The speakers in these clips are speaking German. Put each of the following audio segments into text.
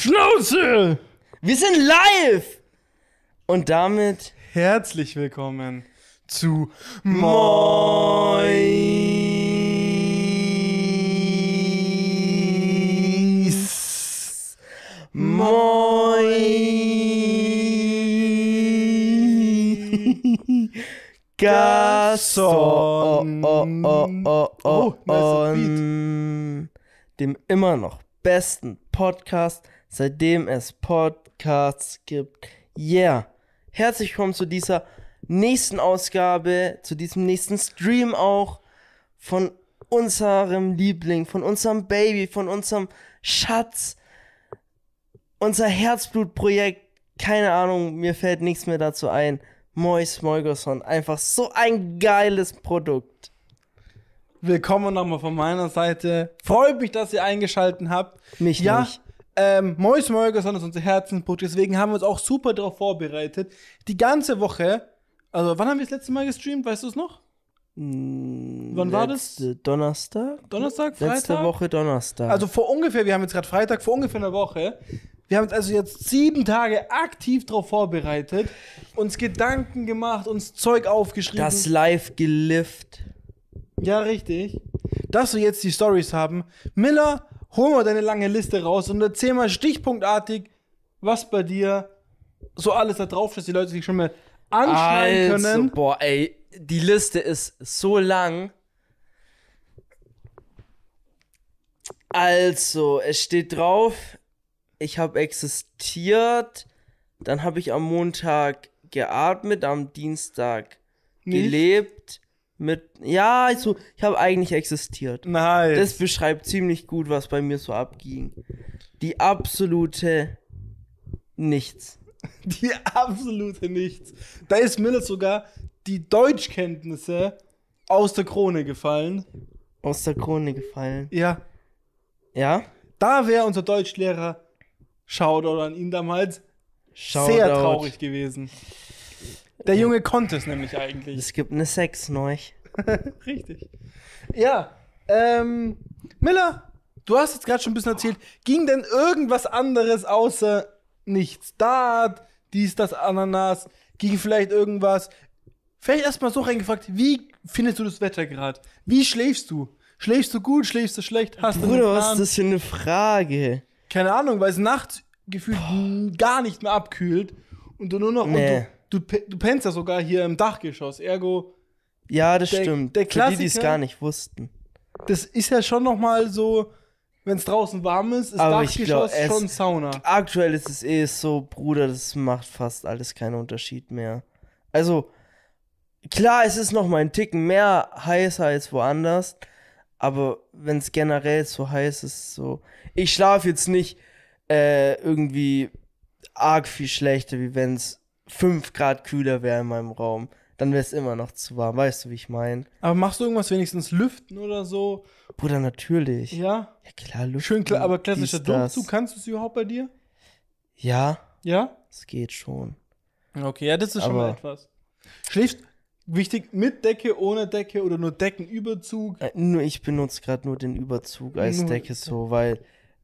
Schnauze! Wir sind live! Und damit Herzlich willkommen zu Mois. Moin Gasson oh, oh, oh, oh, Oh, nice on dem immer noch besten Podcast, seitdem es Podcasts gibt. Yeah. Herzlich willkommen zu dieser nächsten Ausgabe, zu diesem nächsten Stream auch von unserem Liebling, von unserem Baby, von unserem Schatz, unser Herzblutprojekt. Keine Ahnung, mir fällt nichts mehr dazu ein. Mois Moigerson, einfach so ein geiles Produkt. Willkommen nochmal von meiner Seite. Freut mich, dass ihr eingeschaltet habt. Mich ja, nicht. Ähm, Mois Molgerson ist unser Herzensprodukt, deswegen haben wir uns auch super darauf vorbereitet. Die ganze Woche, also wann haben wir das letzte Mal gestreamt, weißt du es noch? Wann war das? Donnerstag? Donnerstag, Freitag? Letzte Woche Donnerstag. Also vor ungefähr, wir haben jetzt gerade Freitag, vor ungefähr einer Woche. Wir haben uns also jetzt sieben Tage aktiv darauf vorbereitet, uns Gedanken gemacht, uns Zeug aufgeschrieben. das live gelift. ja, richtig. Dass wir jetzt die Stories haben. Miller, hol mal deine lange Liste raus und erzähl mal stichpunktartig, was bei dir so alles da drauf ist, dass die Leute sich schon mal anschneiden Also, können. boah, ey, die Liste ist so lang. Also, es steht drauf, ich habe existiert, dann habe ich am Montag geatmet, am Dienstag Nicht? gelebt, mit, ja, also, ich habe eigentlich existiert. Nice. Das beschreibt ziemlich gut, was bei mir so abging. Die absolute Nichts. Die absolute Nichts. Da ist Miller sogar die Deutschkenntnisse aus der Krone gefallen. Aus der Krone gefallen. Ja, Ja? da wäre unser Deutschlehrer Shoutout an ihn damals Shoutout. sehr traurig gewesen. Der Junge konnte es nämlich eigentlich. Es gibt eine Sex neu. Richtig. Ja, ähm, Miller, du hast jetzt gerade schon ein bisschen erzählt, ging denn irgendwas anderes außer nichts? Dart, dies, das, Ananas, ging vielleicht irgendwas? Vielleicht erstmal so reingefragt, wie findest du das Wetter gerade? Wie schläfst du? Schläfst du gut, schläfst du schlecht? Hast du einen Bruder, was Plan? ist das für eine Frage? Keine Ahnung, weil es nachts gefühlt gar nicht mehr abkühlt und du nur noch Nee. und du, du, du pennst ja sogar hier im Dachgeschoss. Ergo, Ja, das Der- stimmt. der Für die, die es Klassiker- gar nicht wussten. das ist ja schon noch mal so, wenn es draußen warm ist, ist Aber Dachgeschoss glaub, es- schon Sauna. Aktuell ist es eh so, Bruder, das macht fast alles keinen Unterschied mehr. Also, klar, es ist noch mal ein Ticken mehr heißer als woanders, aber wenn es generell so heiß ist, so. Ich schlafe jetzt nicht äh, irgendwie arg viel schlechter, wie wenn es 5 Grad kühler wäre in meinem Raum. Dann wäre es immer noch zu warm. Weißt du, wie ich meine? Aber machst du irgendwas wenigstens lüften oder so? Bruder, natürlich. Ja, Ja, klar, Luft. schön klar, aber klassischer. Durchzug, kannst du es überhaupt bei dir? Ja, Ja? es geht schon. Okay, ja, das ist schon mal Aber- etwas. Schläfst, wichtig, mit Decke, ohne Decke oder nur Deckenüberzug? Äh, nur ich benutze gerade nur den Überzug als Nur- Decke so, weil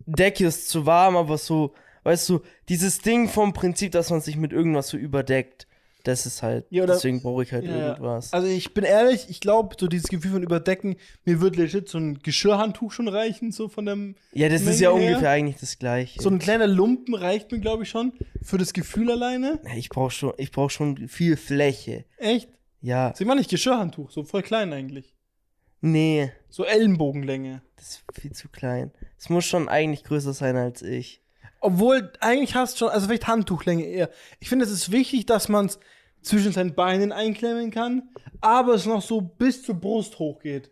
Decke ist zu warm, aber so, weißt du, dieses Ding vom Prinzip, dass man sich mit irgendwas so überdeckt, das ist halt, Ja, oder- deswegen brauche ich halt Ja, irgendwas. Also ich bin ehrlich, ich glaube, so dieses Gefühl von Überdecken, mir wird legit so ein Geschirrhandtuch schon reichen, so von dem, ja, das ist Menge ja her. ungefähr eigentlich das gleiche. so ein kleiner Lumpen reicht mir, glaube ich, schon, für das Gefühl alleine. Ja, ich brauche schon, ich brauche schon viel Fläche. Echt? Ja, ich meine nicht Geschirrhandtuch, so voll klein eigentlich. nee, So Ellenbogenlänge. das ist viel zu klein. Es muss schon eigentlich größer sein als ich. Obwohl, eigentlich hast du schon, also vielleicht Handtuchlänge eher. Ich finde, es ist wichtig, dass man es zwischen seinen Beinen einklemmen kann, aber es noch so bis zur Brust hochgeht.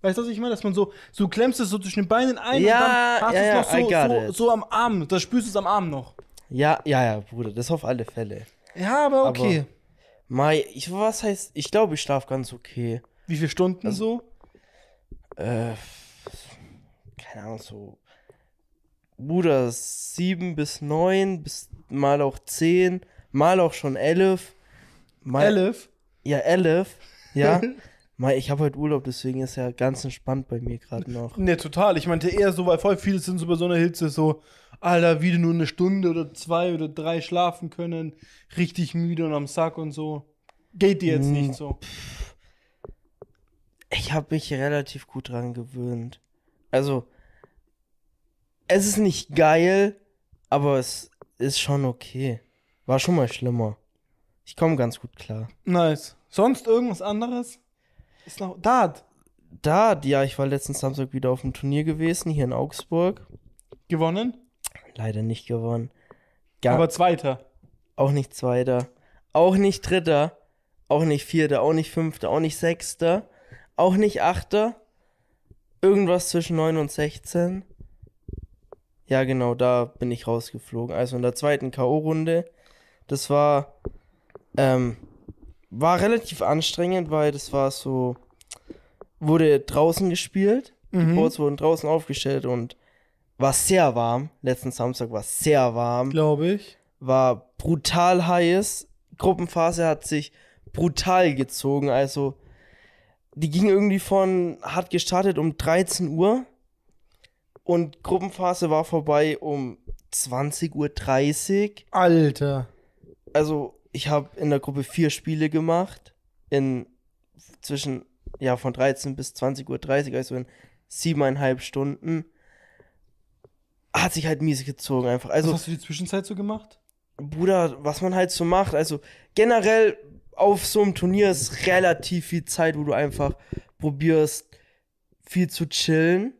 Weißt du, was ich meine? Dass man so, so klemmst es so zwischen den Beinen ein Ja, und dann hast ja, es noch so, so, so am Arm. Da spürst du es am Arm noch. Ja, ja, ja, Bruder, das auf alle Fälle. Ja, aber okay. Mai, ich, was heißt, ich glaube, ich schlafe ganz okay. Wie viele Stunden Also so? Äh, keine Ahnung, so. Bruder, sieben bis neun, bis mal auch zehn, mal auch schon elf. Mal, Elf? Ja, elf. Ja. mal, ich habe heute Urlaub, deswegen ist ja ganz entspannt bei mir gerade noch. Ne, total. Ich meinte eher so, weil voll viele sind so bei so einer Hitze so, Alter, wieder nur eine Stunde oder zwei oder drei schlafen können, richtig müde und am Sack und so. Geht dir jetzt Hm. nicht so. Ich habe mich relativ gut dran gewöhnt. Also, es ist nicht geil, aber es ist schon okay. War schon mal schlimmer. Ich komme ganz gut klar. Nice. Sonst irgendwas anderes? Ist noch Dart Da, ja, ich war letzten Samstag wieder auf dem Turnier gewesen, hier in Augsburg. gewonnen, Leider nicht gewonnen. Gar, aber Zweiter. auch nicht Zweiter. Auch nicht Dritter. Auch nicht Vierter. Auch nicht Fünfter. Auch nicht Sechster. Auch nicht Achter. Irgendwas zwischen 9 und 16. Ja, genau, da bin ich rausgeflogen. Also in der zweiten K.O.-Runde. Das war, ähm, war relativ anstrengend, weil das war so, wurde draußen gespielt. Die Mhm. Boards wurden draußen aufgestellt und war sehr warm. Letzten Samstag war sehr warm Glaube ich. war brutal heiß. Gruppenphase hat sich brutal gezogen. Also, die ging irgendwie von, hat gestartet um 13 Uhr und Gruppenphase war vorbei um 20.30 Uhr. Alter. Also, ich habe in der Gruppe vier Spiele gemacht. In zwischen, ja, von 13 bis 20.30 Uhr, also in siebeneinhalb Stunden. Hat sich halt mies gezogen einfach. Also, Was hast du die Zwischenzeit so gemacht? Bruder, was man halt so macht, also generell auf so einem Turnier ist relativ viel Zeit, wo du einfach probierst, viel zu chillen.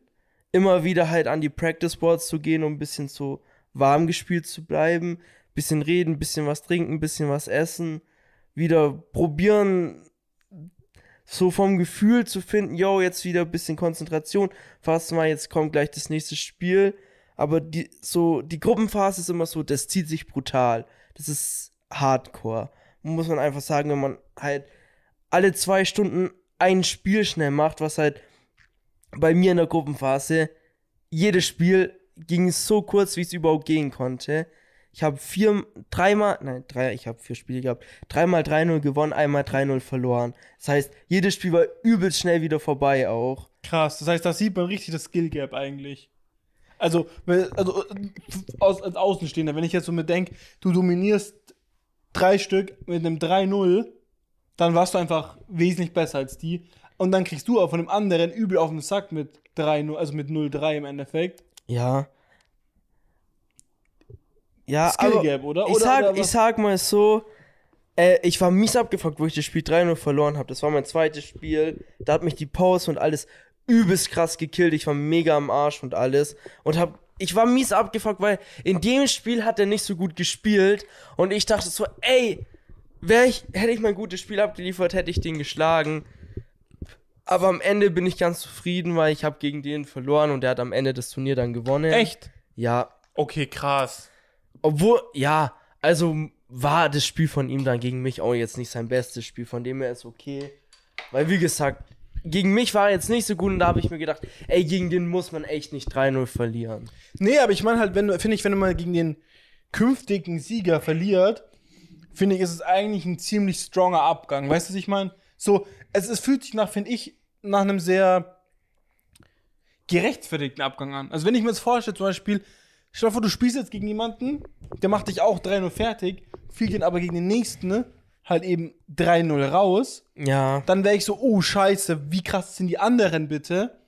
Immer wieder halt an die Practice Boards zu gehen, um ein bisschen so warm gespielt zu bleiben. Bisschen reden, bisschen was trinken, bisschen was essen. Wieder probieren, so vom Gefühl zu finden, yo, jetzt wieder ein bisschen Konzentration. Fast mal, jetzt kommt gleich das nächste Spiel. Aber die, so, die Gruppenphase ist immer so, das zieht sich brutal. Das ist Hardcore. Muss man einfach sagen, wenn man halt alle zwei Stunden ein Spiel schnell macht, was halt bei mir in der Gruppenphase, jedes Spiel ging so kurz, wie es überhaupt gehen konnte. Ich habe vier, dreimal, nein, drei, ich habe vier Spiele gehabt. Dreimal 3-0 gewonnen, einmal 3-0 verloren. Das heißt, jedes Spiel war übelst schnell wieder vorbei auch. Krass. Das heißt, da sieht man richtig das Skill Gap eigentlich. Also, also aus, als Außenstehender, wenn ich jetzt so mir denke, du dominierst drei Stück mit einem 3-0, dann warst du einfach wesentlich besser als die. Und dann kriegst du auch von dem anderen übel auf den Sack mit 3-0, also mit 0-3 im Endeffekt. Ja. Ja, Skill aber Gap, oder? ich, oder, sag, oder ich sag mal so, äh, ich war mies abgefuckt, wo ich das Spiel 3-0 verloren habe. Das war mein zweites Spiel. Da hat mich die Pause und alles übelst krass gekillt. Ich war mega am Arsch und alles. Und hab, ich war mies abgefuckt, weil in dem Spiel hat er nicht so gut gespielt. Und ich dachte so, ey, wär ich, hätte ich mein gutes Spiel abgeliefert, hätte ich den geschlagen. Aber am Ende bin ich ganz zufrieden, weil ich habe gegen den verloren und der hat am Ende das Turnier dann gewonnen. Echt? Ja, Okay, krass. Obwohl, ja, also war das Spiel von ihm dann gegen mich auch jetzt nicht sein bestes Spiel, von dem her ist okay. Weil, wie gesagt, gegen mich war er jetzt nicht so gut und da habe ich mir gedacht, ey, gegen den muss man echt nicht 3-0 verlieren. Nee, aber ich meine halt, wenn du, finde ich, wenn du mal gegen den künftigen Sieger verliert, finde ich, ist es eigentlich ein ziemlich stronger Abgang. Weißt du, was ich meine? So, es, es fühlt sich nach, finde ich, nach einem sehr gerechtfertigten Abgang an. Also wenn ich mir jetzt vorstelle, zum Beispiel, stell dir vor, du spielst jetzt gegen jemanden, der macht dich auch 3-0 fertig, fliegt ihn aber gegen den nächsten, ne, halt eben 3-0 raus, Ja, dann wäre ich so, oh scheiße, wie krass sind die anderen bitte,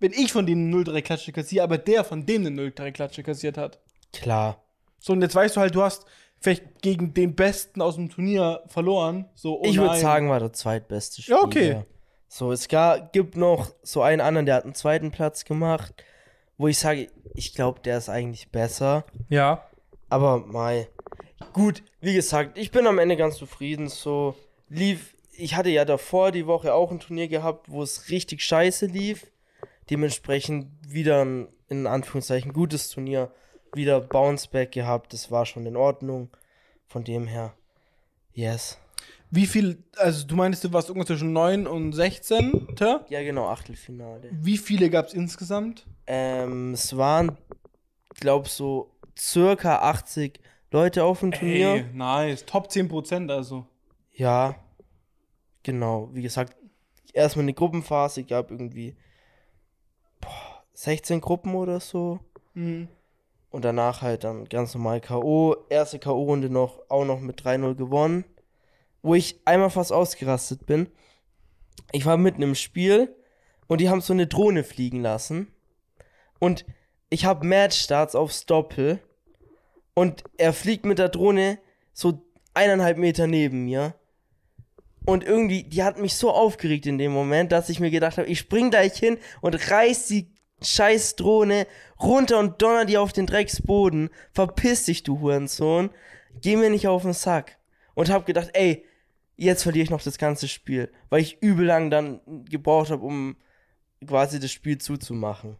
wenn ich von denen 0-3 Klatsche kassiere, aber der von denen eine 0-3 Klatsche kassiert hat. klar. So, und jetzt weißt du halt, du hast vielleicht gegen den Besten aus dem Turnier verloren. So, oh ich würde sagen, war der zweitbeste Spieler. Ja, okay. So, es gar, gibt noch so einen anderen, der hat einen zweiten Platz gemacht, wo ich sage, ich glaube, der ist eigentlich besser. Ja. Aber mal. Gut, wie gesagt, ich bin am Ende ganz zufrieden. So lief. Ich hatte ja davor die Woche auch ein Turnier gehabt, wo es richtig scheiße lief. Dementsprechend wieder ein, in Anführungszeichen, gutes Turnier. Wieder Bounceback gehabt. Das war schon in Ordnung. Von dem her. Yes. Wie viel, also du meinst, du warst irgendwas zwischen 9 und 16. Ja, genau, Achtelfinale. Wie viele gab es insgesamt? Ähm, es waren, glaub so, circa 80 Leute auf dem Turnier. Ey, nice. Top 10% also. Ja, genau. Wie gesagt, erstmal eine Gruppenphase, gab irgendwie boah, 16 Gruppen oder so. Mhm. Und danach halt dann ganz normal K.O. Erste K.O.-Runde noch, auch noch mit 3-0 gewonnen. Wo ich einmal fast ausgerastet bin. Ich war mitten im Spiel und die haben so eine Drohne fliegen lassen. Und ich habe Matchstarts aufs Doppel. Und er fliegt mit der Drohne so eineinhalb Meter neben mir. Und irgendwie, die hat mich so aufgeregt in dem Moment, dass ich mir gedacht habe, ich spring gleich hin und reiß die scheiß Drohne runter und donner die auf den Drecksboden. Verpiss dich, du Hurensohn. Geh mir nicht auf den Sack. Und hab gedacht, ey, jetzt verliere ich noch das ganze Spiel. Weil ich übel lang dann gebraucht habe, um quasi das Spiel zuzumachen.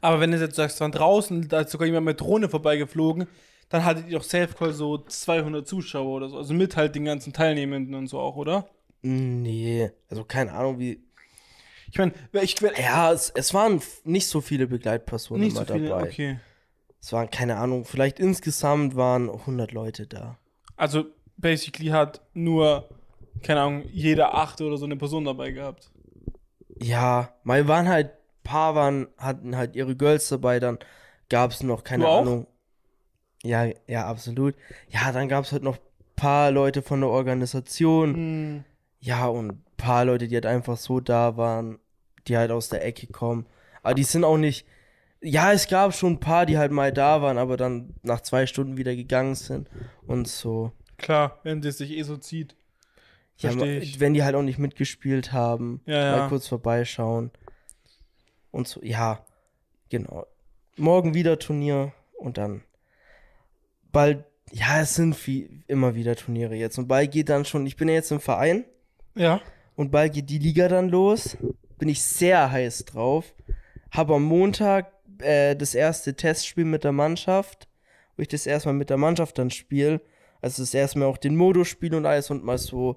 Aber wenn du jetzt sagst, dann draußen, da ist sogar jemand mit Drohne vorbeigeflogen, dann hattet ihr doch Self-Call so 200 Zuschauer oder so. Also mit halt den ganzen Teilnehmenden und so auch, oder? Nee, also keine Ahnung, wie. Ich meine, ich, Ja, es, es waren nicht so viele Begleitpersonen nicht immer so viele, dabei. okay. Es waren, keine Ahnung, vielleicht insgesamt waren 100 Leute da. Also, basically hat nur, keine Ahnung, jeder achte oder so eine Person dabei gehabt. Ja, mal waren halt, paar waren, hatten halt ihre Girls dabei, dann gab es noch, keine Du auch? Ahnung. Ja, ja, absolut. Ja, dann gab es halt noch paar Leute von der Organisation. Hm. Ja, und paar Leute, die halt einfach so da waren, die halt aus der Ecke kommen. Aber die sind auch nicht. Ja, es gab schon ein paar, die halt mal da waren, aber dann nach zwei Stunden wieder gegangen sind und so. Klar, wenn das sich eh so zieht. Ja, wenn die halt auch nicht mitgespielt haben, Ja, ja. mal kurz vorbeischauen. Und so, ja, genau. Morgen wieder Turnier und dann bald, ja, es sind viel, immer wieder Turniere jetzt. Und bald geht dann schon, ich bin ja jetzt im Verein Ja. und bald geht die Liga dann los. Bin ich sehr heiß drauf. Habe am Montag äh, das erste Testspiel mit der Mannschaft, wo ich das erstmal mit der Mannschaft dann spiele. Also das erste Mal auch den Modus spiele und alles und mal so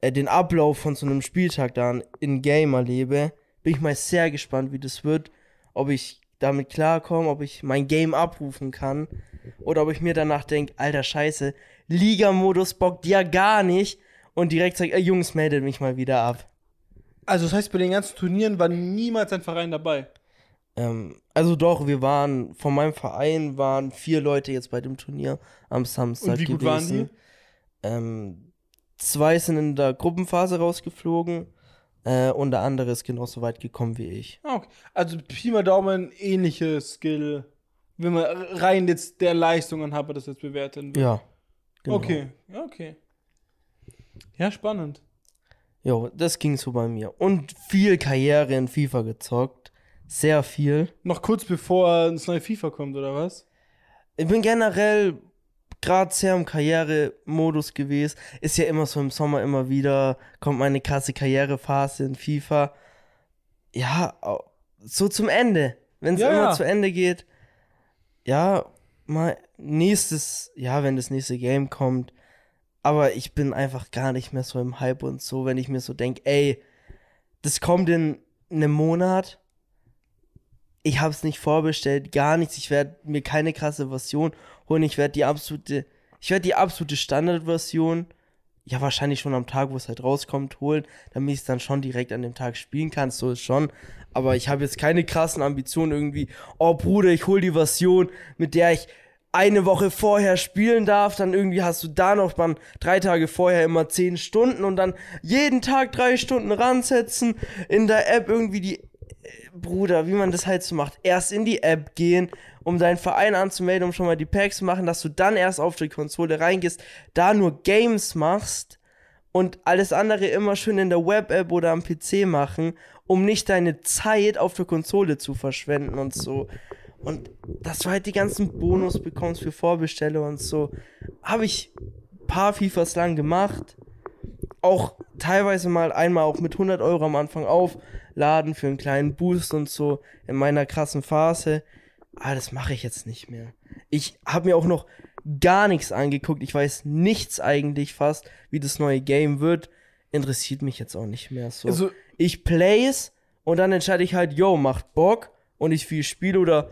äh, den Ablauf von so einem Spieltag dann in Game erlebe. Bin ich mal sehr gespannt, wie das wird. Ob ich damit klarkomme, ob ich mein Game abrufen kann. Oder ob ich mir danach denke, alter Scheiße, Liga-Modus bockt ja gar nicht. Und direkt sage, ey Jungs, meldet mich mal wieder ab. Also, das heißt, bei den ganzen Turnieren war niemals ein Verein dabei. Ähm, also doch, wir waren, von meinem Verein waren vier Leute jetzt bei dem Turnier am Samstag Und wie gut gewesen. waren die? Ähm, zwei sind in der Gruppenphase rausgeflogen äh, und der andere ist genauso weit gekommen wie ich. Ah, okay. Also, Pi mal Daumen, ähnliche Skill. Wenn man rein jetzt der Leistungen hat, man das jetzt bewerten will. Ja. Genau. Okay, ja, okay. Ja, spannend. Jo, das ging so bei mir. Und viel Karriere in FIFA gezockt. Sehr viel. Noch kurz bevor das neue FIFA kommt, oder was? Ich bin generell gerade sehr im Karrieremodus gewesen. Ist ja immer so im Sommer immer wieder, kommt meine krasse Karrierephase in FIFA. Ja, so zum Ende. Wenn es Ja, immer ja. zu Ende geht. Ja, mal nächstes, ja, wenn das nächste Game kommt. Aber ich bin einfach gar nicht mehr so im Hype und so, wenn ich mir so denke, ey, das kommt in einem Monat. Ich habe es nicht vorbestellt, gar nichts. Ich werde mir keine krasse Version holen. Ich werde die absolute, ich werde die absolute Standardversion, ja wahrscheinlich schon am Tag, wo es halt rauskommt, holen, damit ich es dann schon direkt an dem Tag spielen kann. So ist schon. Aber ich habe jetzt keine krassen Ambitionen irgendwie. Oh Bruder, ich hole die Version, mit der ich eine Woche vorher spielen darf, dann irgendwie hast du da noch mal drei Tage vorher immer zehn Stunden und dann jeden Tag drei Stunden ransetzen, in der App irgendwie die Bruder, wie man das halt so macht, erst in die App gehen, um deinen Verein anzumelden, um schon mal die Packs zu machen, dass du dann erst auf die Konsole reingehst, da nur Games machst und alles andere immer schön in der Web-App oder am PC machen, um nicht deine Zeit auf der Konsole zu verschwenden und so. Und dass du halt die ganzen Bonus bekommst für Vorbesteller und so. Habe ich ein paar FIFAs lang gemacht. Auch teilweise mal einmal auch mit 100 Euro am Anfang aufladen für einen kleinen Boost und so in meiner krassen Phase. Aber das mache ich jetzt nicht mehr. Ich habe mir auch noch gar nichts angeguckt. Ich weiß nichts eigentlich fast, wie das neue Game wird. Interessiert mich jetzt auch nicht mehr so. Also, ich play's und dann entscheide ich halt, yo, macht Bock und ich viel spiele oder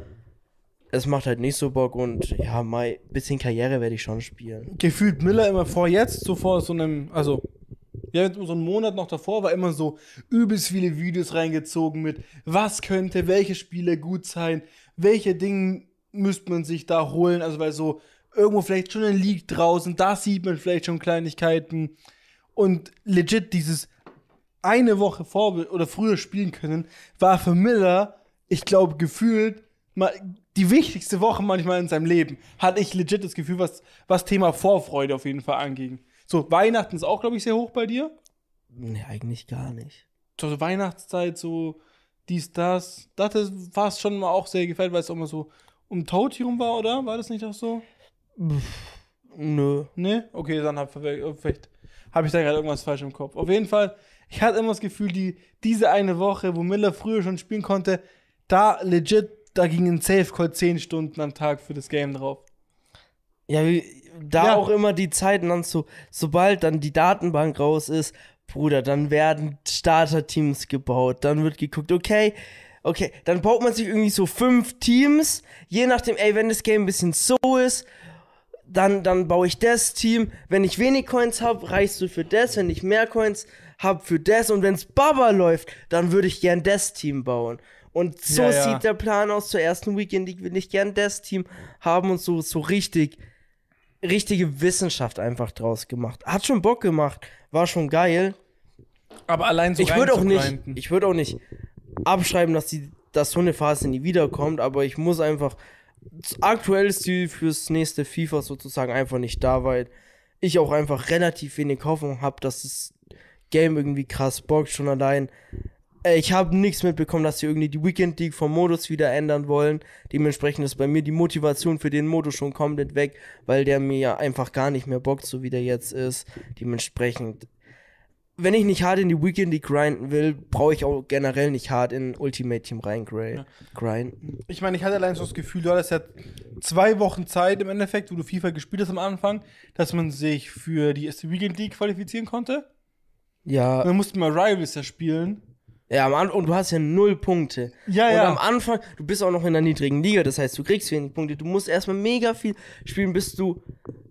es macht halt nicht so Bock und ja, mal bisschen Karriere werde ich schon spielen. gefühlt Miller immer vor jetzt, so vor so einem, also, ja, jetzt so einen Monat noch davor war immer so übelst viele Videos reingezogen mit, was könnte, welche Spiele gut sein, welche Dinge müsste man sich da holen? Also, weil so irgendwo vielleicht schon ein League draußen, da sieht man vielleicht schon Kleinigkeiten. Und legit dieses eine Woche vor oder früher spielen können, war für Miller, ich glaube, gefühlt mal die wichtigste Woche manchmal in seinem Leben. Hatte ich legit das Gefühl, was, was Thema Vorfreude auf jeden Fall anging. So, Weihnachten ist auch, glaube ich, sehr hoch bei dir. Nee, eigentlich gar nicht. So, Weihnachtszeit, so dies, das. Das war es schon mal auch sehr gefällt, weil es auch immer so um Toti rum war, oder? War das nicht auch so? Nö. Nee? Okay, dann hab, vielleicht habe ich da gerade irgendwas falsch im Kopf. Auf jeden Fall, ich hatte immer das Gefühl, die, diese eine Woche, wo Miller früher schon spielen konnte, da legit, da ging ein Safe Call 10 Stunden am Tag für das Game drauf. Ja, wie, da Ja. auch immer die Zeiten dann so, sobald dann die Datenbank raus ist, Bruder, dann werden Starter-Teams gebaut. Dann wird geguckt, okay, okay, dann baut man sich irgendwie so fünf Teams, je nachdem, ey, wenn das Game ein bisschen so ist, dann, dann baue ich das Team. Wenn ich wenig Coins habe, reichst du für das. Wenn ich mehr Coins habe, für das. Und wenn es Baba läuft, dann würde ich gern das Team bauen. Und so Ja, ja. sieht der Plan aus zur ersten Weekend League. Will ich gern das Team haben und so, so richtig, richtige Wissenschaft einfach draus gemacht. Hat schon Bock gemacht. War schon geil. Aber allein so ich würde auch nicht, ich würde auch nicht abschreiben, dass die, dass so eine Phase nie wiederkommt, aber ich muss einfach, aktuell ist die fürs nächste FIFA sozusagen einfach nicht da, weil ich auch einfach relativ wenig Hoffnung habe, dass das Game irgendwie krass bockt, schon allein. Äh, Ich habe nichts mitbekommen, dass sie irgendwie die Weekend League vom Modus wieder ändern wollen. Dementsprechend ist bei mir die Motivation für den Modus schon komplett weg, weil der mir ja einfach gar nicht mehr bockt, so wie der jetzt ist. Dementsprechend wenn ich nicht hart in die Weekend League grinden will, brauche ich auch generell nicht hart in Ultimate Team rein grinden. Ich meine, ich hatte allein so das Gefühl, du hattest ja zwei Wochen Zeit im Endeffekt, wo du FIFA gespielt hast am Anfang, dass man sich für die erste Weekend League qualifizieren konnte. Ja, Dann mussten wir Rivals ja spielen. Ja am und du hast ja null Punkte. Ja, und ja. am Anfang, du bist auch noch in der niedrigen Liga, das heißt, du kriegst wenig Punkte. Du musst erstmal mega viel spielen, bis du,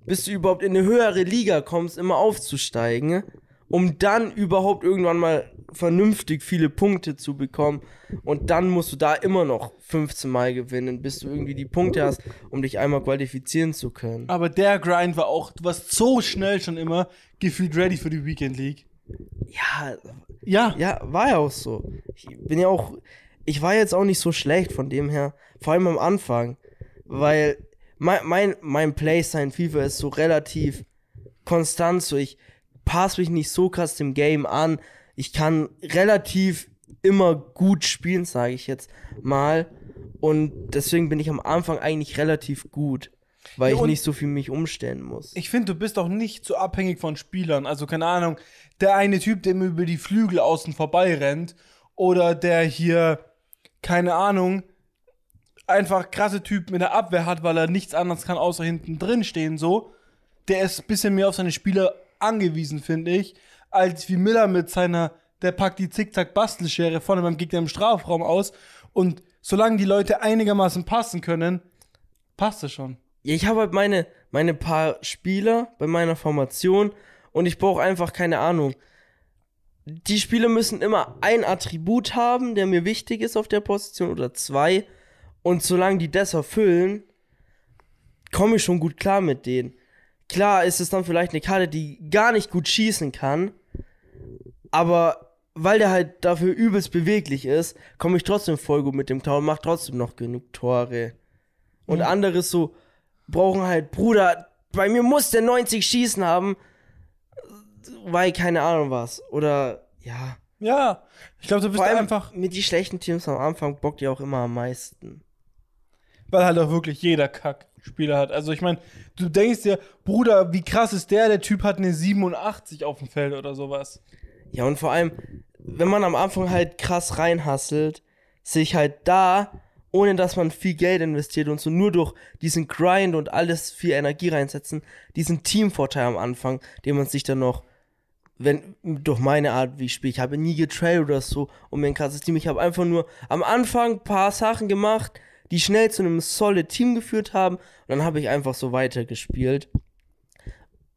bis du überhaupt in eine höhere Liga kommst, immer aufzusteigen, um dann überhaupt irgendwann mal vernünftig viele Punkte zu bekommen. Und dann musst du da immer noch 15 Mal gewinnen, bis du irgendwie die Punkte hast, um dich einmal qualifizieren zu können. Aber der Grind war auch, du warst so schnell schon immer gefühlt ready für die Weekend League. Ja, Ja. Ja, war ja auch so. Ich bin ja auch, ich war jetzt auch nicht so schlecht von dem her, vor allem am Anfang, weil mein, mein, mein Playstyle in FIFA ist so relativ konstant, so ich passe mich nicht so krass dem Game an, ich kann relativ immer gut spielen, sage ich jetzt mal, und deswegen bin ich am Anfang eigentlich relativ gut, weil Ja, ich nicht so viel mich umstellen muss. Ich finde, du bist auch nicht so abhängig von Spielern. Also, keine Ahnung, der eine Typ, der mir über die Flügel außen vorbei rennt, oder der hier, keine Ahnung, einfach krasse Typ mit der Abwehr hat, weil er nichts anderes kann, außer hinten drin stehen, so. Der ist ein bisschen mehr auf seine Spieler angewiesen, finde ich, als wie Miller mit seiner, der packt die Zickzack-Bastelschere vorne beim Gegner im Strafraum aus. Und solange die Leute einigermaßen passen können, passt es schon. Ja, ich habe halt meine, meine paar Spieler bei meiner Formation und ich brauche einfach keine Ahnung. Die Spieler müssen immer ein Attribut haben, der mir wichtig ist auf der Position oder zwei. Und solange die das erfüllen, komme ich schon gut klar mit denen. Klar ist es dann vielleicht eine Karte, die gar nicht gut schießen kann, aber weil der halt dafür übelst beweglich ist, komme ich trotzdem voll gut mit dem Tor und mache trotzdem noch genug Tore. Und andere so brauchen halt, Bruder, bei mir muss der 90 schießen haben, weil keine Ahnung was. Oder ja. Ja, ich glaube, du bist einfach, mit die schlechten Teams am Anfang bockt ja auch immer am meisten. weil halt auch wirklich jeder Kack-Spieler hat. Also ich meine, du denkst dir, Bruder, wie krass ist der? Der Typ hat eine 87 auf dem Feld oder sowas. Ja, und vor allem, wenn man am Anfang halt krass reinhasselt, sich halt da, ohne dass man viel Geld investiert und so nur durch diesen Grind und alles viel Energie reinsetzen, diesen Teamvorteil am Anfang, den man sich dann noch, wenn, durch meine Art, wie ich spiele, ich habe nie getrailed oder so, um mir ein krasses Team, ich habe einfach nur am Anfang ein paar Sachen gemacht, die schnell zu einem solid Team geführt haben, und dann habe ich einfach so weitergespielt.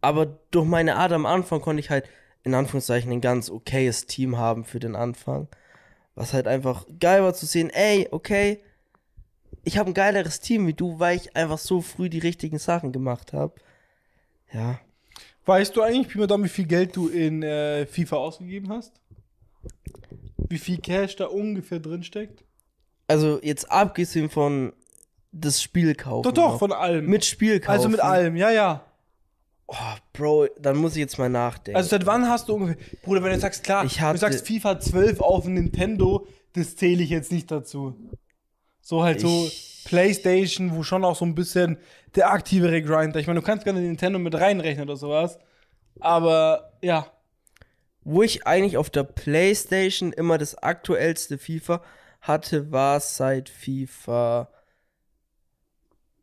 Aber durch meine Art am Anfang konnte ich halt in Anführungszeichen ein ganz okayes Team haben für den Anfang. Was halt einfach geil war zu sehen, ey, okay, ich habe ein geileres Team wie du, weil ich einfach so früh die richtigen Sachen gemacht habe. Ja. Weißt du eigentlich, Pi mal Daumen, wie viel Geld du in äh, FIFA ausgegeben hast? Wie viel Cash da ungefähr drin steckt? Also jetzt abgesehen von das Spiel kaufen. Doch, doch, noch. von allem. mit Spiel kaufen. also mit allem, ja, ja. Oh, Bro, dann muss ich jetzt mal nachdenken. Also seit wann hast du ungefähr. Bruder, wenn du sagst, klar, Ich du hatte- sagst FIFA 12 auf dem Nintendo, das zähle ich jetzt nicht dazu. So halt so Ich- PlayStation, wo schon auch so ein bisschen der aktivere Grinder. Ich meine, du kannst gerne Nintendo mit reinrechnen oder sowas. Aber ja. Wo ich eigentlich auf der Playstation immer das aktuellste FIFA hatte, war seit FIFA.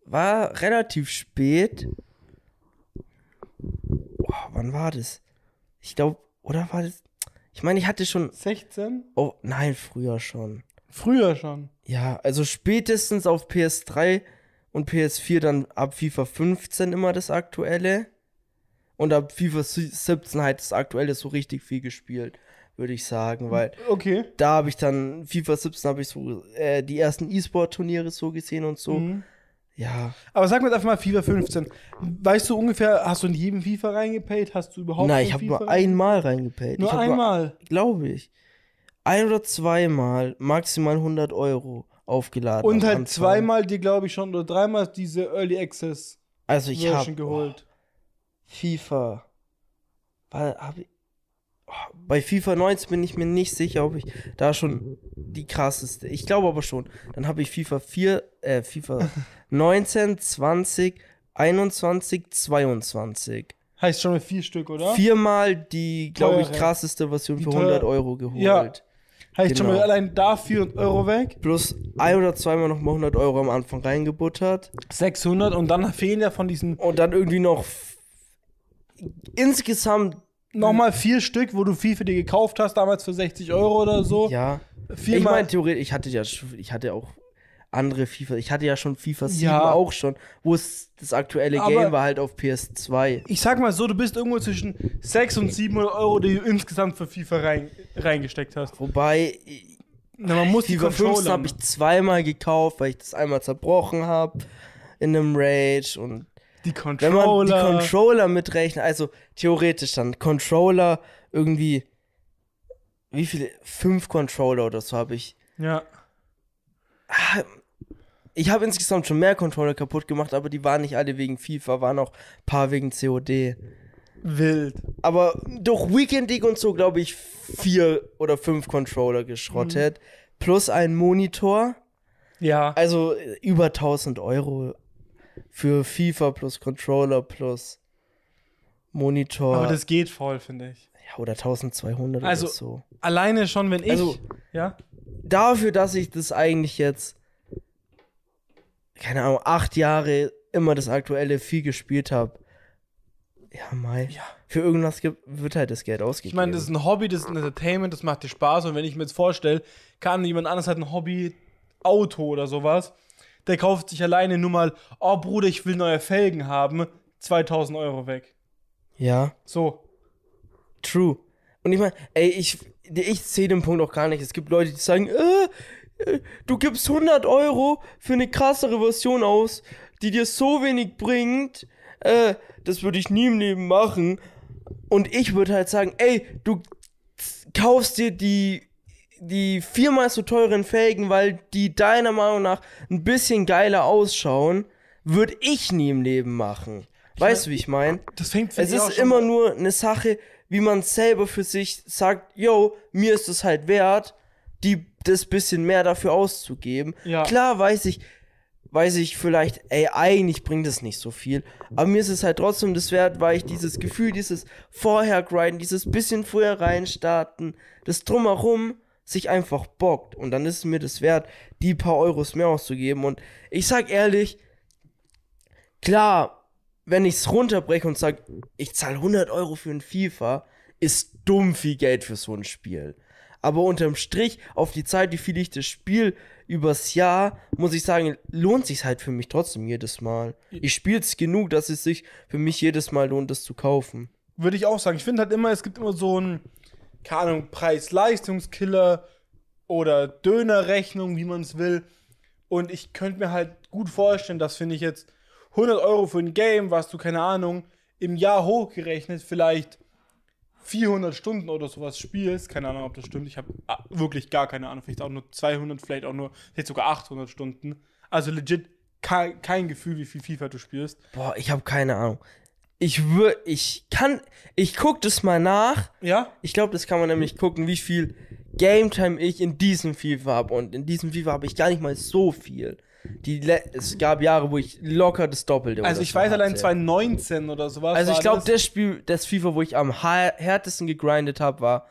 War relativ spät. Boah, wann war das? Ich glaube, oder war das? Ich meine, ich hatte schon. 16? Oh, nein, früher schon. Früher schon. Ja, also spätestens auf PS3 und PS4 dann ab FIFA 15 immer das aktuelle. Und ab FIFA 17 halt das aktuelle so richtig viel gespielt, würde ich sagen, weil Okay. da habe ich dann FIFA 17 habe ich so äh, die ersten E-Sport-Turniere so gesehen und so. Mhm. Ja. Aber sag mir einfach mal FIFA 15. Weißt du ungefähr, hast du in jedem FIFA reingepayt? Hast du überhaupt Nein, in ich habe nur einmal reingepayt. Nur einmal. Glaube ich. Ein oder zweimal maximal 100 Euro aufgeladen. Und halt Anfang. zweimal dir, glaube ich, schon, oder dreimal diese Early Access Also ich Version geholt. FIFA. War, hab ich, oh, bei FIFA 19 bin ich mir nicht sicher, ob ich da schon die krasseste. Ich glaube aber schon. Dann habe ich FIFA 4, äh, FIFA 19, 20, 21, 22. Heißt schon mal vier Stück, oder? Viermal die, glaube ich, krasseste Version Die für teure- 100 Euro geholt. Ja. Heißt schon genau. mal allein da 400 Euro weg. Plus ein oder zweimal nochmal 100 Euro am Anfang reingebuttert. 600 und dann fehlen ja von diesen Und dann irgendwie noch insgesamt, nochmal vier Stück, wo du FIFA dir gekauft hast, damals für 60 Euro oder so. ja. Viermal. Ich meine, theoretisch, ich hatte ja, schon- ich hatte auch andere FIFA. Ich hatte ja schon FIFA 7 Ja. auch schon, wo es das aktuelle Aber- Game war halt auf PS2. ich sag mal so, du bist irgendwo zwischen 600 und 700 Euro, die du insgesamt für FIFA rein, reingesteckt hast. Wobei, Na, man muss die FIFA 15 Controller. habe ich zweimal gekauft, weil ich das einmal zerbrochen habe in einem Rage und die wenn man die Controller. Controller mitrechnet, also theoretisch dann Controller irgendwie, wie viele? Fünf Controller oder so habe ich. ja. Ich habe insgesamt schon mehr Controller kaputt gemacht, aber die waren nicht alle wegen FIFA, waren auch ein paar wegen COD. Wild. Aber durch Weekend League und so, glaube ich, vier oder fünf Controller geschrottet. Plus ein Monitor. Ja. Also äh, über 1000 Euro für FIFA plus Controller plus Monitor. Aber das geht voll, finde ich. ja, oder 1200 Also- oder so. Alleine schon, wenn ich. Also- ja. Dafür, dass ich das eigentlich jetzt, keine Ahnung, acht Jahre immer das aktuelle viel gespielt habe. Ja, Mai. Ja. Für irgendwas gibt, wird halt das Geld ausgegeben. Ich meine, das ist ein Hobby, das ist ein Entertainment, das macht dir Spaß. Und wenn ich mir jetzt vorstelle, kann jemand anderes hat ein Hobby, Auto oder sowas, der kauft sich alleine nur mal, oh Bruder, ich will neue Felgen haben, 2000 Euro weg. ja. So. True. Und ich meine, ey, ich, ich sehe den Punkt auch gar nicht. Es gibt Leute, die sagen, äh, du gibst 100 Euro für eine krassere Version aus, die dir so wenig bringt, äh, das würde ich nie im Leben machen. Und ich würde halt sagen, ey, du kaufst dir die, die viermal so teuren Felgen, weil die deiner Meinung nach ein bisschen geiler ausschauen, würde ich nie im Leben machen. Weißt du, wie ich meine? Das fängt für Es ist immer an. nur eine Sache, wie man selber für sich sagt, yo, mir ist es halt wert, die das bisschen mehr dafür auszugeben. Ja. Klar weiß ich, weiß ich vielleicht, ey, eigentlich bringt es nicht so viel, aber mir ist es halt trotzdem das wert, weil ich dieses Gefühl, dieses vorher grinden, dieses bisschen früher reinstarten, das drumherum sich einfach bockt und dann ist es mir das wert, die paar Euros mehr auszugeben und ich sag ehrlich, klar, wenn ich es runterbreche und sage, ich zahle 100 Euro für ein FIFA, ist dumm viel Geld für so ein Spiel. Aber unterm Strich, auf die Zeit, wie viel ich das Spiel übers Jahr, muss ich sagen, lohnt sich halt für mich trotzdem jedes Mal. Ich spiele es genug, dass es sich für mich jedes Mal lohnt, das zu kaufen. Würde ich auch sagen. Ich finde halt immer, es gibt immer so einen, keine Ahnung, Preis-Leistungskiller oder Dönerrechnung, wie man es will, Und ich könnte mir halt gut vorstellen, dass, finde ich jetzt 100 Euro für ein Game, was du, keine Ahnung, im Jahr hochgerechnet vielleicht 400 Stunden oder sowas spielst. Keine Ahnung, ob das stimmt. Ich habe wirklich gar keine Ahnung. Vielleicht auch nur 200, vielleicht auch nur, vielleicht sogar 800 Stunden. Also legit kein, kein Gefühl, wie viel FIFA du spielst. Boah, ich habe keine Ahnung. Ich würde, ich kann, ich guck das mal nach. Ja? Ich glaube, das kann man nämlich gucken, wie viel Game Time ich in diesem FIFA habe. Und in diesem FIFA habe ich gar nicht mal so viel. Die es gab Jahre, wo ich locker das Doppelte Also ich weiß allein hatte. 2019 oder sowas. Also ich glaube, das. Spiel, das FIFA, wo ich am härtesten gegrindet habe, war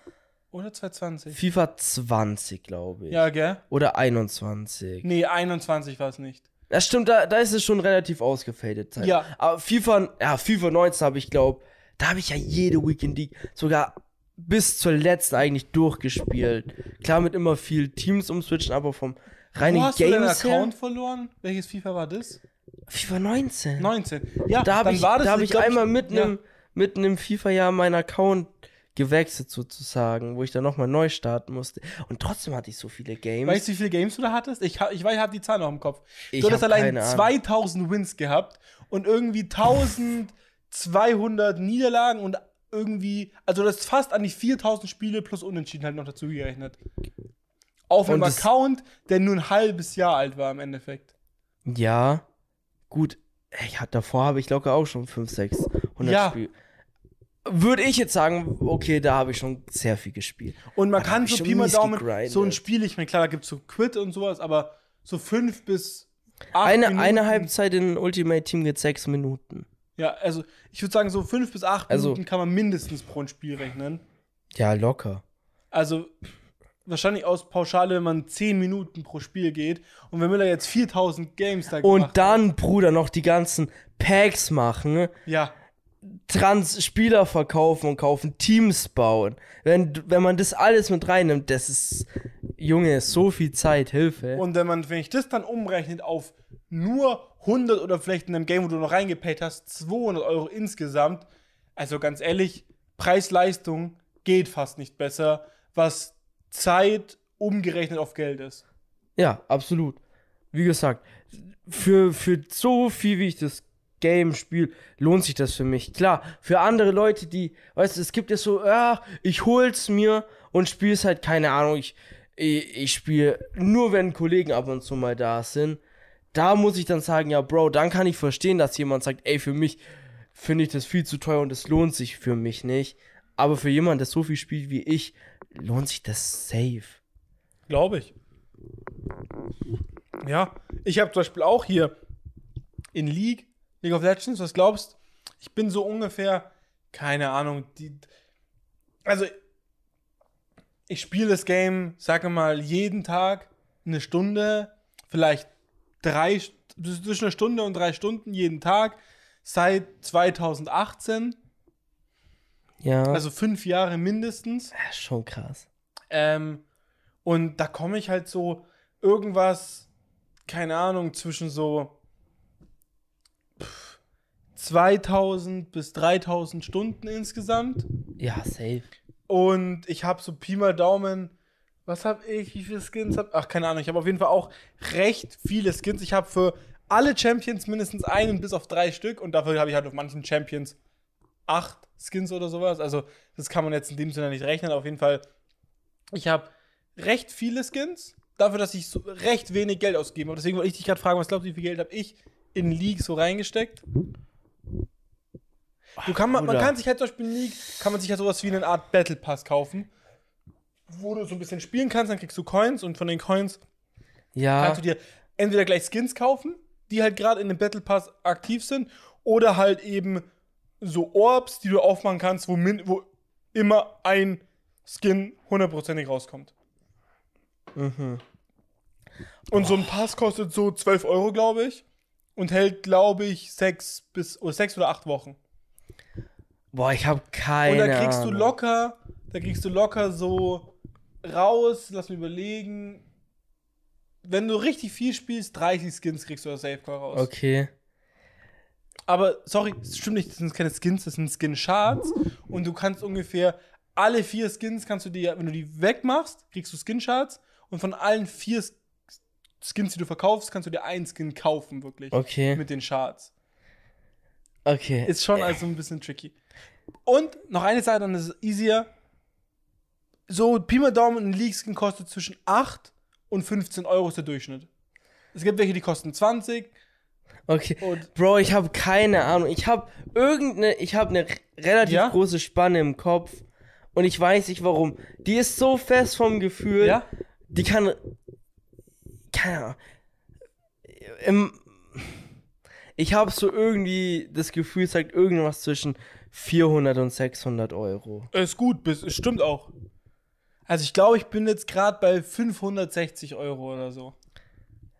Oder 2020. FIFA 20, glaube ich. Ja, gell? Oder 21. Nee, 21 war es nicht. Das stimmt, da, da ist es schon relativ ausgefadet. Zeit. Ja. Aber FIFA, ja, FIFA 19 habe ich, glaube da habe ich ja jede Weekend League sogar bis zur letzten eigentlich durchgespielt. Klar mit immer viel Teams umswitchen, aber vom reinen Wo hast du deinen Games her. Account verloren? Welches FIFA war das? FIFA 19. 19. Ja, Da habe ich, war das, da hab ich einmal mit ja. einem mit einem FIFA-Jahr meinen Account gewechselt sozusagen, wo ich dann nochmal neu starten musste. Und trotzdem hatte ich so viele Games. Weißt du, wie viele Games du da hattest? Ich, ich weiß, ich habe die Zahl noch im Kopf. Ich du hattest allein keine Ahnung. 2000 Wins gehabt und irgendwie 1200 Niederlagen und irgendwie, also das ist fast an die 4000 Spiele plus Unentschieden halt noch dazu gerechnet. Auf einem Account, der nur ein halbes Jahr alt war im Endeffekt. Ja, gut. Ich hatte davor habe ich locker auch schon 5, 6, 100 Ja. Spiele. Würde ich jetzt sagen, okay, da habe ich schon sehr viel gespielt. Und man Aber kann so Pi mal Daumen gegrindet. so ein Spiel, ich meine, klar, da gibt es so Quit und sowas, aber so fünf bis acht Eine, Minuten. eine Halbzeit in Ultimate Team geht 6 Minuten. Ja, also ich würde sagen, so fünf bis acht Also- Minuten kann man mindestens pro ein Spiel rechnen. Ja, locker. Also wahrscheinlich aus Pauschale, wenn man 10 Minuten pro Spiel geht. Und wenn Müller jetzt 4000 Games da Und gemacht dann, Bruder, noch die ganzen Packs machen, hat, Ja, Trans Spieler verkaufen und kaufen, Teams bauen. Wenn, wenn man das alles mit reinnimmt, das ist, Junge, so viel Zeit, Hilfe. und wenn man, wenn ich das dann umrechnet auf nur 100 oder vielleicht in einem Game, wo du noch reingepayt hast, 200 Euro insgesamt, also ganz ehrlich, Preis-Leistung geht fast nicht besser, was Zeit umgerechnet auf Geld ist. Ja, absolut. Wie gesagt, für, für so viel, wie ich das Game spiele, lohnt sich das für mich. Klar, für andere Leute, die, weißt du, es gibt ja so, ja, ich hol's mir und spiel's halt, keine Ahnung, ich, ich, ich spiele nur, wenn Kollegen ab und zu mal da sind. Da muss ich dann sagen, ja, Bro, dann kann ich verstehen, dass jemand sagt, ey, für mich finde ich das viel zu teuer und es lohnt sich für mich nicht. Aber für jemanden, der so viel spielt wie ich, lohnt sich das safe. Glaube ich. Ja, ich habe zum Beispiel auch hier in League, League of Legends, was glaubst Ich bin so ungefähr, keine Ahnung, die, also ich spiele das Game, sage mal, jeden Tag eine Stunde, vielleicht drei, zwischen einer Stunde und drei Stunden jeden Tag seit 2018, Ja, also fünf Jahre mindestens. ja schon krass. Ähm, und da komme ich halt so irgendwas, keine Ahnung, zwischen so pff, 2000 bis 3000 Stunden insgesamt. Ja, safe. Und ich habe so Pi mal Daumen, was habe ich, wie viele Skins habe Ach, keine Ahnung, ich habe auf jeden Fall auch recht viele Skins. Ich habe für alle Champions mindestens einen bis auf drei Stück und dafür habe ich halt auf manchen Champions acht Skins oder sowas. Also, das kann man jetzt in dem Sinne nicht rechnen. Auf jeden Fall, ich habe recht viele Skins, dafür, dass ich so recht wenig Geld ausgebe. Aber deswegen wollte ich dich gerade fragen, was glaubst du, wie viel Geld habe ich in League so reingesteckt? Du kann, man, man kann sich halt zum Beispiel in League, kann man sich ja sowas wie eine Art Battle Pass kaufen, wo du so ein bisschen spielen kannst, dann kriegst du Coins und von den Coins Ja, kannst du dir entweder gleich Skins kaufen, die halt gerade in dem Battle Pass aktiv sind, oder halt eben so Orbs, die du aufmachen kannst, wo, min wo immer ein Skin hundertprozentig rauskommt. mhm. Und so ein Pass kostet so 12 Euro, glaube ich. Und hält, glaube ich, sechs bis oder sechs oder acht Wochen. Boah, ich habe keine Und da kriegst du locker, da kriegst du locker so raus, lass mich überlegen. Wenn du richtig viel spielst, 30 Skins kriegst du aus Safecore raus. Okay. Aber, sorry, das stimmt nicht, das sind keine Skins, das sind Skin-Shards. Und du kannst ungefähr alle vier Skins kannst du dir, wenn du die wegmachst, kriegst du Skin-Shards. Und von allen vier Skins, die du verkaufst, kannst du dir einen Skin kaufen, wirklich. Okay. Mit den Charts. Okay. Ist schon also ein bisschen tricky. Und noch eine Sache, dann ist es easier. So, Pi mal Daumen, ein League-Skin kostet zwischen 8 und 15 Euro ist der Durchschnitt. Es gibt welche, die kosten 20. Okay. Und Bro, ich habe keine Ahnung. Ich habe irgendeine, ich habe eine relativ Ja? große Spanne im Kopf und ich weiß nicht warum. Die ist so fest vom Gefühl. ja, Die kann keine Ahnung. Im, ich habe so irgendwie das Gefühl, es sagt irgendwas zwischen 400 und 600 Euro. ist gut, bis- es stimmt auch. Also ich glaube, ich bin jetzt gerade bei 560 Euro oder so.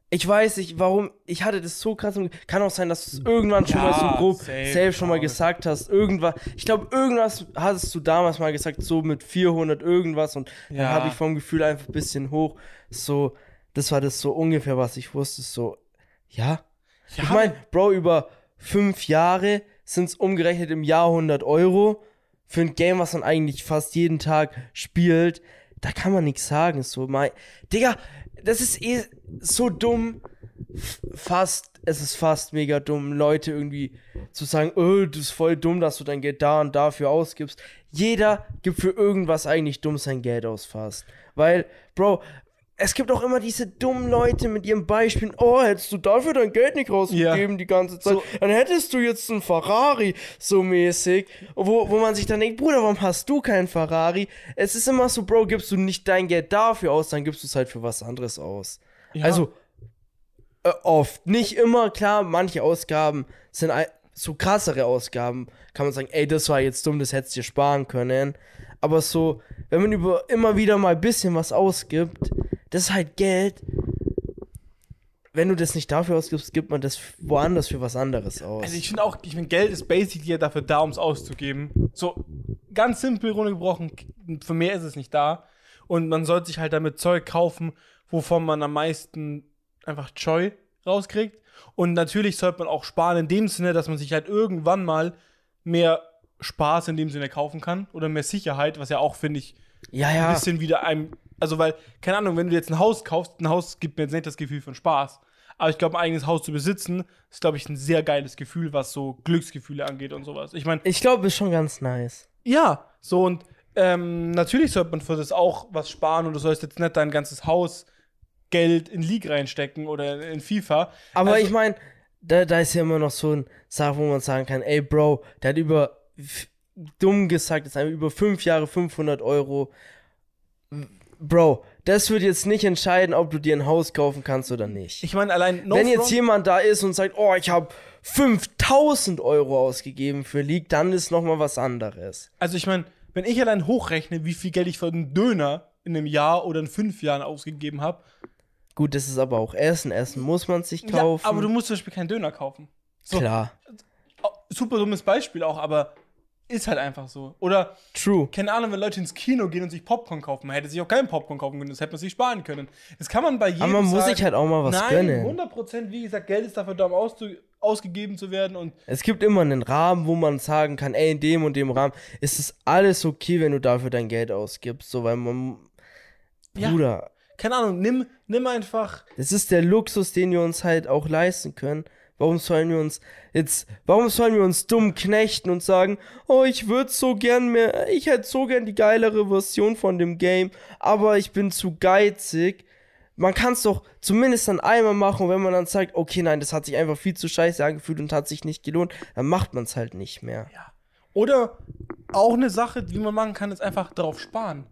Ich weiß nicht, warum. Ich hatte das so krass. Kann auch sein, dass du es irgendwann schon Ja, mal so grob safe, selbst schon mal gesagt hast. Irgendwas. Ich glaube, irgendwas hattest du damals mal gesagt, so mit 400 irgendwas. Und dann Ja. habe ich vom Gefühl einfach ein bisschen hoch. So, das war das so ungefähr, was ich wusste. So, ja. Ja, ich meine, Bro, über fünf Jahre sind es umgerechnet im Jahr 100 Euro. Für ein Game, was man eigentlich fast jeden Tag spielt, da kann man nichts sagen. So, mein, Digga, das ist eh so dumm. Fast, es ist fast mega dumm, Leute irgendwie zu sagen, oh, das ist voll dumm, dass du dein Geld da und dafür ausgibst. Jeder gibt für irgendwas eigentlich dumm sein Geld aus fast. Weil, Bro, es gibt auch immer diese dummen Leute mit ihrem Beispiel, oh, hättest du dafür dein Geld nicht rausgegeben die ganze Zeit, So. dann hättest du jetzt einen Ferrari, so mäßig, wo, wo man sich dann denkt, Bruder, warum hast du keinen Ferrari? Es ist immer so, Bro, gibst du nicht dein Geld dafür aus, dann gibst du es halt für was anderes aus. Ja. Also, äh, oft. Nicht immer, klar, manche Ausgaben sind so krassere Ausgaben. Kann man sagen, ey, das war jetzt dumm, das hättest du dir sparen können. Aber so, wenn man über immer wieder mal ein bisschen was ausgibt, das ist halt Geld. Wenn du das nicht dafür ausgibst, gibt man das woanders für was anderes aus. Also ich finde auch, ich finde, Geld ist basically ja dafür da, um es auszugeben. So ganz simpel runtergebrochen, für mehr ist es nicht da. Und man sollte sich halt damit Zeug kaufen, wovon man am meisten einfach Joy rauskriegt. Und natürlich sollte man auch sparen in dem Sinne, dass man sich halt irgendwann mal mehr Spaß in dem Sinne kaufen kann oder mehr Sicherheit, was ja auch, finde ich, ja, ein ja. bisschen wieder einem, also weil, keine Ahnung, wenn du jetzt ein Haus kaufst, ein Haus gibt mir jetzt nicht das Gefühl von Spaß. Aber ich glaube, ein eigenes Haus zu besitzen, ist, glaube ich, ein sehr geiles Gefühl, was so Glücksgefühle angeht und sowas. Ich meine, Ich glaube, ist schon ganz nice. ja, so und ähm, natürlich sollte man für das auch was sparen und du sollst jetzt nicht dein ganzes Haus Geld in League reinstecken oder in FIFA. Aber Also- ich meine, da, da ist ja immer noch so ein Sache, wo man sagen kann, ey Bro, der hat über, dumm gesagt, ist einfach über fünf Jahre 500 Euro. Bro, das wird jetzt nicht entscheiden, ob du dir ein Haus kaufen kannst oder nicht. Ich meine, allein no Wenn jetzt jemand da ist und sagt, oh, ich habe 5000 Euro ausgegeben für League, dann ist noch mal was anderes. Also ich meine, wenn ich allein hochrechne, wie viel Geld ich für einen Döner in einem Jahr oder in fünf Jahren ausgegeben habe, Gut, das ist aber auch Essen. Essen muss man sich kaufen. ja, aber du musst zum Beispiel keinen Döner kaufen. So, Klar. super dummes Beispiel auch, aber ist halt einfach so. Oder, True. keine Ahnung, wenn Leute ins Kino gehen und sich Popcorn kaufen, man hätte sich auch keinen Popcorn kaufen können, das hätte man sich sparen können. Das kann man bei jedem Aber man muss sagen. sich halt auch mal was Nein, gönnen. 100 Prozent, wie gesagt, Geld ist dafür da, um auszu ausgegeben zu werden und Es gibt immer einen Rahmen, wo man sagen kann, ey, in dem und dem Rahmen ist es alles okay, wenn du dafür dein Geld ausgibst. So, weil man. Ja. Bruder, keine Ahnung, nimm, nimm einfach. das ist der Luxus, den wir uns halt auch leisten können. Warum sollen wir uns jetzt, warum sollen wir uns dumm knechten und sagen, oh, ich würde so gern mehr, ich hätte so gern die geilere Version von dem Game, aber ich bin zu geizig. Man kann es doch zumindest dann einmal machen, und wenn man dann sagt, okay, nein, das hat sich einfach viel zu scheiße angefühlt und hat sich nicht gelohnt, dann macht man es halt nicht mehr. Oder auch eine Sache, die man machen kann, ist einfach darauf sparen.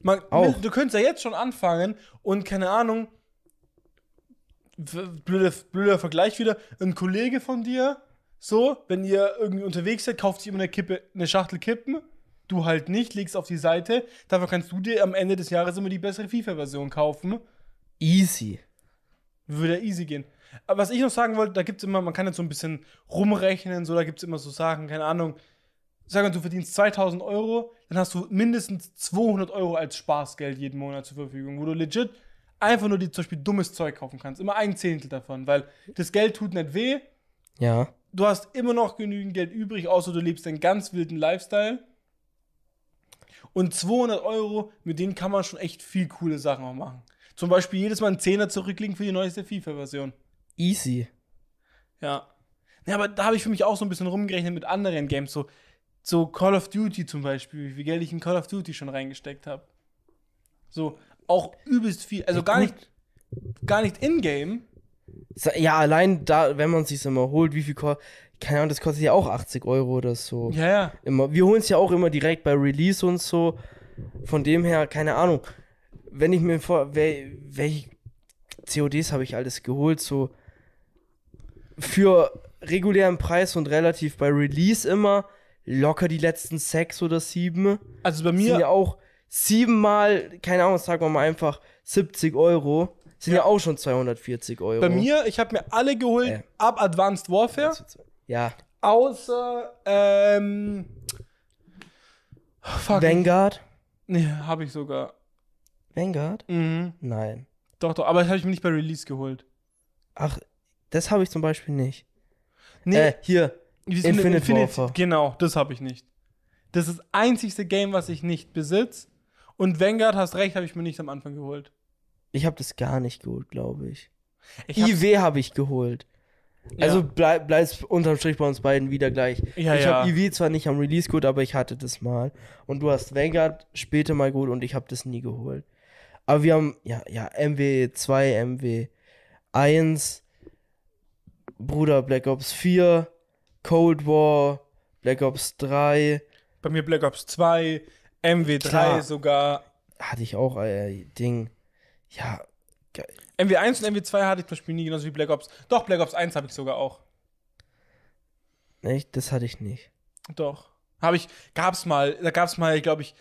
Man, Auch. Du könntest ja jetzt schon anfangen und keine Ahnung, blöder, blöder Vergleich wieder, ein Kollege von dir, so, wenn ihr irgendwie unterwegs seid, kauft sich immer eine Kippe, eine Schachtel Kippen, du halt nicht, legst auf die Seite, dafür kannst du dir am Ende des Jahres immer die bessere FIFA-Version kaufen. Easy. Würde ja easy gehen. Aber was ich noch sagen wollte, da gibt es immer, man kann jetzt so ein bisschen rumrechnen, so, da gibt es immer so Sachen, keine Ahnung. Sag mal, du verdienst 2000 Euro, dann hast du mindestens 200 Euro als Spaßgeld jeden Monat zur Verfügung, wo du legit einfach nur die zum Beispiel dummes Zeug kaufen kannst. Immer ein Zehntel davon, weil das Geld tut nicht weh. Ja. Du hast immer noch genügend Geld übrig, außer du lebst einen ganz wilden Lifestyle. Und 200 Euro, mit denen kann man schon echt viel coole Sachen auch machen. zum Beispiel jedes Mal einen Zehner zurücklegen für die neueste FIFA-Version. Easy. Ja. Ja, aber da habe ich für mich auch so ein bisschen rumgerechnet mit anderen Games, so, so Call of Duty zum Beispiel, wie viel Geld ich in Call of Duty schon reingesteckt habe. So, auch übelst viel, also gar nicht, gar nicht in-game. Ja, allein da, wenn man sich immer holt, wie viel kostet. Keine Ahnung, das kostet ja auch 80 Euro oder so. Ja, ja. Immer. Wir holen es ja auch immer direkt bei Release und so. Von dem her, keine Ahnung. Wenn ich mir vor. Wel, welche CODs habe ich alles geholt? So. Für regulären Preis und relativ bei Release immer. Locker die letzten sechs oder sieben. Also bei Sind ja mir, auch siebenmal, keine Ahnung, sagen wir mal einfach 70 Euro. Sind ja, Ja. auch schon 240 Euro. bei mir, ich habe mir alle geholt Äh. ab Advanced Warfare, Ja. außer, ähm, fuck. Vanguard? Nee, habe ich sogar. Vanguard? Mhm. Nein. Doch, doch, aber das habe ich mir nicht bei Release geholt. Ach, das habe ich zum Beispiel nicht. Nee, Äh, hier. Infinite denn Warfare. Genau, das habe ich nicht. Das ist das einzigste Game, was ich nicht besitze. Und Vanguard, hast recht, habe ich mir nicht am Anfang geholt. Ich habe das gar nicht geholt, glaube ich. Ich IW habe ich geholt. Ja. Also bleib, bleibt unterm Strich bei uns beiden wieder gleich. Ja, ich ja. habe IW zwar nicht am Release geholt, aber ich hatte das mal. Und du hast Vanguard später mal geholt und ich habe das nie geholt. Aber wir haben, ja, ja, MW2, MW1, Bruder, Black Ops 4, Cold War, Black Ops 3, Bei mir Black Ops 2, MW3 Klar. sogar. hatte ich auch, äh, Ding. Ja, MW1 und MW2 hatte ich zum Beispiel nie, genauso wie Black Ops. Doch, Black Ops 1 habe ich sogar auch. echt, das hatte ich nicht. Doch. Habe ich, gab's mal, da gab's mal, glaube ich,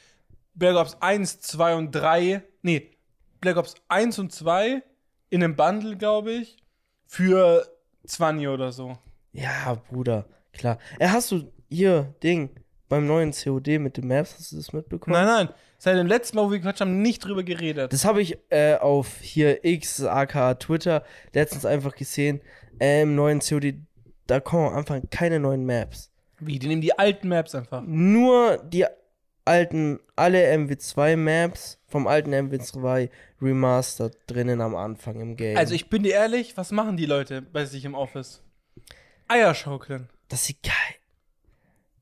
Black Ops 1, 2 und 3. Nee, Black Ops 1 und 2 in einem Bundle, glaube ich, für 20 oder so. Ja, Bruder, klar. Äh, hast du hier, Ding, beim neuen COD mit den Maps, hast du das mitbekommen? Nein, nein. Seit dem letzten Mal, wo wir gequatscht haben, nicht drüber geredet. Das habe ich äh, auf hier X, aka Twitter, letztens einfach gesehen. Äh, Im neuen COD, da kommen am Anfang keine neuen Maps. Wie? Die nehmen die alten Maps einfach. Nur die alten, alle MW2-Maps vom alten MW2 Remastered drinnen am Anfang im Game. Also ich bin dir ehrlich, was machen die Leute bei sich im Office? Eier schaukeln. Das sieht geil.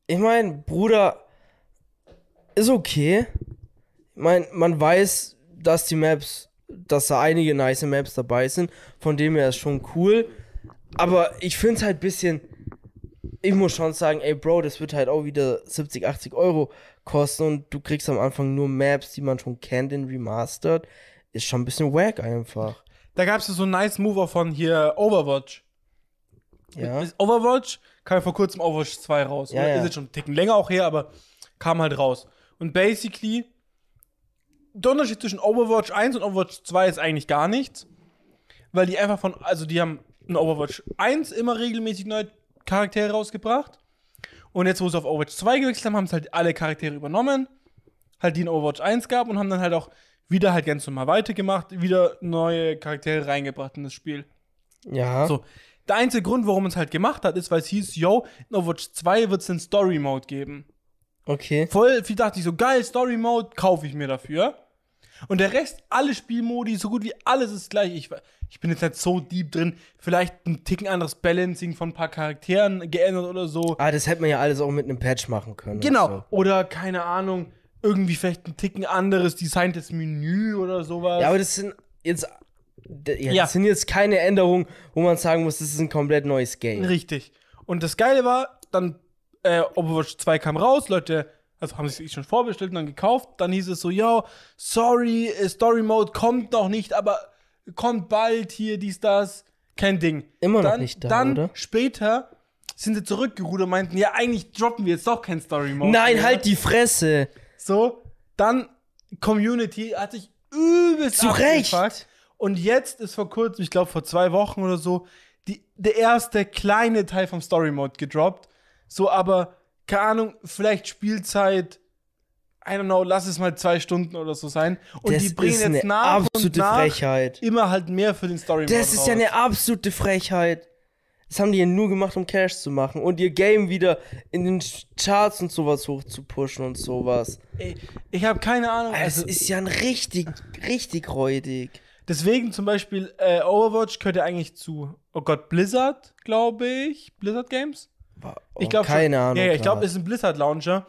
Ich meine, Bruder, ist okay. Ich meine, man weiß, dass die Maps, dass da einige nice Maps dabei sind. Von dem her ist schon cool. Aber ich finde es halt ein bisschen. Ich muss schon sagen, ey Bro, das wird halt auch wieder 70, 80 Euro kosten und du kriegst am Anfang nur Maps, die man schon kennt in Remastered. Ist schon ein bisschen wack einfach. Da gab es so einen nice Mover von hier Overwatch. Ja. Ist Overwatch kam ja vor kurzem Overwatch 2 raus. Ja, ja. Ist jetzt schon einen Ticken länger auch her, aber kam halt raus. Und basically, der Unterschied zwischen Overwatch 1 und Overwatch 2 ist eigentlich gar nichts. Weil die einfach von, also die haben in Overwatch 1 immer regelmäßig neue Charaktere rausgebracht. Und jetzt, wo sie auf Overwatch 2 gewechselt haben, haben sie halt alle Charaktere übernommen. Halt die in Overwatch 1 gab und haben dann halt auch wieder halt ganz normal weitergemacht, wieder neue Charaktere reingebracht in das Spiel. Ja. So, der einzige Grund, warum es halt gemacht hat, ist, weil es hieß, yo, in Overwatch 2 wird es einen Story-Mode geben. Okay. Voll viel dachte ich so, geil, Story-Mode, kaufe ich mir dafür. Und der Rest, alle Spielmodi, so gut wie alles ist gleich. Ich, ich bin jetzt nicht so deep drin. Vielleicht ein Ticken anderes Balancing von ein paar Charakteren geändert oder so. Ah, das hätte man ja alles auch mit einem Patch machen können. Genau. so. Oder, keine Ahnung, irgendwie vielleicht ein Ticken anderes designtes Menü oder sowas. Ja, aber das sind jetzt, ja, Ja. Das sind jetzt keine Änderungen, wo man sagen muss, das ist ein komplett neues Game. Richtig. Und das Geile war, dann äh, Overwatch 2 kam raus, Leute, also haben sich schon vorbestellt und dann gekauft. Dann hieß es so, yo, sorry, äh, Story Mode kommt noch nicht, aber kommt bald hier, dies, das. Kein Ding. Immer noch dann, nicht da, Dann oder? später sind sie zurückgerudert und meinten, ja, eigentlich droppen wir jetzt doch kein Story Mode. Nein, mehr. halt die Fresse. So, dann Community hat sich übelst Zu Recht. Und jetzt ist vor kurzem, ich glaube vor zwei Wochen oder so, die, der erste kleine Teil vom Story Mode gedroppt. So, aber, keine Ahnung, vielleicht Spielzeit, I don't know, lass es mal zwei Stunden oder so sein. Und das die bringen ist jetzt eine nach und absolute nach Frechheit. immer halt mehr für den Story Mode Das ist ja eine absolute Frechheit. Das haben die ja nur gemacht, um Cash zu machen und ihr Game wieder in den Charts und sowas hoch zu pushen und sowas. Ey, Ich habe keine Ahnung. Es Also, ist ja ein richtig, richtig räudig. Deswegen zum Beispiel äh, Overwatch gehört ja eigentlich zu, oh Gott, Blizzard, glaube ich. Blizzard Games? Ich glaube Oh, keine. Ahnung. Ja, ich glaube, es ist ein Blizzard Launcher.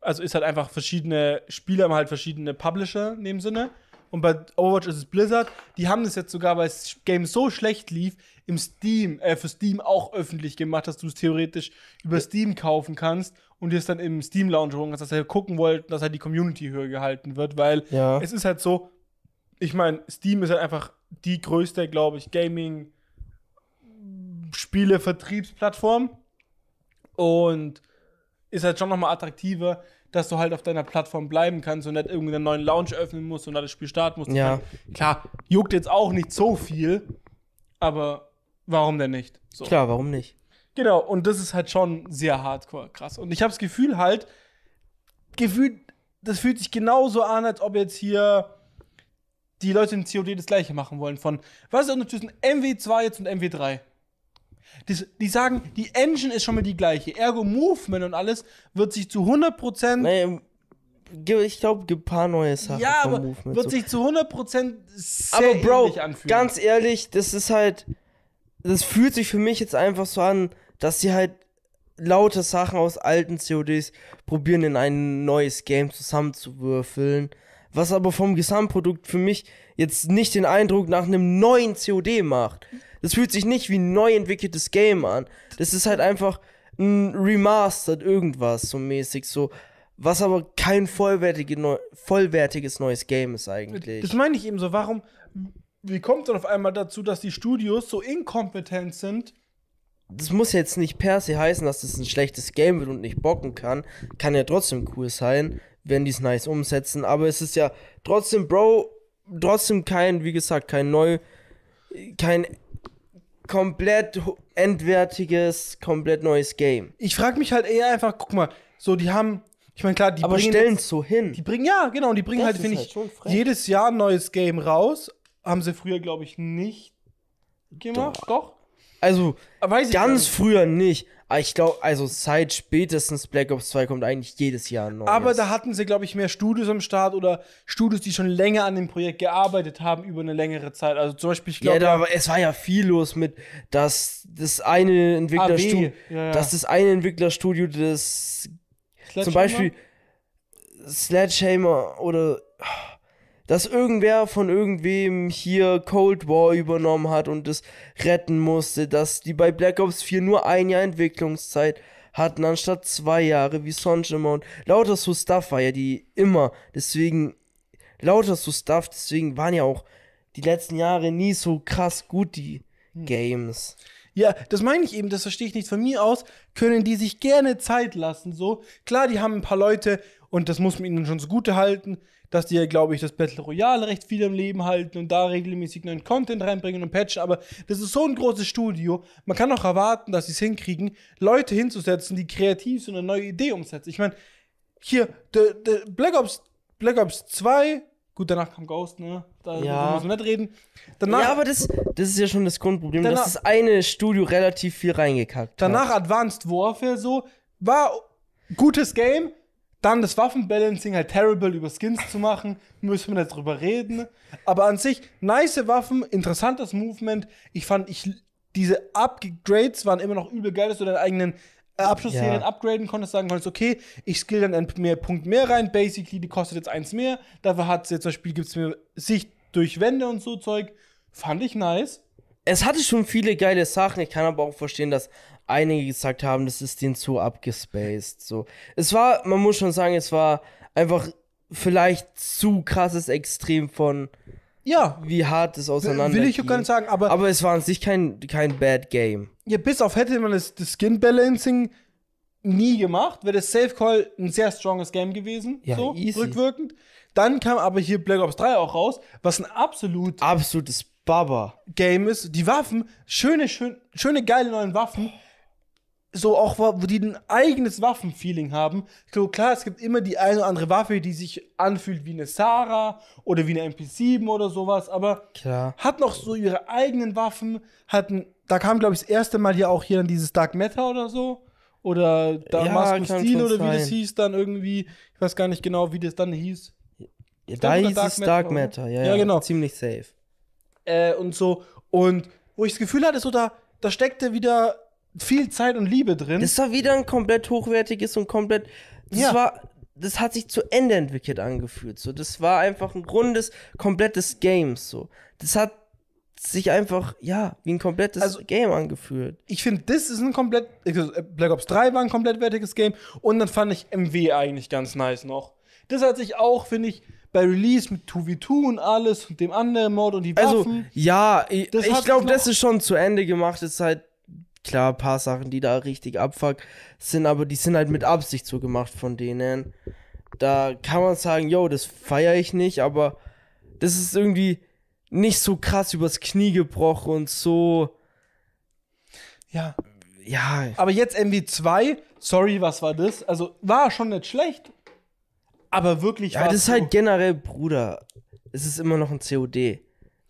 Also ist halt einfach verschiedene Spieler haben halt verschiedene Publisher in dem Sinne. Und bei Overwatch ist es Blizzard. Die haben das jetzt sogar, weil das Game so schlecht lief, im Steam, äh, für Steam auch öffentlich gemacht, dass du es theoretisch über Steam kaufen kannst und dir es dann im Steam Launcher holen kannst, dass sie gucken wollten, dass halt die Community höher gehalten wird, weil Ja. es ist halt so, ich meine, Steam ist halt einfach die größte, glaube ich, Gaming Spiele Vertriebsplattform und ist halt schon nochmal attraktiver, dass du halt auf deiner Plattform bleiben kannst und nicht irgendeinen neuen Lounge öffnen musst und dann das Spiel starten musst. Ja. mein, klar, juckt jetzt auch nicht so viel, aber warum denn nicht? So. Klar, warum nicht? Genau, und das ist halt schon sehr hardcore krass. Und ich habe das Gefühl halt, gefühlt, das fühlt sich genauso an, als ob jetzt hier die Leute in COD das gleiche machen wollen. Von, was ist der Unterschied zwischen MW2 jetzt und MW3? Das, die sagen, die Engine ist schon mal die gleiche. Ergo Movement und alles wird sich zu 100% Nee, ich glaube, gibt ein paar neue Sachen. ja, aber Movement wird so. sich zu 100% sehr Aber Bro, anfühlen. ganz ehrlich, das ist halt, das fühlt sich für mich jetzt einfach so an, dass sie halt lauter Sachen aus alten CODs probieren in ein neues Game zusammenzuwürfeln, was aber vom Gesamtprodukt für mich jetzt nicht den Eindruck nach einem neuen COD macht. Das fühlt sich nicht wie ein neu entwickeltes Game an. Das ist halt einfach ein Remastered irgendwas so mäßig so, was aber kein vollwertige, neu, vollwertiges neues Game ist eigentlich. Das meine ich eben so. Warum, wie kommt es dann auf einmal dazu, dass die Studios so inkompetent sind? das muss jetzt nicht per se heißen, dass das ein schlechtes Game wird und nicht bocken kann. Kann ja trotzdem cool sein, wenn die es nice umsetzen. Aber es ist ja trotzdem, Bro, trotzdem kein, wie gesagt, kein neu, kein komplett endwertiges, komplett neues Game. Ich frage mich halt eher einfach, guck mal, so die haben, ich meine klar, die Aber bringen stellen jetzt- es so hin. die bringen ja genau, und die bringen Das halt finde halt ich jedes Jahr ein neues Game raus. Haben sie früher glaube ich nicht gemacht, doch? Also, ich gar ganz früher nicht. Aber ich glaube, also seit spätestens Black Ops 2 kommt eigentlich jedes Jahr ein neues. Aber da hatten sie, glaube ich, mehr Studios am Start oder Studios, die schon länger an dem Projekt gearbeitet haben über eine längere Zeit. Also zum Beispiel, ich Ja, glaube, da, aber es war ja viel los mit, dass das eine Entwicklerstudio, ja, ja. dass das eine Entwicklerstudio das zum? Beispiel Sledgehammer oder dass irgendwer von irgendwem hier Cold War übernommen hat und das retten musste, dass die bei Black Ops 4 nur ein Jahr Entwicklungszeit hatten, anstatt zwei Jahre wie Sonjima und lauter so Stuff war ja die immer, deswegen lauter so Stuff, deswegen waren ja auch die letzten Jahre nie so krass gut, die Hm. Games. Ja, das meine ich eben, das verstehe ich nicht. Von mir aus können die sich gerne Zeit lassen. So, klar, die haben ein paar Leute und das muss man ihnen schon zugute halten, dass die ja, glaube ich, das Battle Royale recht viel im Leben halten und da regelmäßig neuen Content reinbringen und patchen. Aber das ist so ein großes Studio. Man kann auch erwarten, dass sie es hinkriegen, Leute hinzusetzen, die kreativ so eine neue Idee umsetzen. Ich meine, hier, der der Black Ops, Black Ops 2, gut, danach kam Ghost, ne? Da Ja. müssen wir nicht reden. Danach, ja, aber das, das ist ja schon das Grundproblem, Danach- dass das eine Studio relativ viel reingekackt Danach hat. Advanced Warfare so, war gutes Game. Dann das Waffenbalancing halt terrible über Skins zu machen, müssen wir nicht drüber reden. Aber an sich, nice Waffen, interessantes Movement. Ich fand, ich, diese Upgrades waren immer noch übel geil, dass du deinen eigenen äh, Abschlussserien Ja. upgraden konntest, sagen konntest, okay, ich skill dann einen mehr Punkt mehr rein, basically, die kostet jetzt eins mehr. Dafür hat jetzt zum Beispiel, gibt es mir Sicht durch Wände und so Zeug. Fand ich nice. Es hatte schon viele geile Sachen. Ich kann aber auch verstehen, dass einige gesagt haben, das ist denen zu abgespaced. So. Es war, man muss schon sagen, es war einfach vielleicht zu krasses Extrem von Ja, wie hart es auseinander will ich auch gar nicht sagen, aber Aber es war an sich kein, kein Bad Game. Ja, bis auf hätte man das, das Skin Balancing nie gemacht, wäre das Safe Call ein sehr stronges Game gewesen, Ja, so easy. rückwirkend. Dann kam aber hier Black Ops 3 auch raus, was ein absolut Absolutes Baba. Game ist. Die Waffen, schöne, schön, schöne, geile neue Waffen. So auch, wo die ein eigenes Waffenfeeling haben. So klar, es gibt immer die eine oder andere Waffe, die sich anfühlt wie eine Sarah oder wie eine MP7 oder sowas, aber Klar. hat noch so ihre eigenen Waffen, hatten, da kam, glaube ich, das erste Mal hier auch hier dann dieses Dark Matter oder so. Oder Damascus kann Steel oder wie das hieß dann irgendwie. Ich weiß gar nicht genau, wie das dann hieß. Ja, da hieß Dark es Matter, Dark? Matter. Ja, Ja, ja, genau. Ziemlich safe. Äh, und so. Und wo ich das Gefühl hatte, so da, da steckte wieder viel Zeit und Liebe drin. Das war wieder ein komplett hochwertiges und komplett. Das Ja. war. Das hat sich zu Ende entwickelt angefühlt. So, das war einfach ein rundes, komplettes Game. So, das hat sich einfach, ja, wie ein komplettes Also- Game angefühlt. ich finde, das ist ein komplett. äh, Black Ops 3 war ein komplettwertiges Game. Und dann fand ich MW eigentlich ganz nice noch. Das hat sich auch, finde ich, bei Release mit 2v2 und alles und dem anderen Mode und die Also, Waffen. ja, ich, ich glaube, das ist schon zu Ende gemacht. Es ist halt klar, ein paar Sachen, die da richtig abfuck sind, aber die sind halt mit Absicht so gemacht von denen. Da kann man sagen, yo, das feiere ich nicht, aber das ist irgendwie nicht so krass übers Knie gebrochen und so, ja. ja, Aber jetzt MW2, sorry, was war das? Also war schon nicht schlecht. Aber wirklich ja, das ist halt generell, Bruder, es ist immer noch ein COD.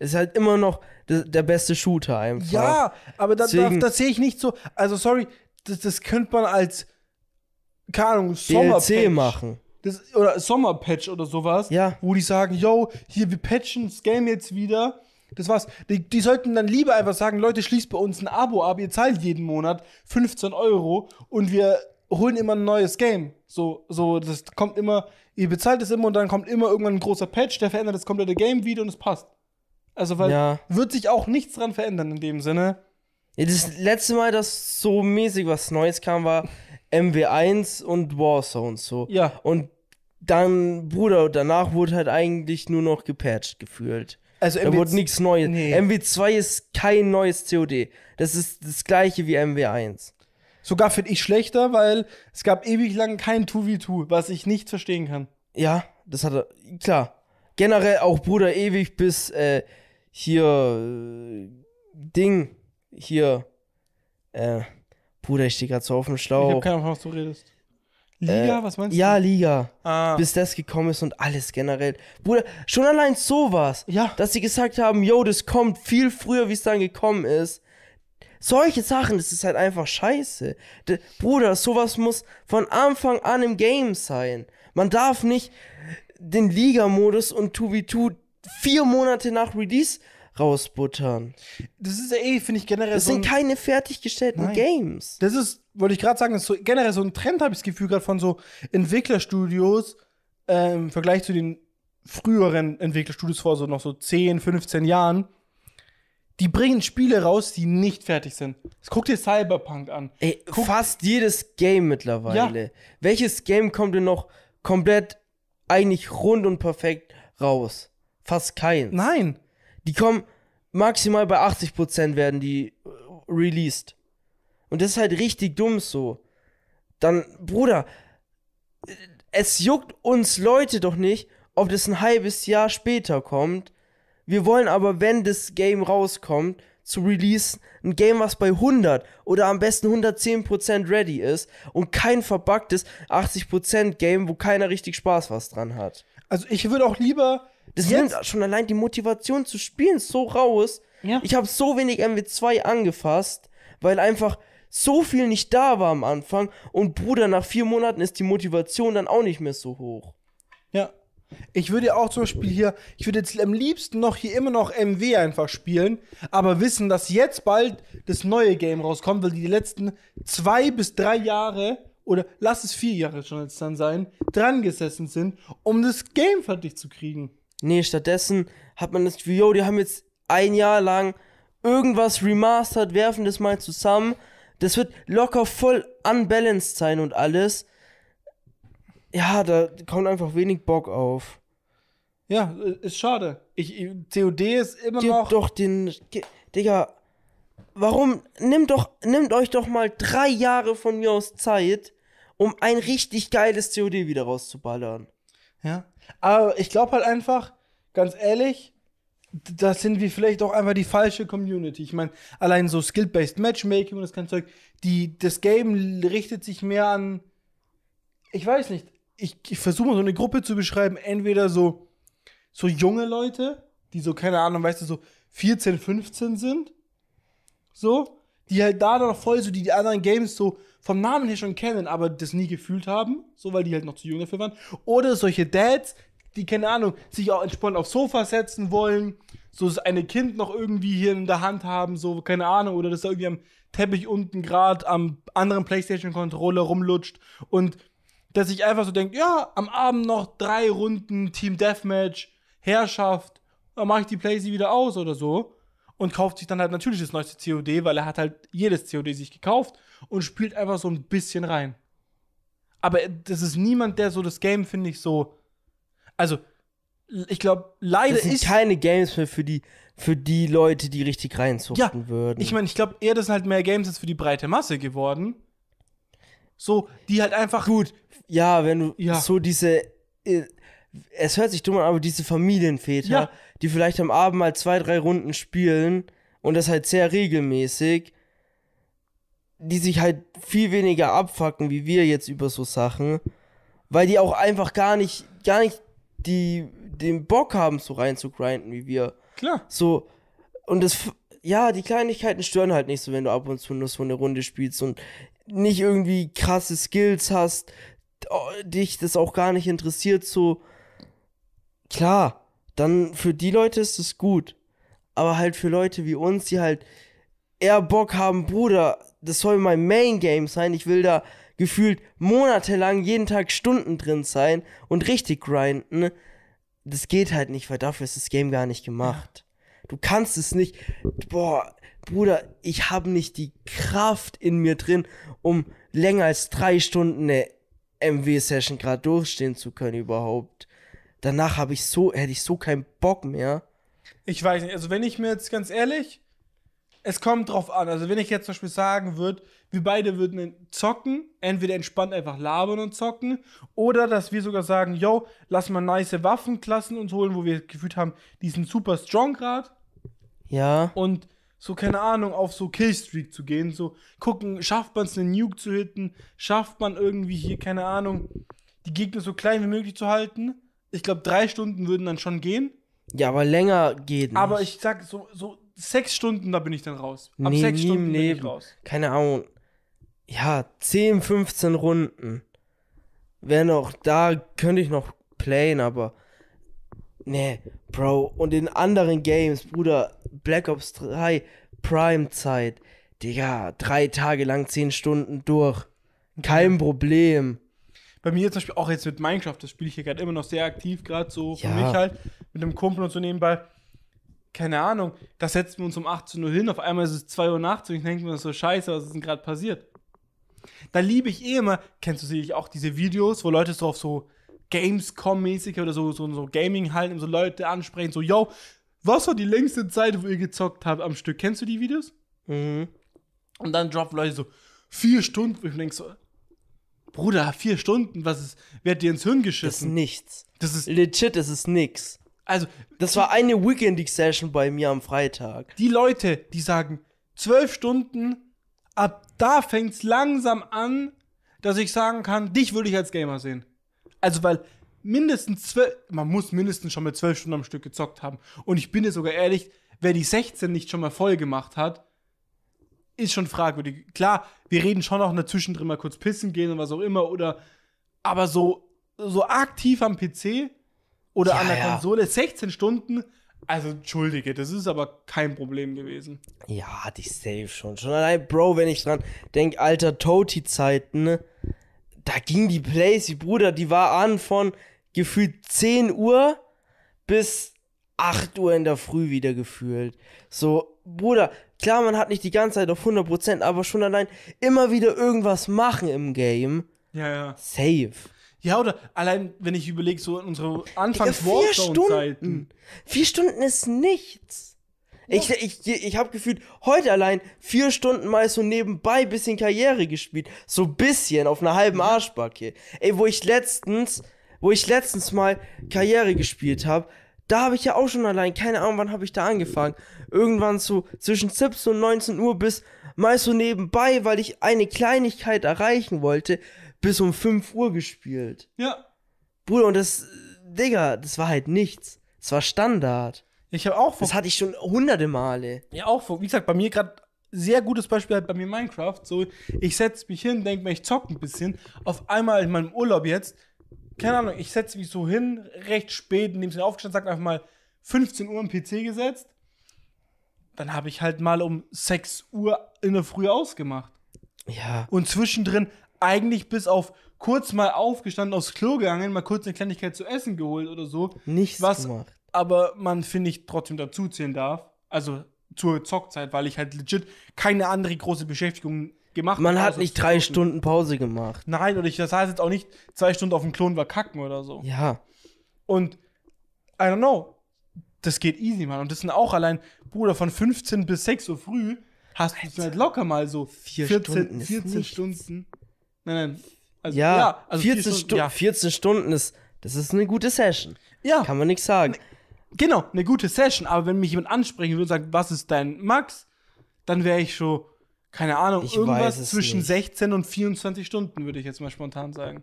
Es ist halt immer noch der, beste Shooter einfach. Ja, aber da, da, Deswegen- das sehe ich nicht so. Also, sorry, das, das könnte man als, keine Ahnung, Sommerpatch. DLC machen. Das, oder Sommerpatch oder sowas. Ja. Wo die sagen, yo, hier, wir patchen das Game jetzt wieder. Das war's. Die, die sollten dann lieber einfach sagen, Leute, schließt bei uns ein Abo ab, ihr zahlt jeden Monat 15 Euro und wir holen immer ein neues Game. So, so, das kommt immer, ihr bezahlt es immer und dann kommt immer irgendwann ein großer Patch, der verändert das komplette Game wieder und es passt. Also, weil Ja. wird sich auch nichts dran verändern in dem Sinne. Ja, das letzte Mal, dass so mäßig was Neues kam, war MW1 und Warzone so. Ja. Und dann, Bruder, danach wurde halt eigentlich nur noch gepatcht gefühlt. Also, Da MW wurde nichts Neues. Nee. MW2 ist kein neues COD. Das ist das gleiche wie MW1. Sogar finde ich schlechter, weil es gab ewig lang kein 2v2, was ich nicht verstehen kann. Ja, das hat er. Klar. Generell auch Bruder ewig bis äh, hier äh, Ding. Hier. Äh, Bruder, ich stehe gerade so auf dem Ich Schlauch. habe keine Ahnung, was du redest. Liga, Äh, was meinst Ja, du? Liga. Ah. bis das gekommen ist und alles generell. Bruder, schon allein sowas, Ja. dass sie gesagt haben, yo, das kommt viel früher, wie es dann gekommen ist. Solche Sachen, das ist halt einfach scheiße. D Bruder, sowas muss von Anfang an im Game sein. Man darf nicht den Liga-Modus und 2v2 vier Monate nach Release rausbuttern. Das ist ja eh, finde ich generell Das so sind ein, keine fertiggestellten Nein. Games. Das ist, wollte ich gerade sagen, das ist so generell so ein Trend, habe ich das Gefühl gerade von so Entwicklerstudios äh, im Vergleich zu den früheren Entwicklerstudios vor so noch so 10, 15 Jahren. Die bringen Spiele raus, die nicht fertig sind. Guck dir Cyberpunk an. Ey, Guck- fast jedes Game mittlerweile. Welches Game kommt denn noch komplett eigentlich rund und perfekt raus? Fast keins. Nein. Die kommen maximal bei 80% werden die äh, released. Und das ist halt richtig dumm so. Dann, Bruder, äh, es juckt uns Leute doch nicht, ob das ein halbes Jahr später kommt. Wir wollen aber, wenn das Game rauskommt, zu Release, ein Game, was bei 100 oder am besten 110% ready ist und kein verbuggtes 80% Game, wo keiner richtig Spaß was dran hat. Also ich würde auch lieber Das jetzt, nimmt schon allein die Motivation zu spielen so raus. Ja. Ich habe so wenig MW2 angefasst, weil einfach so viel nicht da war am Anfang. Und Bruder, nach vier Monaten ist die Motivation dann auch nicht mehr so hoch. Ja. Ich würde auch zum Beispiel hier, ich würde jetzt am liebsten noch hier immer noch MW einfach spielen, aber wissen, dass jetzt bald das neue Game rauskommt, weil die die letzten zwei bis drei Jahre oder lass es vier Jahre schon jetzt dann sein, dran gesessen sind, um das Game fertig zu kriegen. Nee, stattdessen hat man das Gefühl, yo, die haben jetzt ein Jahr lang irgendwas remastered, werfen das mal zusammen. Das wird locker voll unbalanced sein und alles. Ja, da kommt einfach wenig Bock auf. Ja, ist schade. Ich, COD ist immer Gib noch. doch den. Digga, warum? Nimmt doch, nimmt euch doch mal drei Jahre von mir aus Zeit, um ein richtig geiles COD wieder rauszuballern. Ja. Aber ich glaube halt einfach, ganz ehrlich, das sind wir vielleicht auch einfach die falsche Community. Ich meine, allein so Skill-Based Matchmaking und das ganze Zeug, die, das Game richtet sich mehr an, ich weiß nicht, ich, ich versuche mal so eine Gruppe zu beschreiben, entweder so, so junge Leute, die so, keine Ahnung, weißt du, so 14, 15 sind, so, die halt da noch voll so die, die anderen Games so vom Namen her schon kennen, aber das nie gefühlt haben, so weil die halt noch zu jung dafür waren. Oder solche Dads, die, keine Ahnung, sich auch entspannt aufs Sofa setzen wollen, so das eine Kind noch irgendwie hier in der Hand haben, so, keine Ahnung, oder das da irgendwie am Teppich unten gerade am anderen Playstation-Controller rumlutscht und dass ich einfach so denkt, ja, am Abend noch drei Runden Team Deathmatch, Herrschaft, dann mache ich die Playsee wieder aus oder so und kauft sich dann halt natürlich das neueste COD, weil er hat halt jedes COD sich gekauft und spielt einfach so ein bisschen rein. Aber das ist niemand, der so das Game, finde ich, so. Also, ich glaube, leider Das sind ist. keine Games mehr für die, für die Leute, die richtig Ja, reinzuchten würden. ich meine, ich glaube eher, das sind halt mehr Games jetzt für die breite Masse geworden. So, die halt einfach. Gut, ja, wenn du Ja. so diese. äh, Es hört sich dumm an, aber diese Familienväter, Ja. die vielleicht am Abend mal zwei, drei Runden spielen und das halt sehr regelmäßig, die sich halt viel weniger abfacken wie wir jetzt über so Sachen, weil die auch einfach gar nicht, gar nicht die, den Bock haben, so rein zu grinden wie wir. Klar. So, und das, ja, die Kleinigkeiten stören halt nicht so, wenn du ab und zu nur so eine Runde spielst und nicht irgendwie krasse Skills hast, oh, dich das auch gar nicht interessiert, so, klar, dann für die Leute ist es gut. Aber halt für Leute wie uns, die halt eher Bock haben, Bruder, das soll mein Main Game sein, ich will da gefühlt monatelang jeden Tag Stunden drin sein und richtig grinden, das geht halt nicht, weil dafür ist das Game gar nicht gemacht. Du kannst es nicht. Boah, Bruder, ich habe nicht die Kraft in mir drin, um länger als drei Stunden eine MW-Session gerade durchstehen zu können überhaupt. Danach habe ich so, hätte ich so keinen Bock mehr. Ich weiß nicht, also wenn ich mir jetzt ganz ehrlich, es kommt drauf an. Also wenn ich jetzt zum Beispiel sagen würde, wir beide würden zocken, entweder entspannt einfach labern und zocken, oder dass wir sogar sagen, yo, lass mal nice Waffenklassen uns holen, wo wir gefühlt haben, die sind super strong gerade Ja, und so, keine Ahnung, auf so Killstreak zu gehen, so gucken, schafft man es, einen Nuke zu hitten, schafft man irgendwie hier, keine Ahnung, die Gegner so klein wie möglich zu halten. Ich glaube, drei Stunden würden dann schon gehen. ja, aber länger geht nicht. Aber ich sag so, so sechs Stunden, da bin ich dann raus. Ab Nee, sechs Stunden bin ich raus. keine Ahnung, ja, 10, 15 Runden. Wäre noch, da könnte ich noch playen, aber nee, Bro. Und in anderen Games, Bruder, Black Ops 3, Prime-Zeit, Digga, drei Tage lang 10 Stunden durch. Kein Problem. Bei mir zum Beispiel auch jetzt mit Minecraft, das spiele ich hier gerade immer noch sehr aktiv, gerade so für Ja. mich halt, mit einem Kumpel und so nebenbei. Keine Ahnung, da setzen wir uns um 18 Uhr hin, auf einmal ist es 2 Uhr nachts und ich denke mir so, scheiße, was ist denn gerade passiert? Da liebe ich eh immer, kennst du sicherlich auch diese Videos, wo Leute so auf so Gamescom-mäßig oder so, so, so Gaming-Hallen so Leute ansprechen, so, yo, was war die längste Zeit, wo ihr gezockt habt am Stück? Kennst du die Videos? Mhm. Und dann droppen Leute so vier Stunden, wo ich denke so, Bruder, vier Stunden, was ist, wer hat dir ins Hirn Das ist geschissen? nichts. Das ist, Legit, das ist nix. also, Das war eine Weekend-Session bei mir am Freitag. die Leute, die sagen, zwölf Stunden, ab da fängt's langsam an, dass ich sagen kann, dich würde ich als Gamer sehen. Also, weil mindestens zwölf, man muss mindestens schon mit zwölf Stunden am Stück gezockt haben. Und ich bin dir sogar ehrlich, wer die 16 nicht schon mal voll gemacht hat, ist schon fragwürdig. Klar, wir reden schon auch dazwischen drin mal kurz pissen gehen und was auch immer, oder aber so, so aktiv am PC oder Ja, an der ja. Konsole 16 Stunden, also entschuldige, das ist aber kein Problem gewesen. Ja, hatte ich safe schon. Schon allein, Bro, wenn ich dran denk, alter Toti-Zeiten, ne? Da ging die Playsee, Bruder, die war an von gefühlt 10 Uhr bis 8 Uhr in der Früh wieder gefühlt. So, Bruder, klar, man hat nicht die ganze Zeit auf 100%, aber schon allein immer wieder irgendwas machen im Game. Ja, ja. Safe. Ja, oder allein, wenn ich überlege, so in unsere anfangs vier. Stunden. Vier Stunden ist nichts. Ich, ich, ich habe gefühlt heute allein vier Stunden mal so nebenbei bisschen Karriere gespielt. So bisschen auf einer halben Arschbacke. Ey, wo ich letztens, wo ich letztens mal Karriere gespielt habe, da habe ich ja auch schon allein, keine Ahnung, wann habe ich da angefangen. Irgendwann so zwischen 17 und 19 Uhr bis mal so nebenbei, weil ich eine Kleinigkeit erreichen wollte, bis um 5 Uhr gespielt. Ja. Bruder, und das, Digga, das war halt nichts. Das war Standard. Ich habe auch vor, Das hatte ich schon hunderte Male. ja, auch vor, wie gesagt, bei mir gerade sehr gutes Beispiel halt bei mir Minecraft. So, ich setze mich hin, denke mir, ich zocke ein bisschen. Auf einmal in meinem Urlaub jetzt keine Ahnung, ich setze mich so hin, recht spät, in dem Sinne aufgestanden, sag einfach mal 15 Uhr am PC gesetzt. Dann habe ich halt mal um 6 Uhr in der Früh ausgemacht. Ja. Und zwischendrin eigentlich bis auf kurz mal aufgestanden, aufs Klo gegangen, mal kurz eine Kleinigkeit zu essen geholt oder so. Nichts Was gemacht. Aber man, finde ich, trotzdem dazuzählen darf. Also zur Zockzeit, weil ich halt legit keine andere große Beschäftigung gemacht Man habe, hat außer nicht drei. Stunden Pause gemacht. Nein, oder ich, das heißt jetzt auch nicht, zwei Stunden auf dem Klon war kacken oder so. Ja. Und I don't know. Das geht easy, Mann. Und das sind auch allein, Bruder, von 15 bis 6 Uhr früh hast du halt locker mal so Vier 14, Stunden ist 14 nichts. Stunden. Nein, nein. Also, Ja, also vier 14, Stunden, Stu ja. 14 Stunden ist, das ist eine gute Session. ja, Kann man nichts sagen. Genau, eine gute Session. Aber wenn mich jemand ansprechen würde und sagt, was ist dein Max, dann wäre ich schon, keine Ahnung, Ich irgendwas zwischen nicht. 16 und 24 Stunden, würde ich jetzt mal spontan sagen.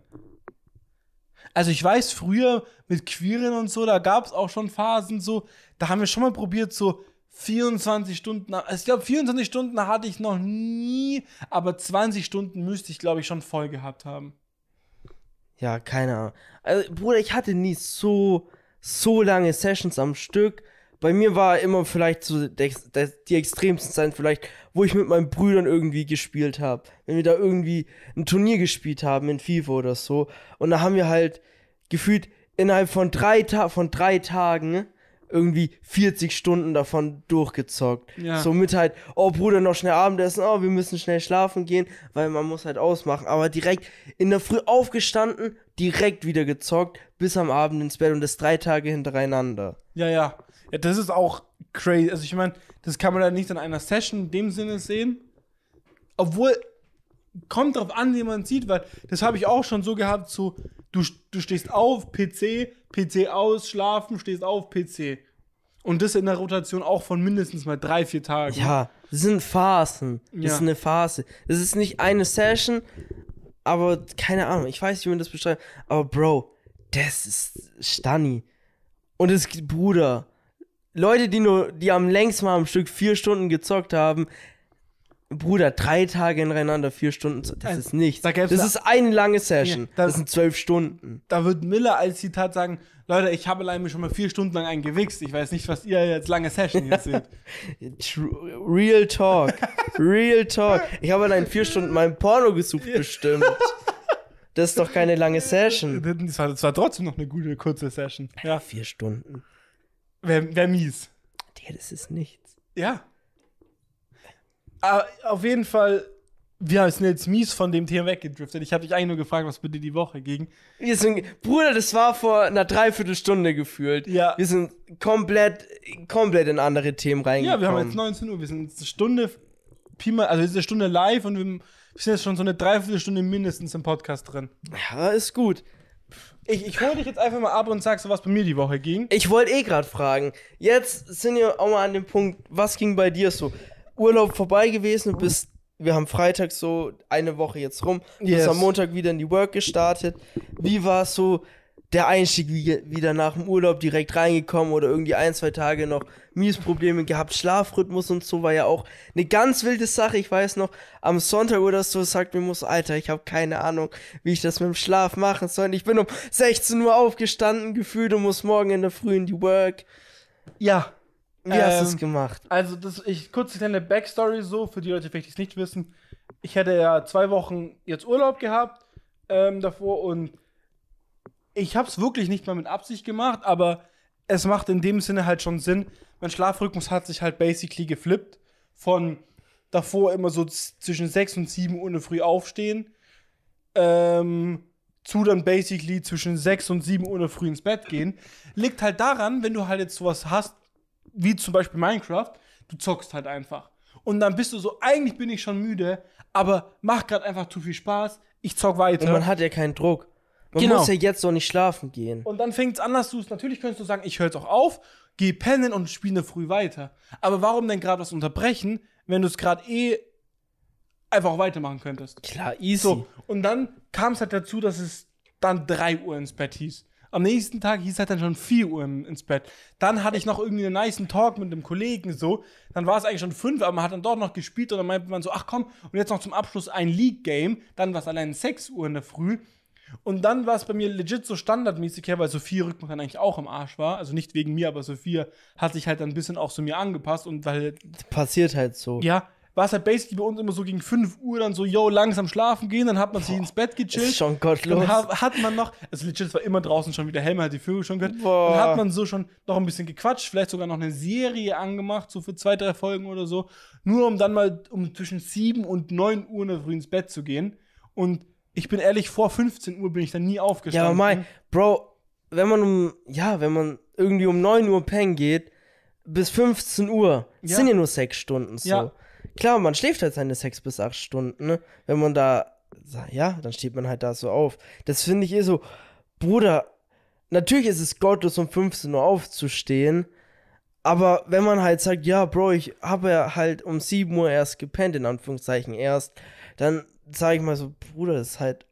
Also ich weiß, früher mit Queeren und so, da gab es auch schon Phasen so, da haben wir schon mal probiert, so 24 Stunden, also ich glaube 24 Stunden hatte ich noch nie, aber 20 Stunden müsste ich, glaube ich, schon voll gehabt haben. Ja, keine Ahnung. Also, Bruder, ich hatte nie so, so lange Sessions am Stück. Bei mir war immer vielleicht so der, die extremsten Zeiten vielleicht, wo ich mit meinen Brüdern irgendwie gespielt habe. Wenn wir da irgendwie ein Turnier gespielt haben in FIFA oder so. Und da haben wir halt gefühlt innerhalb von drei, Ta von drei Tagen irgendwie 40 Stunden davon durchgezockt. Ja. So mit halt, oh Bruder, noch schnell Abendessen, oh, wir müssen schnell schlafen gehen, weil man muss halt ausmachen. Aber direkt in der Früh aufgestanden, direkt wieder gezockt, bis am Abend ins Bett und das drei Tage hintereinander. Ja, ja. Ja, das ist auch crazy. Also ich meine, das kann man dann nicht in einer Session in dem Sinne sehen. Obwohl, kommt drauf an, wie man sieht, weil das habe ich auch schon so gehabt, so, du, du stehst auf, PC, PC aus, schlafen, stehst auf, PC. Und das in der Rotation auch von mindestens mal drei, vier Tagen. Ja, das sind Phasen. Das Ja. ist eine Phase. Das ist nicht eine Session, aber keine Ahnung, ich weiß nicht, wie man das beschreibt. Aber Bro, das ist Stani. Und es Bruder. Leute, die nur, die am längsten mal am Stück vier Stunden gezockt haben, Bruder, drei Tage hintereinander, vier Stunden, das Also, ist nichts. da Das ist eine lange Session. Ja, da- das sind zwölf Stunden. Da wird Miller als Zitat sagen, Leute, ich habe allein mir schon mal vier Stunden lang einen gewichst. Ich weiß nicht, was ihr jetzt lange Session hier seht. Real Talk. Real Talk. Ich habe allein vier Stunden mein Porno gesucht, bestimmt. Das ist doch keine lange Session. Das war, das war trotzdem noch eine gute, kurze Session. Ja, Vier Stunden. wäre wär mies. Digga, das ist nichts. Ja. Aber auf jeden Fall, wir sind jetzt mies von dem Thema weggedriftet. Ich habe dich eigentlich nur gefragt, was bitte die Woche ging. Wir sind, Bruder, das war vor einer Dreiviertelstunde gefühlt. Ja. Wir sind komplett, komplett in andere Themen Ja, reingekommen. wir haben jetzt 19 Uhr, wir sind jetzt eine Stunde, also jetzt eine Stunde live und wir sind jetzt schon so eine Dreiviertelstunde mindestens im Podcast drin. Ja, ist gut. Ich, ich hole dich jetzt einfach mal ab und sag so, was bei mir die Woche ging. Ich wollte eh gerade fragen. Jetzt sind wir auch mal an dem Punkt, was ging bei dir so? Urlaub vorbei gewesen, du bist, wir haben Freitag so eine Woche jetzt rum, du Yes. bist am Montag wieder in die Work gestartet. Wie war so der Einstieg wie, wieder nach dem Urlaub direkt reingekommen oder irgendwie ein, zwei Tage noch Miesprobleme gehabt? Schlafrhythmus und so war ja auch eine ganz wilde Sache. Ich weiß noch, am Sonntag oder so sagt mir muss, Alter, ich habe keine Ahnung, wie ich das mit dem Schlaf machen soll. Ich bin um 16 Uhr aufgestanden gefühlt und muss morgen in der Früh in die Work. Ja. Wie hast du Ähm, es gemacht? Also, das, ich, kurz eine kleine Backstory so, für die Leute, die vielleicht es nicht wissen. Ich hatte ja zwei Wochen jetzt Urlaub gehabt ähm, davor und ich habe es wirklich nicht mal mit Absicht gemacht, aber es macht in dem Sinne halt schon Sinn. Mein Schlafrhythmus hat sich halt basically geflippt. Von davor immer so zwischen 6 und 7 Uhr Früh aufstehen, ähm, zu dann basically zwischen 6 und 7 Uhr Früh ins Bett gehen. Liegt halt daran, wenn du halt jetzt sowas hast, wie zum Beispiel Minecraft, du zockst halt einfach. Und dann bist du so, eigentlich bin ich schon müde, aber macht gerade einfach zu viel Spaß, ich zock weiter. Und man hat ja keinen Druck. Man Genau. muss ja jetzt doch nicht schlafen gehen. Und dann fängt es an, dass du es, natürlich könntest du sagen, ich höre jetzt auch auf, geh pennen und spiele früh weiter. Aber warum denn gerade was unterbrechen, wenn du es gerade eh einfach auch weitermachen könntest? Klar, easy. So, und dann kam es halt dazu, dass es dann 3 Uhr ins Bett hieß. Am nächsten Tag hieß es halt dann schon 4 Uhr ins Bett. Dann hatte ich noch irgendwie einen niceen Talk mit einem Kollegen so. Dann war es eigentlich schon 5, aber man hat dann dort noch gespielt und dann meinte man so, ach komm, und jetzt noch zum Abschluss ein League-Game. Dann war es allein 6 Uhr in der Früh. Und dann war es bei mir legit so standardmäßig her, weil Sophia Rückmann dann eigentlich auch im Arsch war. Also nicht wegen mir, aber Sophia hat sich halt dann ein bisschen auch zu mir angepasst und weil Passiert halt so. ja, war es halt basically bei uns immer so gegen 5 Uhr dann so, yo, langsam schlafen gehen, dann hat man sich ins Bett ist gechillt. schon gottlos. Dann hat, hat man noch, also legit, es war immer draußen schon wieder hell, man hat die Vögel schon gehört. Boah. Dann hat man so schon noch ein bisschen gequatscht, vielleicht sogar noch eine Serie angemacht, so für zwei, drei Folgen oder so. Nur um dann mal um zwischen 7 und 9 Uhr in der Früh ins Bett zu gehen. Und ich bin ehrlich, vor 15 Uhr bin ich dann nie Ja, aufgestanden. aber mein, Bro, wenn man um, ja, wenn man irgendwie um 9 Uhr pennen geht, bis 15 Uhr, Ja. sind ja nur sechs Stunden so. Ja. Klar, man schläft halt seine sechs bis acht Stunden, ne? Wenn man da, ja, dann steht man halt da so auf. Das finde ich eh so, Bruder, natürlich ist es gottlos, um 15 Uhr aufzustehen, aber wenn man halt sagt, ja, Bro, ich habe ja halt um 7 Uhr erst gepennt, in Anführungszeichen erst, dann sage ich mal so, Bruder, das ist halt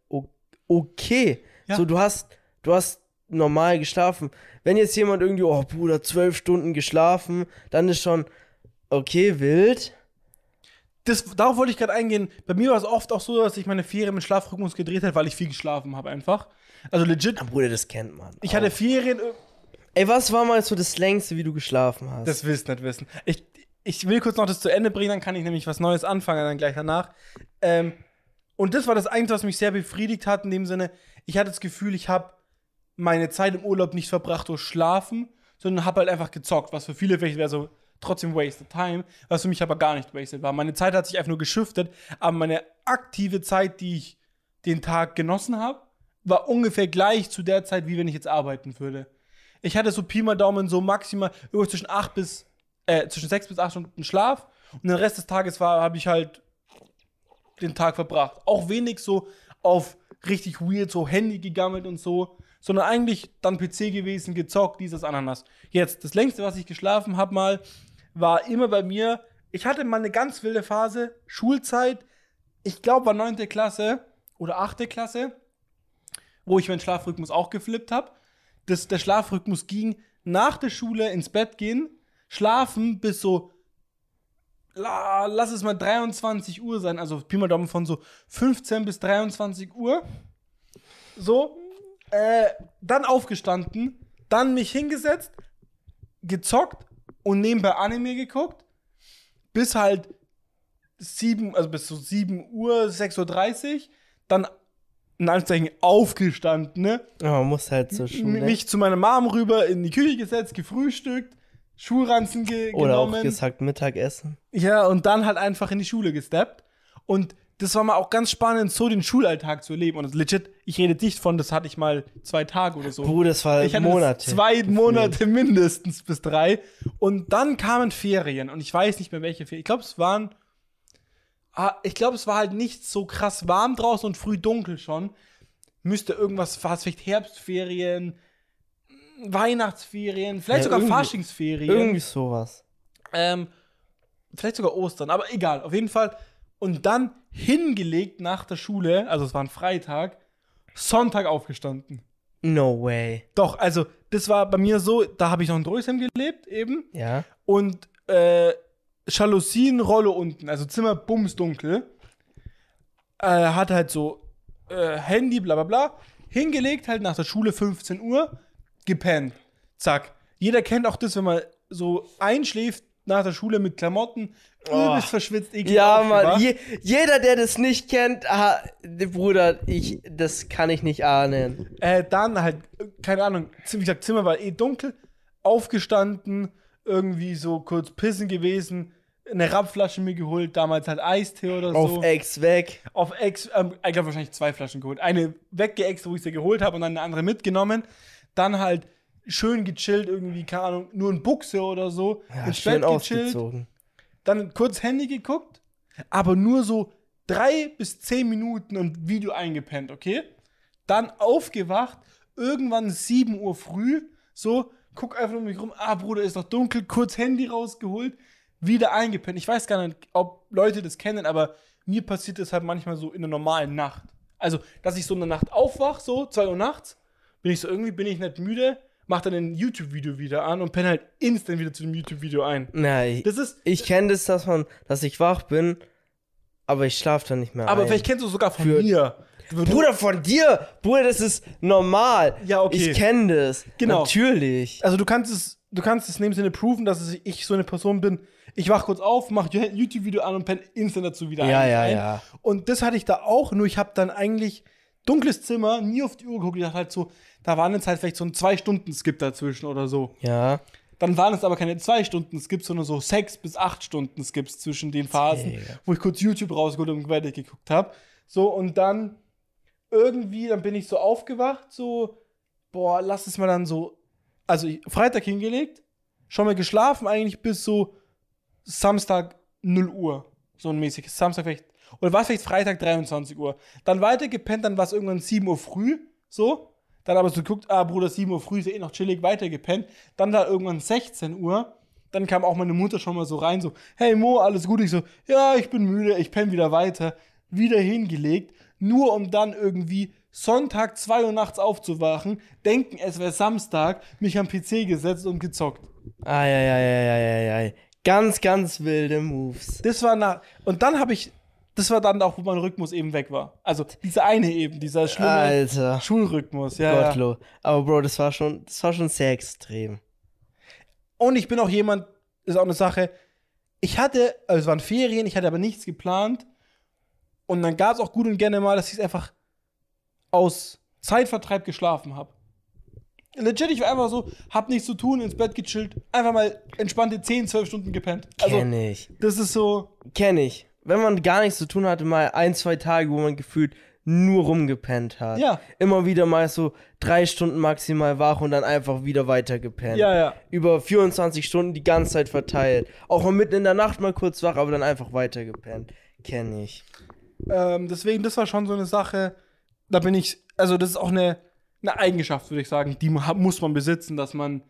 okay. Ja. So, du hast, du hast normal geschlafen. Wenn jetzt jemand irgendwie, oh Bruder, zwölf Stunden geschlafen, dann ist schon okay, wild. Das, darauf wollte ich gerade eingehen. Bei mir war es oft auch so, dass ich meine Ferien mit Schlafrhythmus gedreht habe, weil ich viel geschlafen habe einfach. Also legit, Ja, Bruder, das kennt man. ich hatte Ferien, äh, Ey, was war mal so das längste, wie du geschlafen hast? das willst du nicht wissen. Ich, ich will kurz noch das zu Ende bringen, dann kann ich nämlich was Neues anfangen, dann gleich danach. Ähm, und das war das Einzige, was mich sehr befriedigt hat, in dem Sinne, ich hatte das Gefühl, ich habe meine Zeit im Urlaub nicht verbracht durch Schlafen, sondern habe halt einfach gezockt, was für viele vielleicht wäre so trotzdem wasted time, was für mich aber gar nicht wasted war. Meine Zeit hat sich einfach nur geschiftet, aber meine aktive Zeit, die ich den Tag genossen habe, war ungefähr gleich zu der Zeit, wie wenn ich jetzt arbeiten würde. Ich hatte so Pi mal Daumen so maximal irgendwo zwischen 8 bis, äh, zwischen 6 bis 8 Stunden Schlaf und den Rest des Tages war, habe ich halt den Tag verbracht. Auch wenig so auf richtig weird, so Handy gegammelt und so, sondern eigentlich dann PC gewesen, gezockt, dieses Ananas. Jetzt, das längste, was ich geschlafen habe mal, war immer bei mir, ich hatte mal eine ganz wilde Phase, Schulzeit, ich glaube war 9. Klasse oder 8. Klasse, wo ich meinen Schlafrhythmus auch geflippt habe. Der Schlafrhythmus ging nach der Schule ins Bett gehen, schlafen bis so la, lass es mal 23 Uhr sein, also Pi mal Daumen von so 15 bis 23 Uhr. So, äh, dann aufgestanden, dann mich hingesetzt, gezockt und nebenbei Anime geguckt, bis halt 7, also bis so 7 Uhr, 6.30 Uhr, dann in Anführungszeichen aufgestanden, ne? Ja, man muss halt zur Schule. mich zu meiner Mom rüber in die Küche gesetzt, gefrühstückt, Schulranzen ge Oder auch genommen. gesagt Mittagessen. Ja, und dann halt einfach in die Schule gesteppt. Und das war mal auch ganz spannend, so den Schulalltag zu erleben. Und legit, ich rede nicht von, das hatte ich mal zwei Tage oder so. Bruder, das war ich hatte Monate. zwei. Monate mindestens bis drei. Und dann kamen Ferien. Und ich weiß nicht mehr, welche Ferien. Ich glaube, es waren. Ah, ich glaube, es war halt nicht so krass warm draußen und früh dunkel schon. Müsste irgendwas, war es vielleicht Herbstferien, Weihnachtsferien, vielleicht Ja, sogar Faschingsferien. Irgendwie sowas. Ähm, vielleicht sogar Ostern, aber egal, auf jeden Fall. Und dann hingelegt nach der Schule, also es war ein Freitag, Sonntag aufgestanden. No way. Doch, also das war bei mir so, da habe ich noch in Drösheim gelebt eben Ja. und äh, Jalousien-Rolle unten, also Zimmer bumsdunkel. Äh, hatte halt so äh, Handy, bla bla bla, hingelegt halt nach der Schule 15 Uhr, gepennt. Zack. Jeder kennt auch das, wenn man so einschläft nach der Schule mit Klamotten, übelst verschwitzt, eklig Ja. Mann. Je, jeder, der das nicht kennt, ah, Bruder, ich, das kann ich nicht ahnen. Äh, dann halt, keine Ahnung, wie gesagt, Zimmer war eh dunkel, aufgestanden, irgendwie so kurz pissen gewesen, eine Rapflasche mir geholt, damals halt Eistee oder so. Auf Ex weg. auf Ex, ähm, ich glaube wahrscheinlich zwei Flaschen geholt. Eine weggeext, wo ich sie geholt habe und dann eine andere mitgenommen. Dann halt schön gechillt, irgendwie, keine Ahnung, nur in Buchse oder so. Ja, ins schön Bett gechillt. Dann kurz Handy geguckt, aber nur so drei bis zehn Minuten und Video eingepennt, okay? Dann aufgewacht, irgendwann 7 Uhr früh, so, guck einfach um mich rum, ah, Bruder, ist noch dunkel, kurz Handy rausgeholt, wieder eingepennt. Ich weiß gar nicht, ob Leute das kennen, aber mir passiert das halt manchmal so in der normalen Nacht. Also, dass ich so in der Nacht aufwach, so, 2 Uhr nachts, bin ich so, irgendwie bin ich nicht müde, mach dann ein YouTube-Video wieder an und penne halt instant wieder zu dem YouTube-Video ein. Ich, Das ist, ich kenne das, dass man, dass ich wach bin, aber ich schlafe dann nicht mehr Aber ein. vielleicht kennst du es sogar von Für- mir. Bruder, von dir! Bruder, das ist normal. Ja, okay. Ich kenne das. Genau. Natürlich. Also du kannst es, du kannst es in dem Sinne proven, dass es- ich so eine Person bin. Ich wach kurz auf, mach ein YouTube-Video an und penne instant dazu wieder Ja, ein. ja, ein. ja. Und das hatte ich da auch, nur ich habe dann eigentlich dunkles Zimmer, nie auf die Uhr geguckt. Ich dachte halt so, da waren jetzt halt vielleicht so ein Zwei-Stunden-Skip dazwischen oder so. Ja. Dann waren es aber keine zwei Stunden Skips, sondern so sechs bis acht Stunden Skips zwischen den Phasen, Digga. wo ich kurz YouTube rausgeholt und weiter geguckt habe. So, und dann irgendwie, dann bin ich so aufgewacht, so, boah, lass es mal dann so, also ich, Freitag hingelegt, schon mal geschlafen eigentlich bis so Samstag 0 Uhr, so ein mäßiges, Samstag vielleicht, oder war es vielleicht Freitag 23 Uhr. Dann weiter gepennt, dann war es irgendwann 7 Uhr früh, so, dann aber so geguckt, ah, Bruder, 7 Uhr früh ist ja eh noch chillig, weiter gepennt. Dann da irgendwann 16 Uhr. Dann kam auch meine Mutter schon mal so rein, so, hey Mo, alles gut? Ich so, ja, ich bin müde, ich penne wieder weiter. Wieder hingelegt, nur um dann irgendwie Sonntag 2 Uhr nachts aufzuwachen, denken, es wäre Samstag, mich am PC gesetzt und gezockt. Eieieiei. Ganz, ganz wilde Moves. Das war nach. Und dann habe ich. Das war dann auch, wo mein Rhythmus eben weg war. Also dieser eine eben, dieser schlimme Alter. Schulrhythmus. Ja, ja. Gottlo. Aber Bro, das war schon, das war schon sehr extrem. Und ich bin auch jemand, ist auch eine Sache, ich hatte, also es waren Ferien, ich hatte aber nichts geplant. Und dann gab es auch gut und gerne mal, dass ich einfach aus Zeitvertreib geschlafen habe. Legit, ich war einfach so, hab nichts zu tun, ins Bett gechillt, einfach mal entspannte 10, 12 Stunden gepennt. Also, Kenn ich. das ist so, Kenn ich. Wenn man gar nichts zu tun hatte, mal ein, zwei Tage, wo man gefühlt nur rumgepennt hat. Ja. Immer wieder mal so drei Stunden maximal wach und dann einfach wieder weiter gepennt. ja, ja. Über 24 Stunden die ganze Zeit verteilt. Auch mal mitten in der Nacht mal kurz wach, aber dann einfach weiter gepennt. Kenn ich. Ähm, deswegen, das war schon so eine Sache, da bin ich, also das ist auch eine, eine Eigenschaft, würde ich sagen, die mu- muss man besitzen, dass man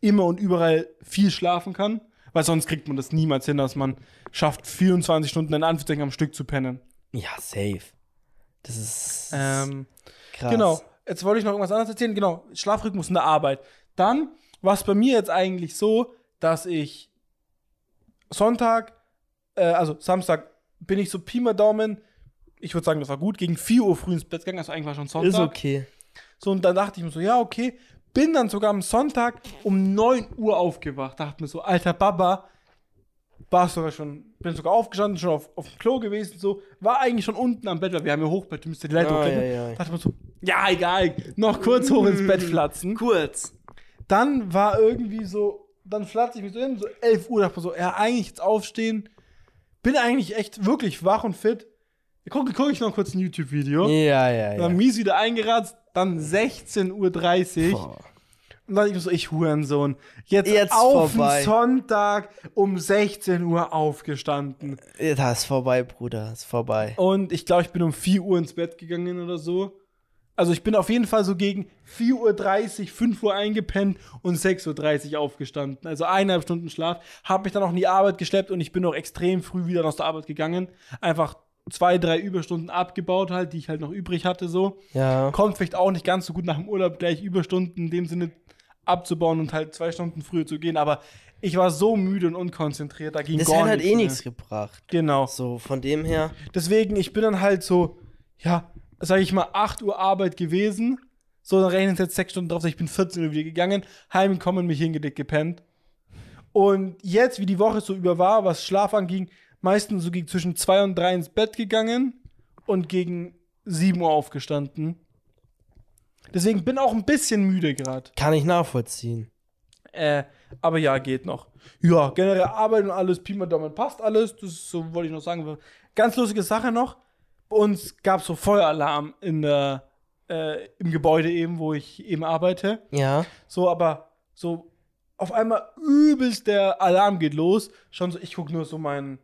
immer und überall viel schlafen kann, weil sonst kriegt man das niemals hin, dass man schafft, 24 Stunden in Anführungszeichen am Stück zu pennen. Ja, safe. Das ist Ähm, krass. Genau. Jetzt wollte ich noch irgendwas anderes erzählen. Genau, Schlafrhythmus in der Arbeit. Dann war es bei mir jetzt eigentlich so, dass ich Sonntag, äh, also Samstag, bin ich so Pi mal Daumen, ich würde sagen, das war gut, gegen 4 Uhr früh ins Bett gegangen, also eigentlich war schon Sonntag. Ist okay. So, und dann dachte ich mir so, ja, okay. Bin dann sogar am Sonntag um 9 Uhr aufgewacht. Dachte mir so, alter Baba, war sogar schon, bin sogar aufgestanden, schon auf, auf dem Klo gewesen, so, war eigentlich schon unten am Bett, weil wir haben ja Hochbett, du müsst die Ah, hochklettern. ja, ja. Dachte mir so, ja, egal, noch kurz hoch ins Bett flatzen. Kurz. Dann war irgendwie so, dann flatze ich mich so hin, so 11 Uhr, dachte mir so, ja, eigentlich jetzt aufstehen. Bin eigentlich echt wirklich wach und fit. Gucke guck ich noch kurz ein YouTube-Video. Ja, ja, ja. Dann mies wieder eingeratzt, dann 16.30 Uhr. Boah. Und dann ich so, ich Hurensohn. Jetzt, Jetzt auf vorbei. Sonntag um 16 Uhr aufgestanden. Das ist vorbei, Bruder. Das ist vorbei. Und ich glaube, ich bin um 4 Uhr ins Bett gegangen oder so. Also ich bin auf jeden Fall so gegen 4.30 Uhr, 5 Uhr eingepennt und 6.30 Uhr aufgestanden. Also eineinhalb Stunden Schlaf. Habe mich dann auch in die Arbeit geschleppt und ich bin auch extrem früh wieder aus der Arbeit gegangen. Einfach zwei, drei Überstunden abgebaut halt, die ich halt noch übrig hatte so. Ja. Kommt vielleicht auch nicht ganz so gut nach dem Urlaub gleich Überstunden in dem Sinne abzubauen und halt zwei Stunden früher zu gehen. Aber ich war so müde und unkonzentriert, da ging Das gar hat halt nichts eh mehr. nichts gebracht. Genau. So, von dem her. Deswegen, ich bin dann halt so, ja, sag ich mal, 8 Uhr Arbeit gewesen. So, dann rechnen jetzt sechs Stunden drauf, ich bin 14 Uhr wieder gegangen, heimgekommen, mich hingelegt, gepennt. Und jetzt, wie die Woche so über war, was Schlaf anging, meistens so gegen zwischen 2 und 3 ins Bett gegangen und gegen 7 Uhr aufgestanden. Deswegen bin auch ein bisschen müde gerade. Kann ich nachvollziehen. Äh, aber ja, geht noch. Ja, generell Arbeit und alles, Pi mal Daumen, passt alles. Das so, wollte ich noch sagen. Ganz lustige Sache noch. Bei uns gab es so Feueralarm in der, äh, im Gebäude eben, wo ich eben arbeite. Ja. So, aber so auf einmal übelst der Alarm geht los. Schon so, ich gucke nur so meinen,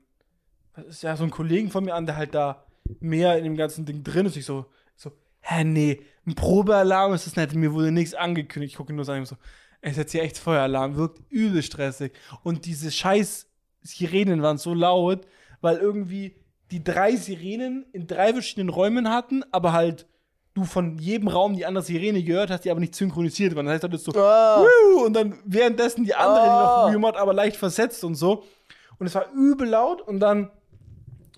das ist ja so ein Kollegen von mir an, der halt da mehr in dem ganzen Ding drin ist. Ich so, so, hä, nee, ein Probealarm ist das nicht. Mir wurde nichts angekündigt. Ich gucke nur so, an, so, es ist jetzt hier echt Feueralarm, wirkt übel stressig. Und diese scheiß Sirenen waren so laut, weil irgendwie die drei Sirenen in drei verschiedenen Räumen hatten, aber halt du von jedem Raum die andere Sirene gehört hast, die aber nicht synchronisiert waren. Das heißt, du hattest so Ah. Wuh! und dann währenddessen die andere, die Ah. noch Wii hat, aber leicht versetzt und so. Und es war übel laut und dann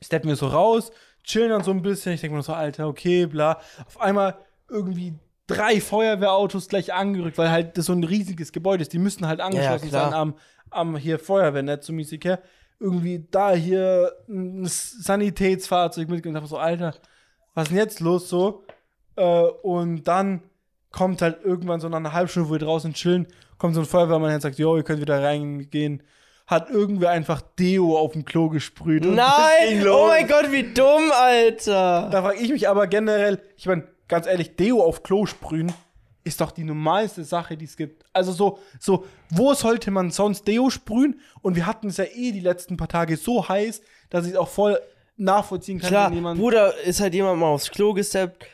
steppen wir so raus, chillen dann so ein bisschen. Ich denke mir so, Alter, okay, bla. Auf einmal irgendwie drei Feuerwehrautos gleich angerückt, weil halt das so ein riesiges Gebäude ist. Die müssen halt angeschlossen klar. sein am, am hier Feuerwehrnetz, so mäßig her. Irgendwie da hier ein Sanitätsfahrzeug mitgenommen. Ich so, Alter, was ist denn jetzt los so? Äh, und dann kommt halt irgendwann so nach einer halben Stunde, wo wir draußen chillen, kommt so ein Feuerwehrmann und sagt, jo, ihr könnt wieder reingehen. Hat irgendwer einfach Deo auf dem Klo gesprüht. Nein! Oh mein Gott, wie dumm, Alter! Da frage ich mich aber generell, ich meine, ganz ehrlich, Deo auf Klo sprühen ist doch die normalste Sache, die es gibt. Also so, so, wo sollte man sonst Deo sprühen? Und wir hatten es ja eh die letzten paar Tage so heiß, dass ich es auch voll nachvollziehen kann, Klar, wenn jemand. Bruder, ist halt jemand mal aufs Klo gesteppt,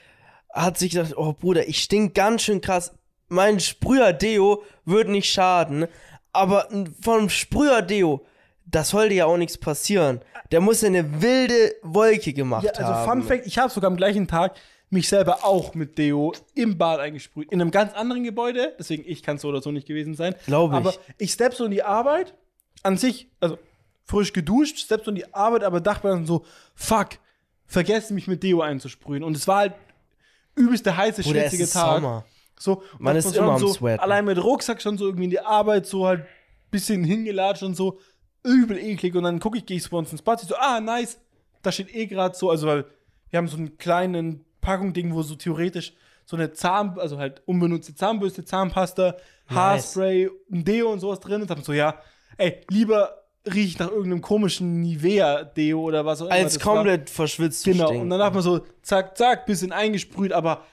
hat sich gedacht, oh Bruder, ich stink ganz schön krass. Mein Sprüher-Deo würde nicht schaden, aber vom Sprüher-Deo, das sollte ja auch nichts passieren. Der muss ja eine wilde Wolke gemacht Ja, also haben. Fun Fact, ich habe sogar am gleichen Tag mich selber auch mit Deo im Bad eingesprüht. In einem ganz anderen Gebäude, deswegen ich kann es so oder so nicht gewesen sein. Glaube ich. Aber ich stepp so in die Arbeit, an sich, also frisch geduscht, stepp so in die Arbeit, aber dachte mir dann so, fuck, vergessen mich mit Deo einzusprühen. Und es war halt übelst der heiße, schwitzige Tag. Sommer. So, Man ist immer am so, Sweaten. Allein mit Rucksack schon so irgendwie in die Arbeit, so halt bisschen hingelatscht und so, übel eklig. Und dann gucke ich, gehe ich so bei uns ins Bad, ich so, ah, nice, da steht eh gerade so, also weil wir haben so einen kleinen Packung-Ding, wo so theoretisch so eine Zahn, also halt unbenutzte Zahnbürste, Zahnpasta, Haarspray, ein Deo und sowas drin. Und dann so, ja, ey, lieber riecht nach irgendeinem komischen Nivea-Deo oder was auch immer. Als das war. komplett verschwitzt Genau, und dann hat man so, zack, zack, bisschen eingesprüht, aber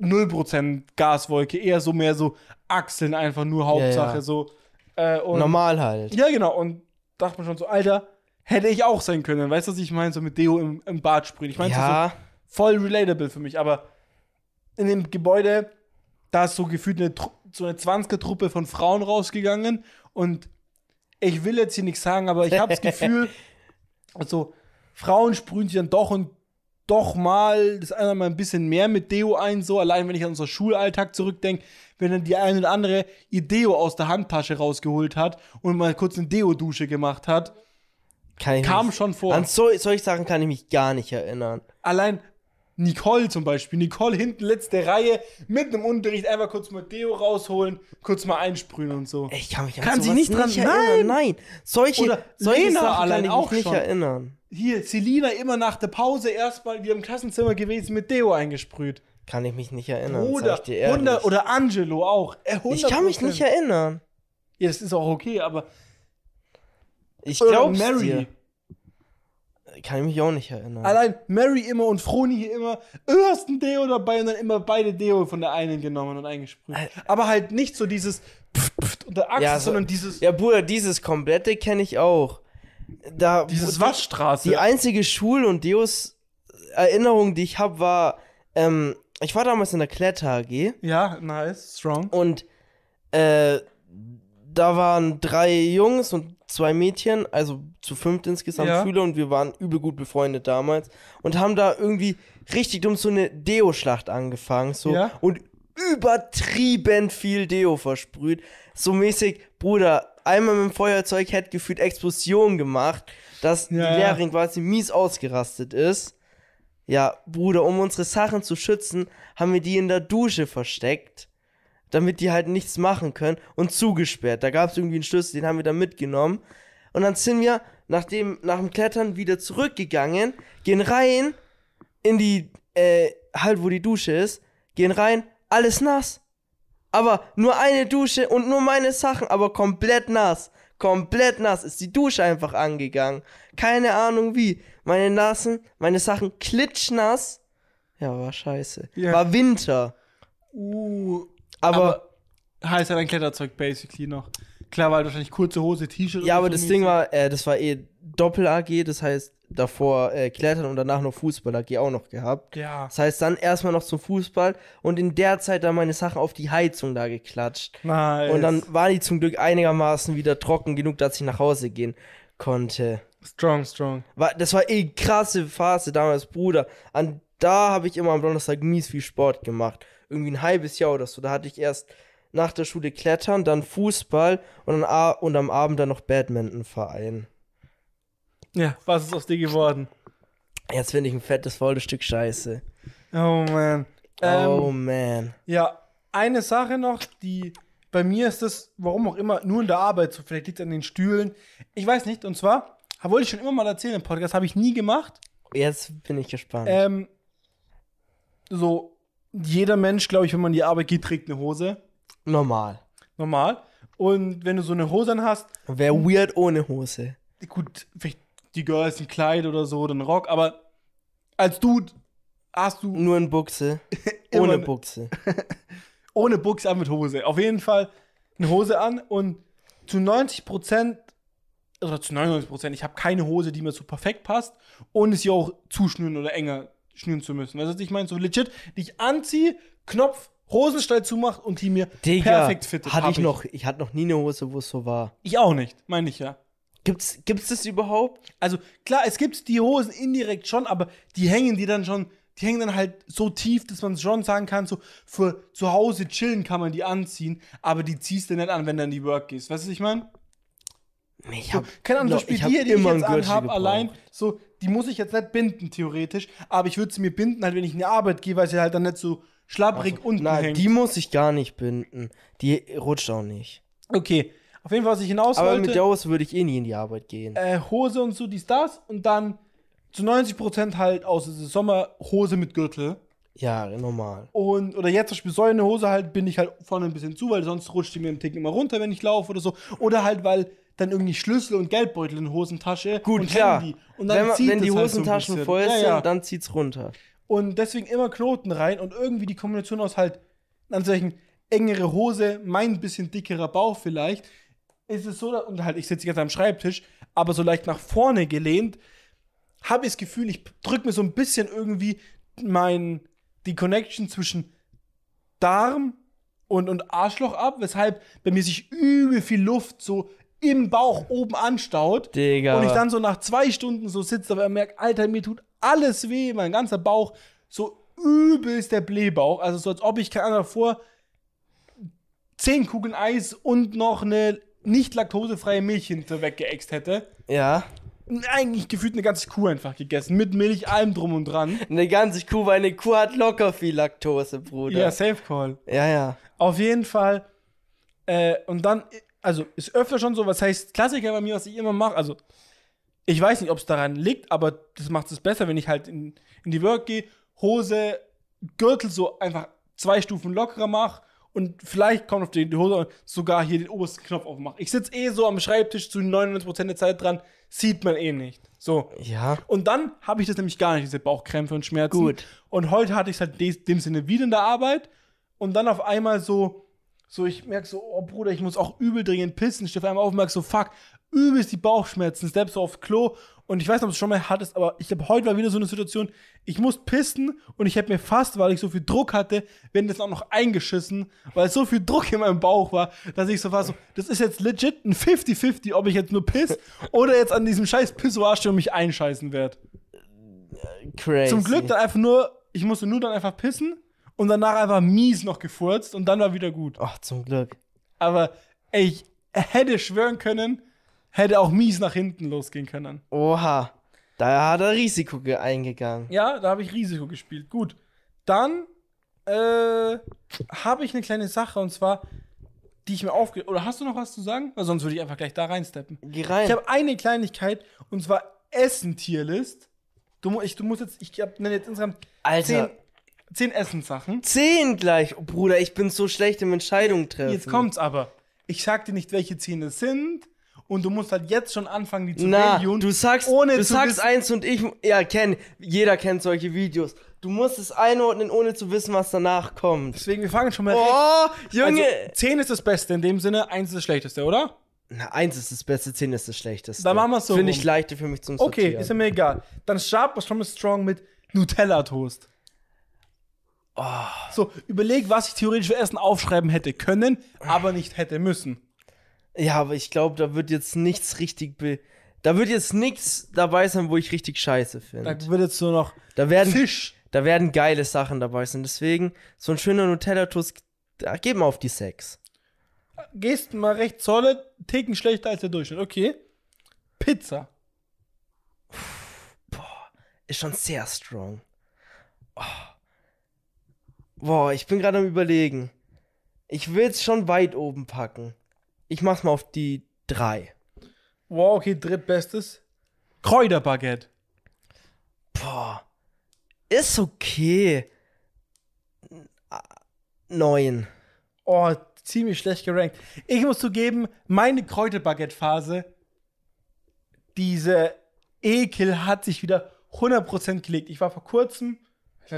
0% Gaswolke, eher so mehr so Achseln einfach nur Hauptsache ja. so. Äh, und, Normal halt. Ja, genau, und dachte man schon so, Alter, hätte ich auch sein können. Weißt du, was ich meine? So mit Deo im, im Bad sprühen. Ich meine, so ja, voll relatable für mich, aber in dem Gebäude, da ist so gefühlt eine, so eine 20er-Truppe von Frauen rausgegangen und ich will jetzt hier nichts sagen, aber ich habe das Gefühl, also Frauen sprühen sich dann doch und doch mal das eine Mal ein bisschen mehr mit Deo ein, so allein wenn ich an unseren Schulalltag zurückdenke, wenn dann die eine oder andere ihr Deo aus der Handtasche rausgeholt hat und mal kurz eine Deo-Dusche gemacht hat, kann ich kam mich, schon vor. An so, solche Sachen kann ich mich gar nicht erinnern. allein Nicole zum Beispiel, Nicole hinten letzte Reihe, mitten im Unterricht einfach kurz mal Deo rausholen, kurz mal einsprühen und so. Ich kann mich an Kann sowas sie nicht dran- erinnern. Nein, solche, Oder solche Lena Sachen allein kann ich auch mich nicht schon. erinnern. Hier, Selina immer nach der Pause erstmal wieder im Klassenzimmer gewesen mit Deo eingesprüht. Kann ich mich nicht erinnern. sag Oder, ich dir ehrlich. 100, oder Angelo auch. Äh, 100%. ich kann mich nicht erinnern. Ja, das ist auch okay, aber Ich Mary. dir. Kann ich mich auch nicht erinnern. Allein Mary immer und Froni hier immer, du hast ein Deo dabei und dann immer beide Deo von der einen genommen und eingesprüht. Aber halt nicht so dieses Pft, Pft unter Achse, Ja, so- sondern dieses, ja, Bruder, dieses komplette kenne ich auch. Da, dieses die, Waschstraße. Die einzige Schul- und Deus-Erinnerung, die ich habe, war, ähm, ich war damals in der Kletter AG ja, nice, strong. und äh, da waren drei Jungs und zwei Mädchen, also zu fünft insgesamt Ja. Schüler und wir waren übel gut befreundet damals und haben da irgendwie richtig dumm so eine Deo-Schlacht angefangen so Ja. und übertrieben viel Deo versprüht. So mäßig, Bruder, einmal mit dem Feuerzeug hätte gefühlt Explosion gemacht, dass Ja, die. Lehrerin quasi mies ausgerastet ist. Ja, Bruder, um unsere Sachen zu schützen, haben wir die in der Dusche versteckt, damit die halt nichts machen können und zugesperrt. Da gab es irgendwie einen Schlüssel, den haben wir dann mitgenommen. Und dann sind wir nach dem, nach dem Klettern wieder zurückgegangen, gehen rein in die, äh, halt wo die Dusche ist, gehen rein, alles nass. Aber nur eine Dusche und nur meine Sachen, aber komplett nass. Komplett nass ist die Dusche einfach angegangen. Keine Ahnung wie. Meine Nassen, meine Sachen klitschnass. Ja, war scheiße. Ja. War Winter. Uh, Aber, heißt ja dein Kletterzeug basically noch. Klar, weil wahrscheinlich kurze Hose, T-Shirt. ja, aber das Ding war, äh, das war eh Doppel-AG, das heißt davor äh, Klettern und danach noch Fußball-AG auch noch gehabt. Ja. Das heißt dann erstmal noch zum Fußball und in der Zeit dann meine Sachen auf die Heizung da geklatscht. Nice. Und dann war die zum Glück einigermaßen wieder trocken genug, dass ich nach Hause gehen konnte. Strong, strong. War, das war eh krasse Phase damals, Bruder. An da habe ich immer am Donnerstag mies viel Sport gemacht. Irgendwie ein halbes Jahr oder so. Da hatte ich erst nach der Schule Klettern, dann Fußball und, dann, und am Abend dann noch Badmintonverein. Ja, was ist aus dir geworden? Jetzt finde ich ein fettes, volles Stück Scheiße. Oh man. oh Ähm, man. Ja, eine Sache noch, die bei mir ist das, warum auch immer, nur in der Arbeit so. Vielleicht liegt es an den Stühlen. Ich weiß nicht. Und zwar, wollte ich schon immer mal erzählen im Podcast, habe ich nie gemacht. Jetzt bin ich gespannt. Ähm, so, jeder Mensch, glaube ich, wenn man die Arbeit geht, trägt eine Hose. Normal. Normal. Und wenn du so eine Hose dann hast, Wäre weird ohne Hose. gut, vielleicht die Girls ein Kleid oder so oder ein Rock, aber als Dude hast du Nur in Buchse. Ohne ne- Buchse. ohne Buchse an mit Hose. Auf jeden Fall eine Hose an und zu 90 Prozent oder zu 99 Prozent, ich habe keine Hose, die mir so perfekt passt, ohne sie auch zuschnüren oder enger schnüren zu müssen. Weißt du, ich meine? So legit, die ich anziehe, Knopf, Hosenstall zumacht und die mir Digga, perfekt fittet. hatte Hab ich noch, ich hatte noch nie eine Hose, wo es so war. Ich auch nicht, meine ich ja. Gibt's, gibt's das überhaupt? Also klar, es gibt die Hosen indirekt schon, aber die hängen die dann schon, die hängen dann halt so tief, dass man schon sagen kann, so für zu Hause chillen kann man die anziehen, aber die ziehst du nicht an, wenn du in die Work gehst. Weißt du, was ich meine? Ich So, keine Ahnung, ich Beispiel hab die, hier, die ich jetzt anhab, allein, so, die muss ich jetzt nicht binden, theoretisch, aber ich würde sie mir binden, halt, wenn ich in die Arbeit gehe, weil sie halt dann nicht so schlapprig unten Na, hängt. die muss ich gar nicht binden. Die rutscht auch nicht. okay, auf jeden Fall, was ich hinaus Aber wollte, mit der Hose würde ich eh nie in die Arbeit gehen. äh, Hose und so, dies, das, und dann zu 90% halt aus, Sommerhose mit Gürtel. Ja, normal. Und, oder jetzt zum Beispiel so eine Hose halt, bin ich halt vorne ein bisschen zu, weil sonst rutscht die mir im Tick immer runter, wenn ich laufe oder so. Oder halt, weil dann irgendwie Schlüssel und Geldbeutel in Hosentasche Gut, und klar. Handy. Und dann wenn zieht wenn die es halt so Hosentaschen voll Ja, sind, ja. dann zieht's runter. Und deswegen immer Knoten rein und irgendwie die Kombination aus halt, an solchen engere Hose, mein bisschen dickerer Bauch vielleicht, ist es so, und halt, ich sitze jetzt am Schreibtisch, aber so leicht nach vorne gelehnt, habe ich das Gefühl, ich drücke mir so ein bisschen irgendwie mein, die Connection zwischen Darm und, und Arschloch ab, weshalb bei mir sich übel viel Luft so im Bauch oben anstaut. Digga. Und ich dann so nach zwei Stunden so sitze, aber merke, Alter, mir tut alles weh, mein ganzer Bauch, so übelst der Blähbauch. Also so als ob ich, keine Ahnung, davor zehn Kugeln Eis und noch eine nicht laktosefreie Milch hinter weggeext hätte. Ja. Eigentlich gefühlt eine ganze Kuh einfach gegessen, mit Milch, allem drum und dran. Eine ganze Kuh, weil eine Kuh hat locker viel Laktose, Bruder. Ja, Safe Call. ja, ja. Auf jeden Fall. Äh, und dann, also ist öfter schon so, was heißt Klassiker bei mir, was ich immer mache. Also, ich weiß nicht, ob es daran liegt, aber das macht es besser, wenn ich halt in, in die Work gehe, Hose, Gürtel so einfach zwei Stufen lockerer mache und vielleicht kommt auf die, die Hose sogar hier den obersten Knopf aufmache. Ich sitze eh so am Schreibtisch zu 99% der Zeit dran, sieht man eh nicht. So. Ja. Und dann habe ich das nämlich gar nicht, diese Bauchkrämpfe und Schmerzen. Gut. Und heute hatte ich es halt in dem Sinne wieder in der Arbeit. Und dann auf einmal so, so ich merke so, oh Bruder, ich muss auch übel dringend pissen. Ich stehe auf einmal auf und merke so, fuck, übelst die Bauchschmerzen, stepp so aufs Klo. Und ich weiß nicht, ob du es schon mal hattest, aber ich glaube, heute war wieder so eine Situation, ich muss pissen und ich hätte mir fast, weil ich so viel Druck hatte, wenn das auch noch eingeschissen, weil so viel Druck in meinem Bauch war, dass ich so war, so, das ist jetzt legit ein 50-50, ob ich jetzt nur piss oder jetzt an diesem scheiß Pissoir stehe und mich einscheißen werde. Crazy. Zum Glück dann einfach nur, ich musste nur dann einfach pissen und danach einfach mies noch gefurzt und dann war wieder gut. Ach, zum Glück. Aber ey, ich hätte schwören können, hätte auch mies nach hinten losgehen können. Oha. Da hat er Risiko ge- eingegangen. Ja, da habe ich Risiko gespielt. Gut. Dann äh, habe ich eine kleine Sache und zwar, die ich mir aufge... Oder hast du noch was zu sagen? Weil sonst würde ich einfach gleich da reinsteppen. Geh rein. Ich habe eine Kleinigkeit und zwar Essen-Tierlist. Du, ich, du musst jetzt, ich nenne jetzt insgesamt Alter. zehn, zehn Essenssachen. Zehn gleich. Oh, Bruder, ich bin so schlecht im Entscheidungen treffen. Jetzt kommt's aber. Ich sag dir nicht, welche zehn es sind. Und du musst halt jetzt schon anfangen, die zu Na, reviewen, du sagst, ohne du sagst eins und ich, ja, kenn, jeder kennt solche Videos. Du musst es einordnen, ohne zu wissen, was danach kommt. Deswegen, wir fangen schon mal direkt. Oh, Junge. Also, 10 ist das Beste in dem Sinne, 1 ist das Schlechteste, oder? Na, eins ist das Beste, zehn ist das Schlechteste. Dann machen wir's so Finde ich leichter für mich zum Okay, Sortieren. ist ja mir egal. Dann starten wir schon mal strong mit Nutella-Toast. Oh. So, überleg, was ich theoretisch für Essen aufschreiben hätte können, aber nicht hätte müssen. Ja, aber ich glaube, da wird jetzt nichts richtig be Da wird jetzt nichts dabei sein, wo ich richtig scheiße finde. Da wird jetzt so noch Da werden, Fisch. da werden geile Sachen dabei sein. Deswegen, so ein schöner Nutella-Toast, da gib mal auf die Sex. Gehst mal recht solid, Ticken schlechter als der Durchschnitt. Okay. Pizza. ist schon sehr strong. Oh. Boah, ich bin gerade am überlegen. Ich will es schon weit oben packen. Ich mach's mal auf die drei. Wow, okay, drittbestes. Kräuterbaguette. Boah. Ist okay. Neun. Oh, ziemlich schlecht gerankt. Ich muss zugeben, meine Kräuterbaguette-Phase, diese Ekel hat sich wieder 100% gelegt. Ich war vor kurzem,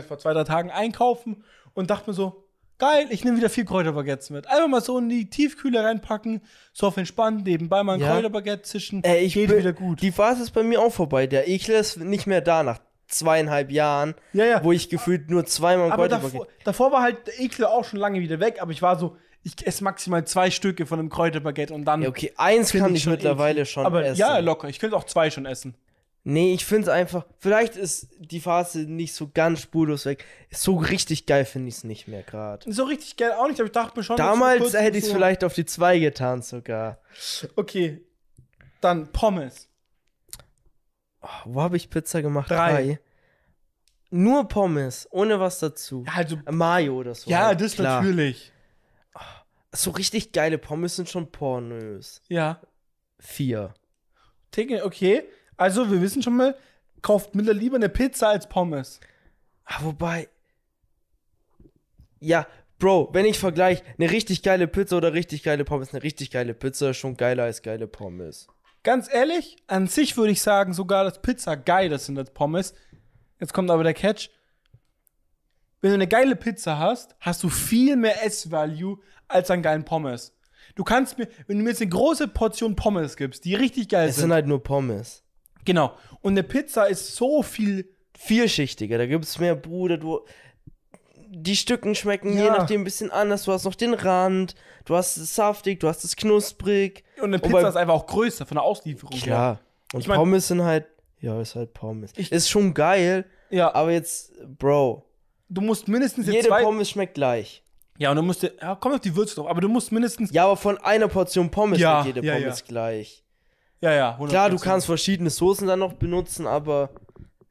vor zwei, drei Tagen einkaufen und dachte mir so, geil, ich nehme wieder vier Kräuterbaguettes mit. Einfach mal so in die Tiefkühle reinpacken, so auf entspannt, nebenbei mal ein Ja. Kräuterbaguette zischen, Ey, ich geht bin- wieder gut. Die Phase ist bei mir auch vorbei. Der Ekel ist nicht mehr da nach zweieinhalb Jahren, Ja, ja. wo ich gefühlt nur zweimal ein aber Kräuterbaguette- davor, davor war halt der Ekel auch schon lange wieder weg, aber ich war so, ich esse maximal zwei Stücke von einem Kräuterbaguette und dann. Ja, okay, eins kann ich schon mittlerweile eklig. schon aber essen. ja, locker. Ich könnte auch zwei schon essen. Nee, ich find's einfach. Vielleicht ist die Phase nicht so ganz spurlos weg. So richtig geil finde ich's nicht mehr gerade. So richtig geil auch nicht, aber ich dachte mir schon. Damals hätte ich's so- vielleicht auf die zwei getan sogar. Okay. Dann Pommes. Oh, wo habe ich Pizza gemacht? Drei. Nur Pommes, ohne was dazu. Ja, also, Mayo oder so. ja, halt, das klar. natürlich. So richtig geile Pommes sind schon pornös. Ja. Vier. Ticken, okay. Also, wir wissen schon mal, kauft Miller lieber eine Pizza als Pommes. Ah, wobei. Ja, Bro, wenn ich vergleiche, eine richtig geile Pizza oder richtig geile Pommes, eine richtig geile Pizza ist schon geiler als geile Pommes. Ganz ehrlich, an sich würde ich sagen, sogar dass Pizza geiler sind als Pommes. Jetzt kommt aber der Catch. Wenn du eine geile Pizza hast, hast du viel mehr S-Value als an geilen Pommes. Du kannst mir, wenn du mir jetzt eine große Portion Pommes gibst, die richtig geil Es sind, sind halt nur Pommes. Genau, und eine Pizza ist so viel Vielschichtiger, da gibt es mehr Bruder, du. Die Stücken schmecken je Ja. nachdem ein bisschen anders. Du hast noch den Rand, du hast es saftig, du hast es knusprig. und eine Pizza ist einfach auch größer von der Auslieferung. her. Klar. Und Ich mein- Pommes sind halt. Ja, ist halt Pommes. Ich- ist schon geil, Ja, aber jetzt, Bro, du musst mindestens jetzt jede zwei. Pommes schmeckt gleich. Ja, und du musst, ja, kommt auf die Würze drauf, aber du musst mindestens. Ja, aber von einer Portion Pommes Ja, schmeckt jede ja, Pommes gleich. Ja, ja. 100%. Klar, du kannst verschiedene Soßen dann noch benutzen, aber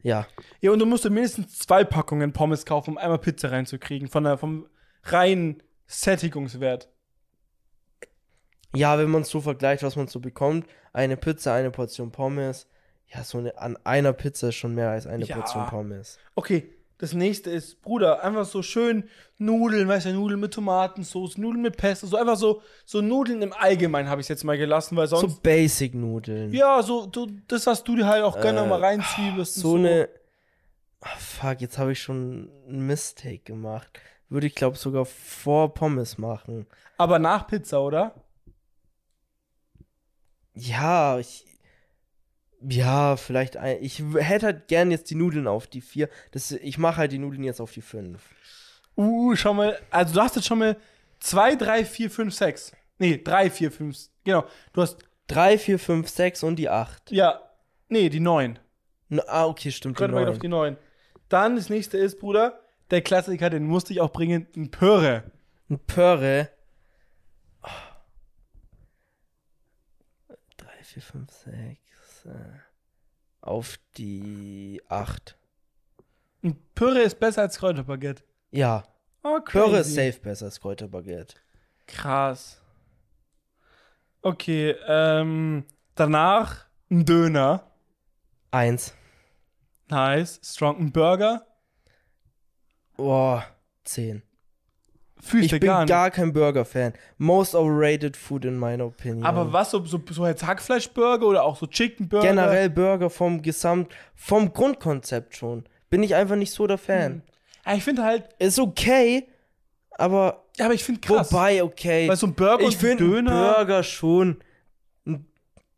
ja. Ja, und du musst dir mindestens zwei Packungen Pommes kaufen, um einmal Pizza reinzukriegen, von der, vom reinen Sättigungswert. Ja, wenn man es so vergleicht, was man so bekommt, eine Pizza, eine Portion Pommes, ja, so eine, an einer Pizza ist schon mehr als eine Ja. Portion Pommes. Okay, das nächste ist, Bruder, einfach so schön Nudeln, weißt du, Nudeln mit Tomatensauce, Nudeln mit Pesto, so einfach so, so Nudeln im Allgemeinen habe ich jetzt mal gelassen, weil sonst. So Basic-Nudeln. ja, so, so das, was du dir halt auch gerne Äh, mal reinziehst. so eine. Ah, fuck, jetzt habe ich schon einen Mistake gemacht. Würde ich, glaube sogar vor Pommes machen. Aber nach Pizza, oder? Ja, ich. Ja, vielleicht ein. Ich hätte halt gern jetzt die Nudeln auf die vier. Das, ich mache halt die Nudeln jetzt auf die fünf. Uh, schau mal. Also, du hast jetzt schon mal 2, 3, 4, 5, 6. Nee, 3, 4, 5. Genau. Du hast, Drei, vier, fünf, sechs und die acht. ja, nee, die 9. Na, ah, okay, stimmt. Mal neun. auf die 9. Dann das nächste ist, Bruder, der Klassiker, den musste ich auch bringen, ein Pöre. Ein. Drei, vier, fünf, sechs. äh, Auf die acht. Ein Pöre ist besser als Kräuterbaguette. Ja, Oh, Pörre ist safe besser als Kräuterbaguette. Krass. Okay, ähm, danach ein Döner. Eins. Nice. Strong. Ein Burger. Boah, zehn. Fühl Ich bin gar gar, kein Burger-Fan. Most overrated food in meiner opinion. Aber was, so, so, so jetzt Hackfleischburger oder auch so Chicken Burger? Generell Burger vom Gesamt, vom Grundkonzept schon. Bin ich einfach nicht so der Fan. Ja, ich finde halt, Ist okay, aber ja, aber ich finde krass. wobei okay. Weil so ein Burger ich und Döner. Burger schon. Ein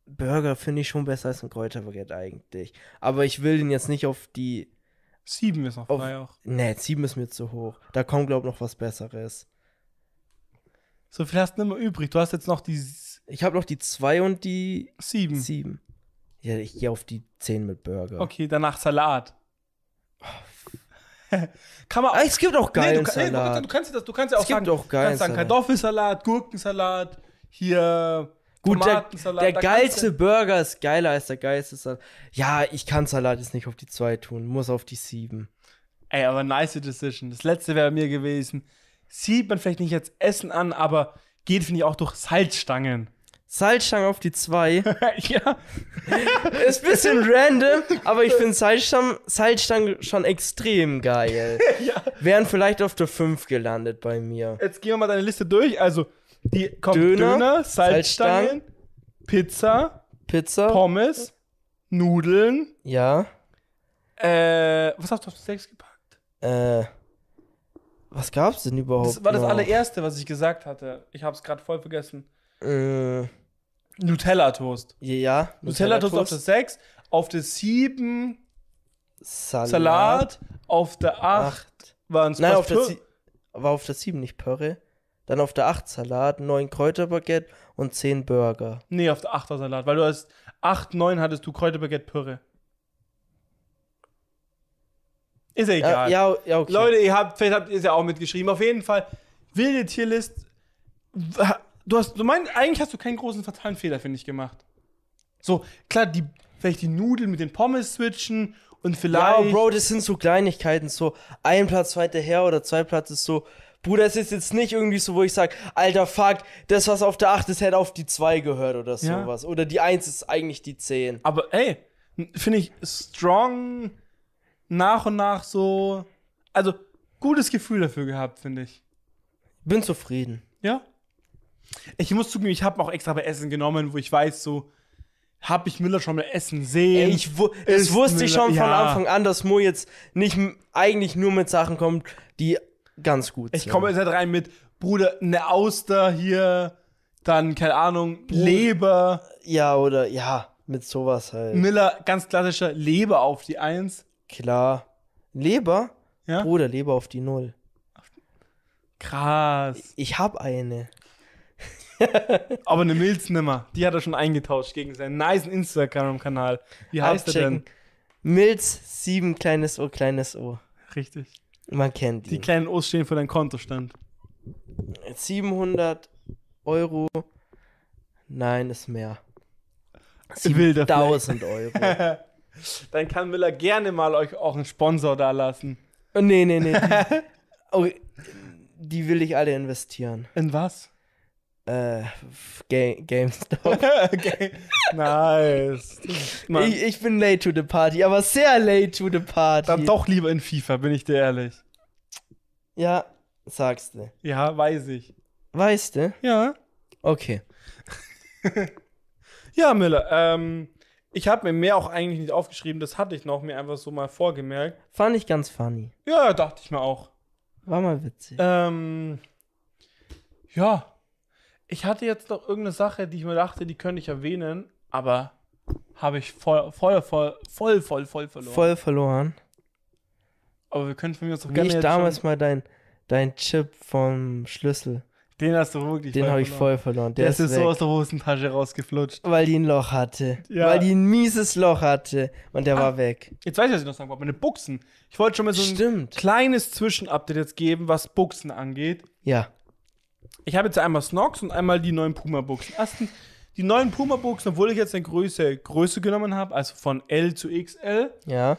Burger finde ich schon besser als ein Kräuterbaguette eigentlich. Aber ich will den jetzt nicht auf die. Sieben ist noch Auf- frei auch. Ne, sieben ist mir zu hoch. Da kommt, glaub noch was Besseres. So viel hast du mehr übrig. Du hast jetzt noch die Ich habe noch die zwei und die sieben. sieben. Ja, ich gehe auf die zehn mit Burger. Okay, danach Salat. Kann man Ah, es gibt auch Nee, geilen du, kann- nee, Salat. du, kannst, du kannst ja auch Es gibt sagen, auch du geilen kannst sagen Salat. Kartoffelsalat, Gurkensalat, hier Gut, der, der geilste Burger ist geiler als der geilste Salat. Ja, ich kann Salat jetzt nicht auf die 2 tun, muss auf die 7. Ey, aber nice Decision. Das letzte wäre mir gewesen. Sieht man vielleicht nicht als Essen an, aber geht, finde ich, auch durch Salzstangen. Salzstangen auf die 2. ja. ist ein bisschen random, aber ich finde Salzstangen, Salzstangen schon extrem geil. ja. Wären vielleicht auf der 5 gelandet bei mir. Jetzt gehen wir mal deine Liste durch. Also, die kommt Döner, Döner, Salzstangen, Pizza, Pizza? Pommes, Nudeln. Ja. Äh, was hast du auf 6 gepackt? Äh. Was gab's denn überhaupt? Das war das noch? allererste, was ich gesagt hatte. Ich habe es gerade voll vergessen. Äh, Nutella-Toast. ja. Nutella-Toast auf der 6, auf der 7 Salat. Salat, auf der 8 8. waren es Nein, auf der, war auf der 7 nicht Pörre. Dann auf der 8 Salat, 9 Kräuterbaguette und 10 Burger. Nee, auf der 8 war Salat, weil du hast 8, 9 hattest du Kräuterbaguette Pürre. Ist ja Ja, egal. ja, ja, okay. Leute, ihr habt, vielleicht habt ihr es ja auch mitgeschrieben. Auf jeden Fall, wilde Tierlist. Du hast, du meinst, eigentlich hast du keinen großen fatalen Fehler, finde ich, gemacht. So, klar, die, vielleicht die Nudeln mit den Pommes switchen und ja, vielleicht. Bro, das sind so Kleinigkeiten, so ein Platz weiter her oder zwei Platz ist so. Bruder, es ist jetzt nicht irgendwie so, wo ich sage, alter Fuck, das, was auf der 8 ist, hätte auf die 2 gehört oder Ja. sowas. Oder die 1 ist eigentlich die 10. Aber ey, finde ich strong nach und nach so. Also, gutes Gefühl dafür gehabt, finde ich. Bin zufrieden. Ja. Ich muss zugeben, ich habe auch extra bei Essen genommen, wo ich weiß, so, habe ich Müller schon mal essen sehen. Ey, ich, wu das wusste ich Müller- schon von ja. Anfang an, dass Mo jetzt nicht eigentlich nur mit Sachen kommt, die ganz gut Ich komme jetzt halt rein mit, Bruder, eine Auster hier, dann, keine Ahnung, Leber. Ja, oder ja, mit sowas halt. Miller, ganz klassischer Leber auf die Eins. Klar. Leber? Ja? Bruder, Leber auf die Null. Krass. Ich hab eine. Aber eine Milz nimmer. Die hat er schon eingetauscht gegen seinen nice Instagram-Kanal. Wie heißt er denn? Milz, 7, kleines O, kleines O. Richtig. Man kennt Die ihn. kleinen O's stehen für deinen Kontostand. 700 Euro. Nein, ist mehr. Wilder Flex. 1000 Euro. Dann kann Miller gerne mal euch auch einen Sponsor da lassen. Oh, nee, nee, nee. Die, oh, die will ich alle investieren. In was? Äh, f- Ga GameStop. okay. Nice. Ich, ich bin late to the party, aber sehr late to the party. dann doch lieber in FIFA, bin ich dir ehrlich. Ja, sagst du. Ja, weiß ich. Weißt du? Ja. Okay. Ja, Miller, ähm, ich habe mir mehr auch eigentlich nicht aufgeschrieben, das hatte ich noch mir einfach so mal vorgemerkt. Fand ich ganz funny. Ja, dachte ich mir auch. War mal witzig. Ähm, ja. Ich hatte jetzt noch irgendeine Sache, die ich mir dachte, die könnte ich erwähnen, aber habe ich voll, voll, voll, voll, voll, voll verloren. Voll verloren. Aber wir können von mir aus Wie gerne ich jetzt damals mal dein, dein Chip vom Schlüssel. Den hast du wirklich Den habe ich voll verloren. Der, Der, ist ist so aus der Hosentasche rausgeflutscht. Weil die ein Loch hatte. Ja. Weil die ein mieses Loch hatte. Und der Ah. war weg. Jetzt weiß ich, was ich noch sagen wollte. Meine Buchsen. Ich wollte schon mal so ein Stimmt. kleines Zwischenupdate jetzt geben, was Buchsen angeht. Ja. Ich habe jetzt einmal Snox und einmal die neuen Puma-Buchsen. Erstens, die neuen Puma-Buchsen, obwohl ich jetzt eine Größe, Größe genommen habe, also von L zu XL, Ja.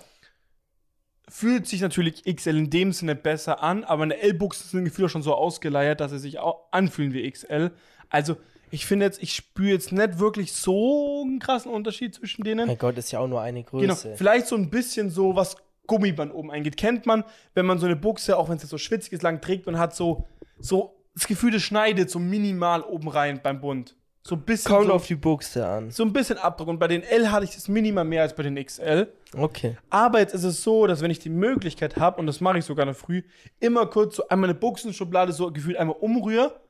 fühlt sich natürlich XL in dem Sinne besser an, aber meine L-Buchsen sind gefühlt schon so ausgeleiert, dass sie sich auch anfühlen wie XL. Also, ich finde jetzt, ich spüre jetzt nicht wirklich so einen krassen Unterschied zwischen denen. Mein Gott, ist ja auch nur eine Genau, Größe. vielleicht so ein bisschen so, was Gummiband oben eingeht. Kennt man, wenn man so eine Buchse, auch wenn es jetzt so schwitzig ist, lang trägt, man hat so, so das Gefühl, das schneidet so minimal oben rein beim Bund. So ein bisschen. Kommt so, auf die Buchse an. so ein bisschen Abdruck. Und bei den L hatte ich das minimal mehr als bei den XL. Okay. Aber jetzt ist es so, dass wenn ich die Möglichkeit habe, und das mache ich sogar noch früh, immer kurz so einmal eine Buchsenschublade so gefühlt einmal umrühre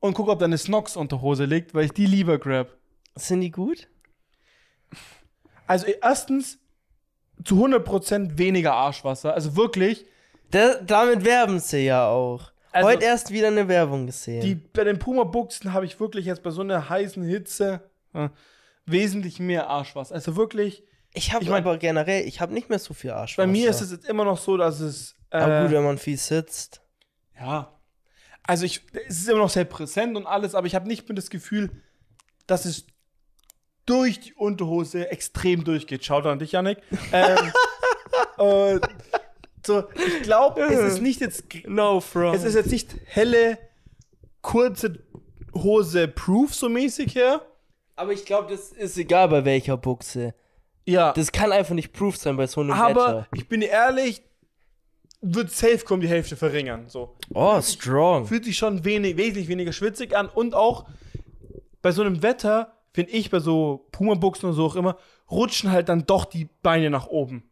und gucke, ob da eine Snox-Unterhose liegt, weil ich die lieber grab. Sind die gut? Also erstens zu 100% weniger Arschwasser. Also wirklich, Da, damit werben sie ja auch. Also- Heute erst wieder eine Werbung gesehen. die, bei den Puma-Buchsen habe ich wirklich jetzt bei so einer heißen Hitze äh, wesentlich mehr Arschwasser. Also wirklich, ich habe ich mein- aber generell, ich habe nicht mehr so viel Arsch. bei mir ist es jetzt immer noch so, dass es. Äh, Aber gut, wenn man viel sitzt. Ja. Also ich, es ist immer noch sehr präsent und alles, aber ich habe nicht mehr das Gefühl, dass es durch die Unterhose extrem durchgeht. Schaut an dich, Janik. ähm, und so, ich glaube, es ist nicht jetzt No from. es ist jetzt nicht helle, kurze Hose proof so mäßig her. aber ich glaube, das ist egal bei welcher Buchse. Ja. Das kann einfach nicht proof sein bei so einem aber Wetter. ich bin ehrlich, wird safe kommen die Hälfte verringern. So. Oh, strong. Fühlt sich schon wenig, wesentlich weniger schwitzig an und auch bei so einem Wetter, finde ich, bei so Puma-Buchsen und so auch immer, rutschen halt dann doch die Beine nach oben.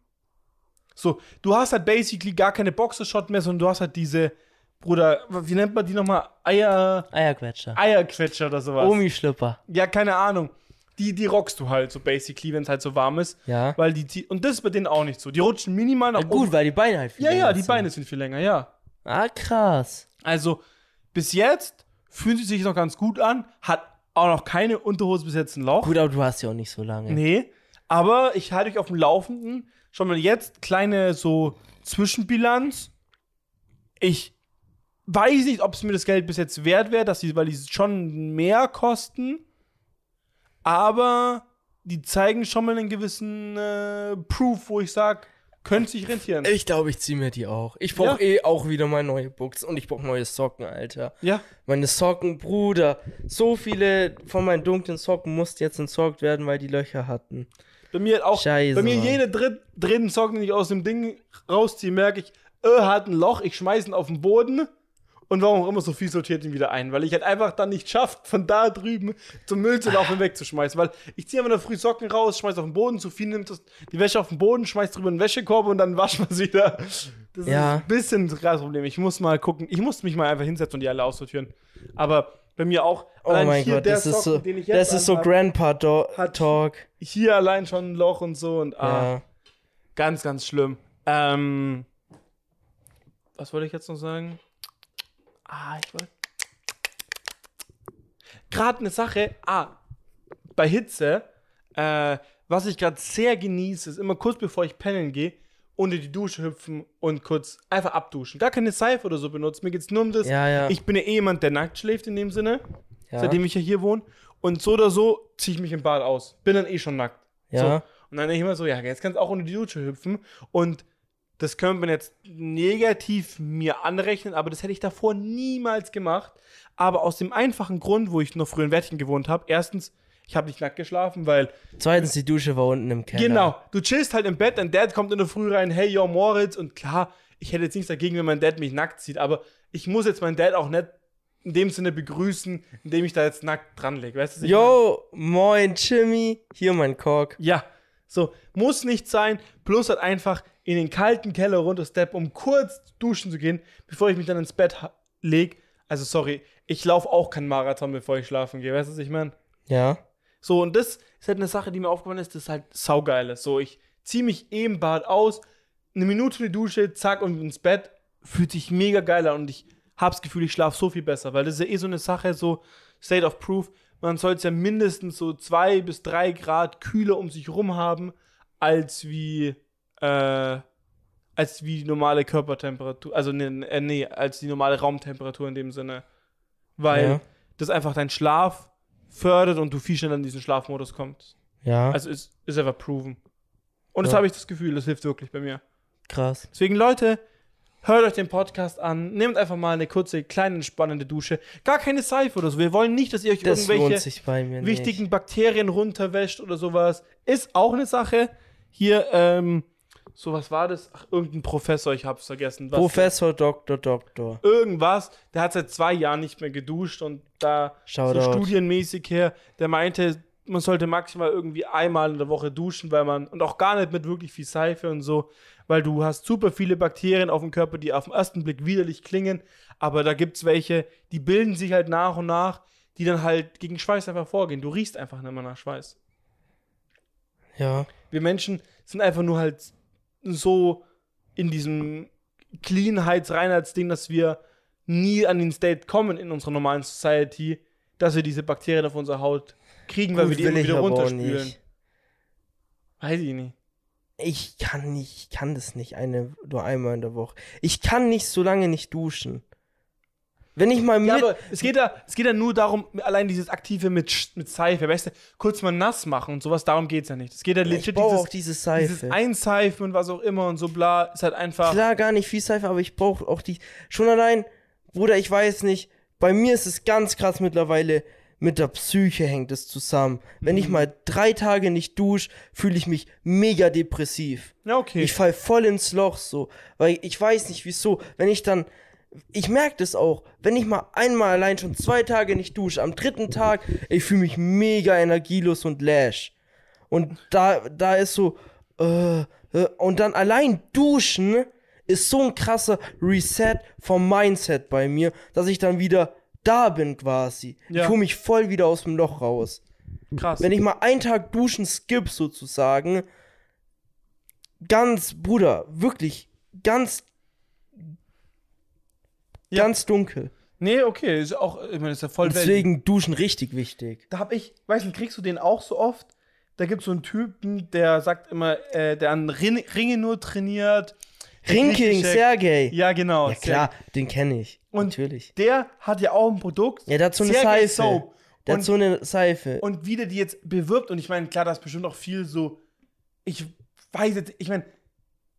So, du hast halt basically gar keine Boxershot mehr, sondern du hast halt diese, Bruder, wie nennt man die nochmal? Eier, Eierquetscher. Eierquetscher oder sowas. Omi-Schlüpper. Ja, keine Ahnung. Die, die rockst du halt so basically, wenn es halt so warm ist. Ja. Weil die, und das ist bei denen auch nicht so. Die rutschen minimal nach Na gut, oben. weil die Beine halt viel Ja, ja, länger die sind. Beine sind viel länger, ja. Ah, krass. Also, bis jetzt fühlt sie sich noch ganz gut an, hat auch noch keine Unterhose bis jetzt ein Loch. Gut, aber du hast ja auch nicht so lange. Nee, aber ich halte euch auf dem Laufenden. Schon mal jetzt kleine so Zwischenbilanz. Ich weiß nicht, ob es mir das Geld bis jetzt wert wäre, dass die, weil die schon mehr kosten. Aber die zeigen schon mal einen gewissen äh, Proof, wo ich sage, könnte sich rentieren. Ich glaube, ich ziehe mir die auch. Ich brauche eh auch wieder mal neue Books und ich brauche neue Socken, Alter. Ja, Meine Socken, Bruder. So viele von meinen dunklen Socken mussten jetzt entsorgt werden, weil die Löcher hatten. Bei mir auch. Scheiße, bei mir jede dritt, dritten Socken, den ich aus dem Ding rausziehe, merke ich, äh, hat ein Loch, ich schmeiß ihn auf den Boden und warum auch immer so viel sortiert ihn wieder ein, weil ich halt einfach dann nicht schafft, von da drüben zum Müll zu laufen wegzuschmeißen, weil ich ziehe einfach nur früh Socken raus, schmeiß auf den Boden, zu viel nimmt das, die Wäsche auf den Boden, schmeiß drüber in den Wäschekorb und dann waschen wir es wieder. Das Ja. ist ein bisschen das Problem. Ich muss mal gucken, ich muss mich mal einfach hinsetzen und die alle aussortieren. Aber bei mir auch, Oh allein mein Gott, das ist Socken, so, den ich jetzt das ist so Grandpa-Talk. hier allein schon ein Loch und so und ah. Ja. Ganz, ganz schlimm. Ähm, was wollte ich jetzt noch sagen? Ah, ich wollte. Gerade eine Sache. Ah, bei Hitze, äh, was ich gerade sehr genieße, ist immer kurz bevor ich pennen gehe, unter die Dusche hüpfen und kurz einfach abduschen. Gar keine Seife oder so benutzen. Mir geht's nur um das. Ja, ja. Ich bin ja eh jemand, der nackt schläft in dem Sinne, ja. seitdem ich ja hier wohne. Und so oder so ziehe ich mich im Bad aus. Bin dann eh schon nackt. ja. So. Und dann denke ich immer so, ja, jetzt kannst du auch unter die Dusche hüpfen. Und das könnte man jetzt negativ mir anrechnen, aber das hätte ich davor niemals gemacht. Aber aus dem einfachen Grund, wo ich noch früher in Wettchen gewohnt habe, erstens, ich habe nicht nackt geschlafen, weil, Zweitens, die Dusche war unten im Keller. genau, du chillst halt im Bett, dein Dad kommt in der Früh rein, hey, yo, Moritz, und klar, ich hätte jetzt nichts dagegen, wenn mein Dad mich nackt sieht, aber ich muss jetzt meinen Dad auch nicht in dem Sinne begrüßen, indem ich da jetzt nackt dran lege, weißt du? ich meine? Yo, moin, Jimmy. Hier mein Kork. Ja, so, muss nicht sein. Plus halt einfach in den kalten Keller runterstep, um kurz duschen zu gehen, bevor ich mich dann ins Bett ha- leg. Also, sorry, ich laufe auch keinen Marathon, bevor ich schlafen gehe. Weißt du, was ich meine? Ja. So, und das ist halt eine Sache, die mir aufgefallen ist, das ist halt saugeil. ist. So, ich ziehe mich eh im Bad aus, eine Minute in die Dusche, zack, und ins Bett. Fühlt sich mega geil an und ich hab's Gefühl, ich schlafe so viel besser, weil das ist ja eh so eine Sache, so State of Proof. Man soll es ja mindestens so zwei bis drei Grad kühler um sich rum haben, als wie, äh, als wie die normale Körpertemperatur, also ne, äh, nee, als die normale Raumtemperatur in dem Sinne. Weil Ja. das einfach deinen Schlaf fördert und du viel schneller in diesen Schlafmodus kommst. Ja. Also ist, ist einfach proven. Und das Ja. habe ich das Gefühl, das hilft wirklich bei mir. krass. Deswegen, Leute, hört euch den Podcast an, nehmt einfach mal eine kurze, kleine, entspannende Dusche. Gar keine Seife oder so. Wir wollen nicht, dass ihr euch Das irgendwelche wichtigen Bakterien runterwäscht oder sowas. Ist auch eine Sache. Hier, ähm, so was war das? Ach, irgendein Professor, ich hab's vergessen. Was Professor, Doktor, Doktor. irgendwas, der hat seit zwei Jahren nicht mehr geduscht und da Shoutout. so studienmäßig her, der meinte, man sollte maximal irgendwie einmal in der Woche duschen, weil man, und auch gar nicht mit wirklich viel Seife und so, weil du hast super viele Bakterien auf dem Körper, die auf den ersten Blick widerlich klingen, aber da gibt's welche, die bilden sich halt nach und nach, die dann halt gegen Schweiß einfach vorgehen. Du riechst einfach nicht mehr nach Schweiß. Ja. Wir Menschen sind einfach nur halt so in diesem Cleanheits-Reinheitsding, dass wir nie an den State kommen in unserer normalen Society, dass wir diese Bakterien auf unserer Haut kriegen, weil Gut, wir die immer wieder runterspülen. Weiß ich nicht. Ich kann nicht, ich kann das nicht eine, nur einmal in der Woche. Ich kann nicht so lange nicht duschen. Wenn ich mal mit. Ja, aber es geht ja, es geht ja nur darum, allein dieses Aktive mit, mit Seife, weißt du, kurz mal nass machen und sowas, darum geht's ja nicht. Es geht ja legit ich brauche dieses, auch diese Seife. dieses Einseifen und was auch immer und so bla, ist halt einfach. Klar, gar nicht viel Seife, aber ich brauche auch die. Schon allein, Bruder, ich weiß nicht. Bei mir ist es ganz krass mittlerweile. Mit der Psyche hängt es zusammen. Wenn Mhm. ich mal drei Tage nicht dusche, fühle ich mich mega depressiv. Ja, okay. Ich fall voll ins Loch so. Weil ich weiß nicht wieso. Wenn ich dann. Ich merke das auch. Wenn ich mal einmal allein schon zwei Tage nicht dusche, am dritten Tag, ich fühle mich mega energielos und lash. Und da, da ist so. Äh, äh, und dann allein duschen ist so ein krasser Reset vom Mindset bei mir, dass ich dann wieder da bin quasi. Ja. Ich hole mich voll wieder aus dem Loch raus. Krass. Wenn ich mal einen Tag duschen skip sozusagen, ganz, Bruder, wirklich ganz, Ja. ganz dunkel. nee, okay, ist auch, ich meine, ist ja voll. Deswegen duschen richtig wichtig. Da hab ich, weiß nicht, kriegst du den auch so oft? Da gibt's so einen Typen, der sagt immer, äh, der an Rin Ringe nur trainiert. Rinking, Sergej. Ja, genau. Ja klar, den kenne ich. Und natürlich. Der hat ja auch ein Produkt. Ja, so eine Sergei Seife. Soap. Der Und- hat so eine Seife. Und wie der die jetzt bewirbt, und ich meine, klar, da ist bestimmt auch viel so, ich weiß jetzt, ich meine,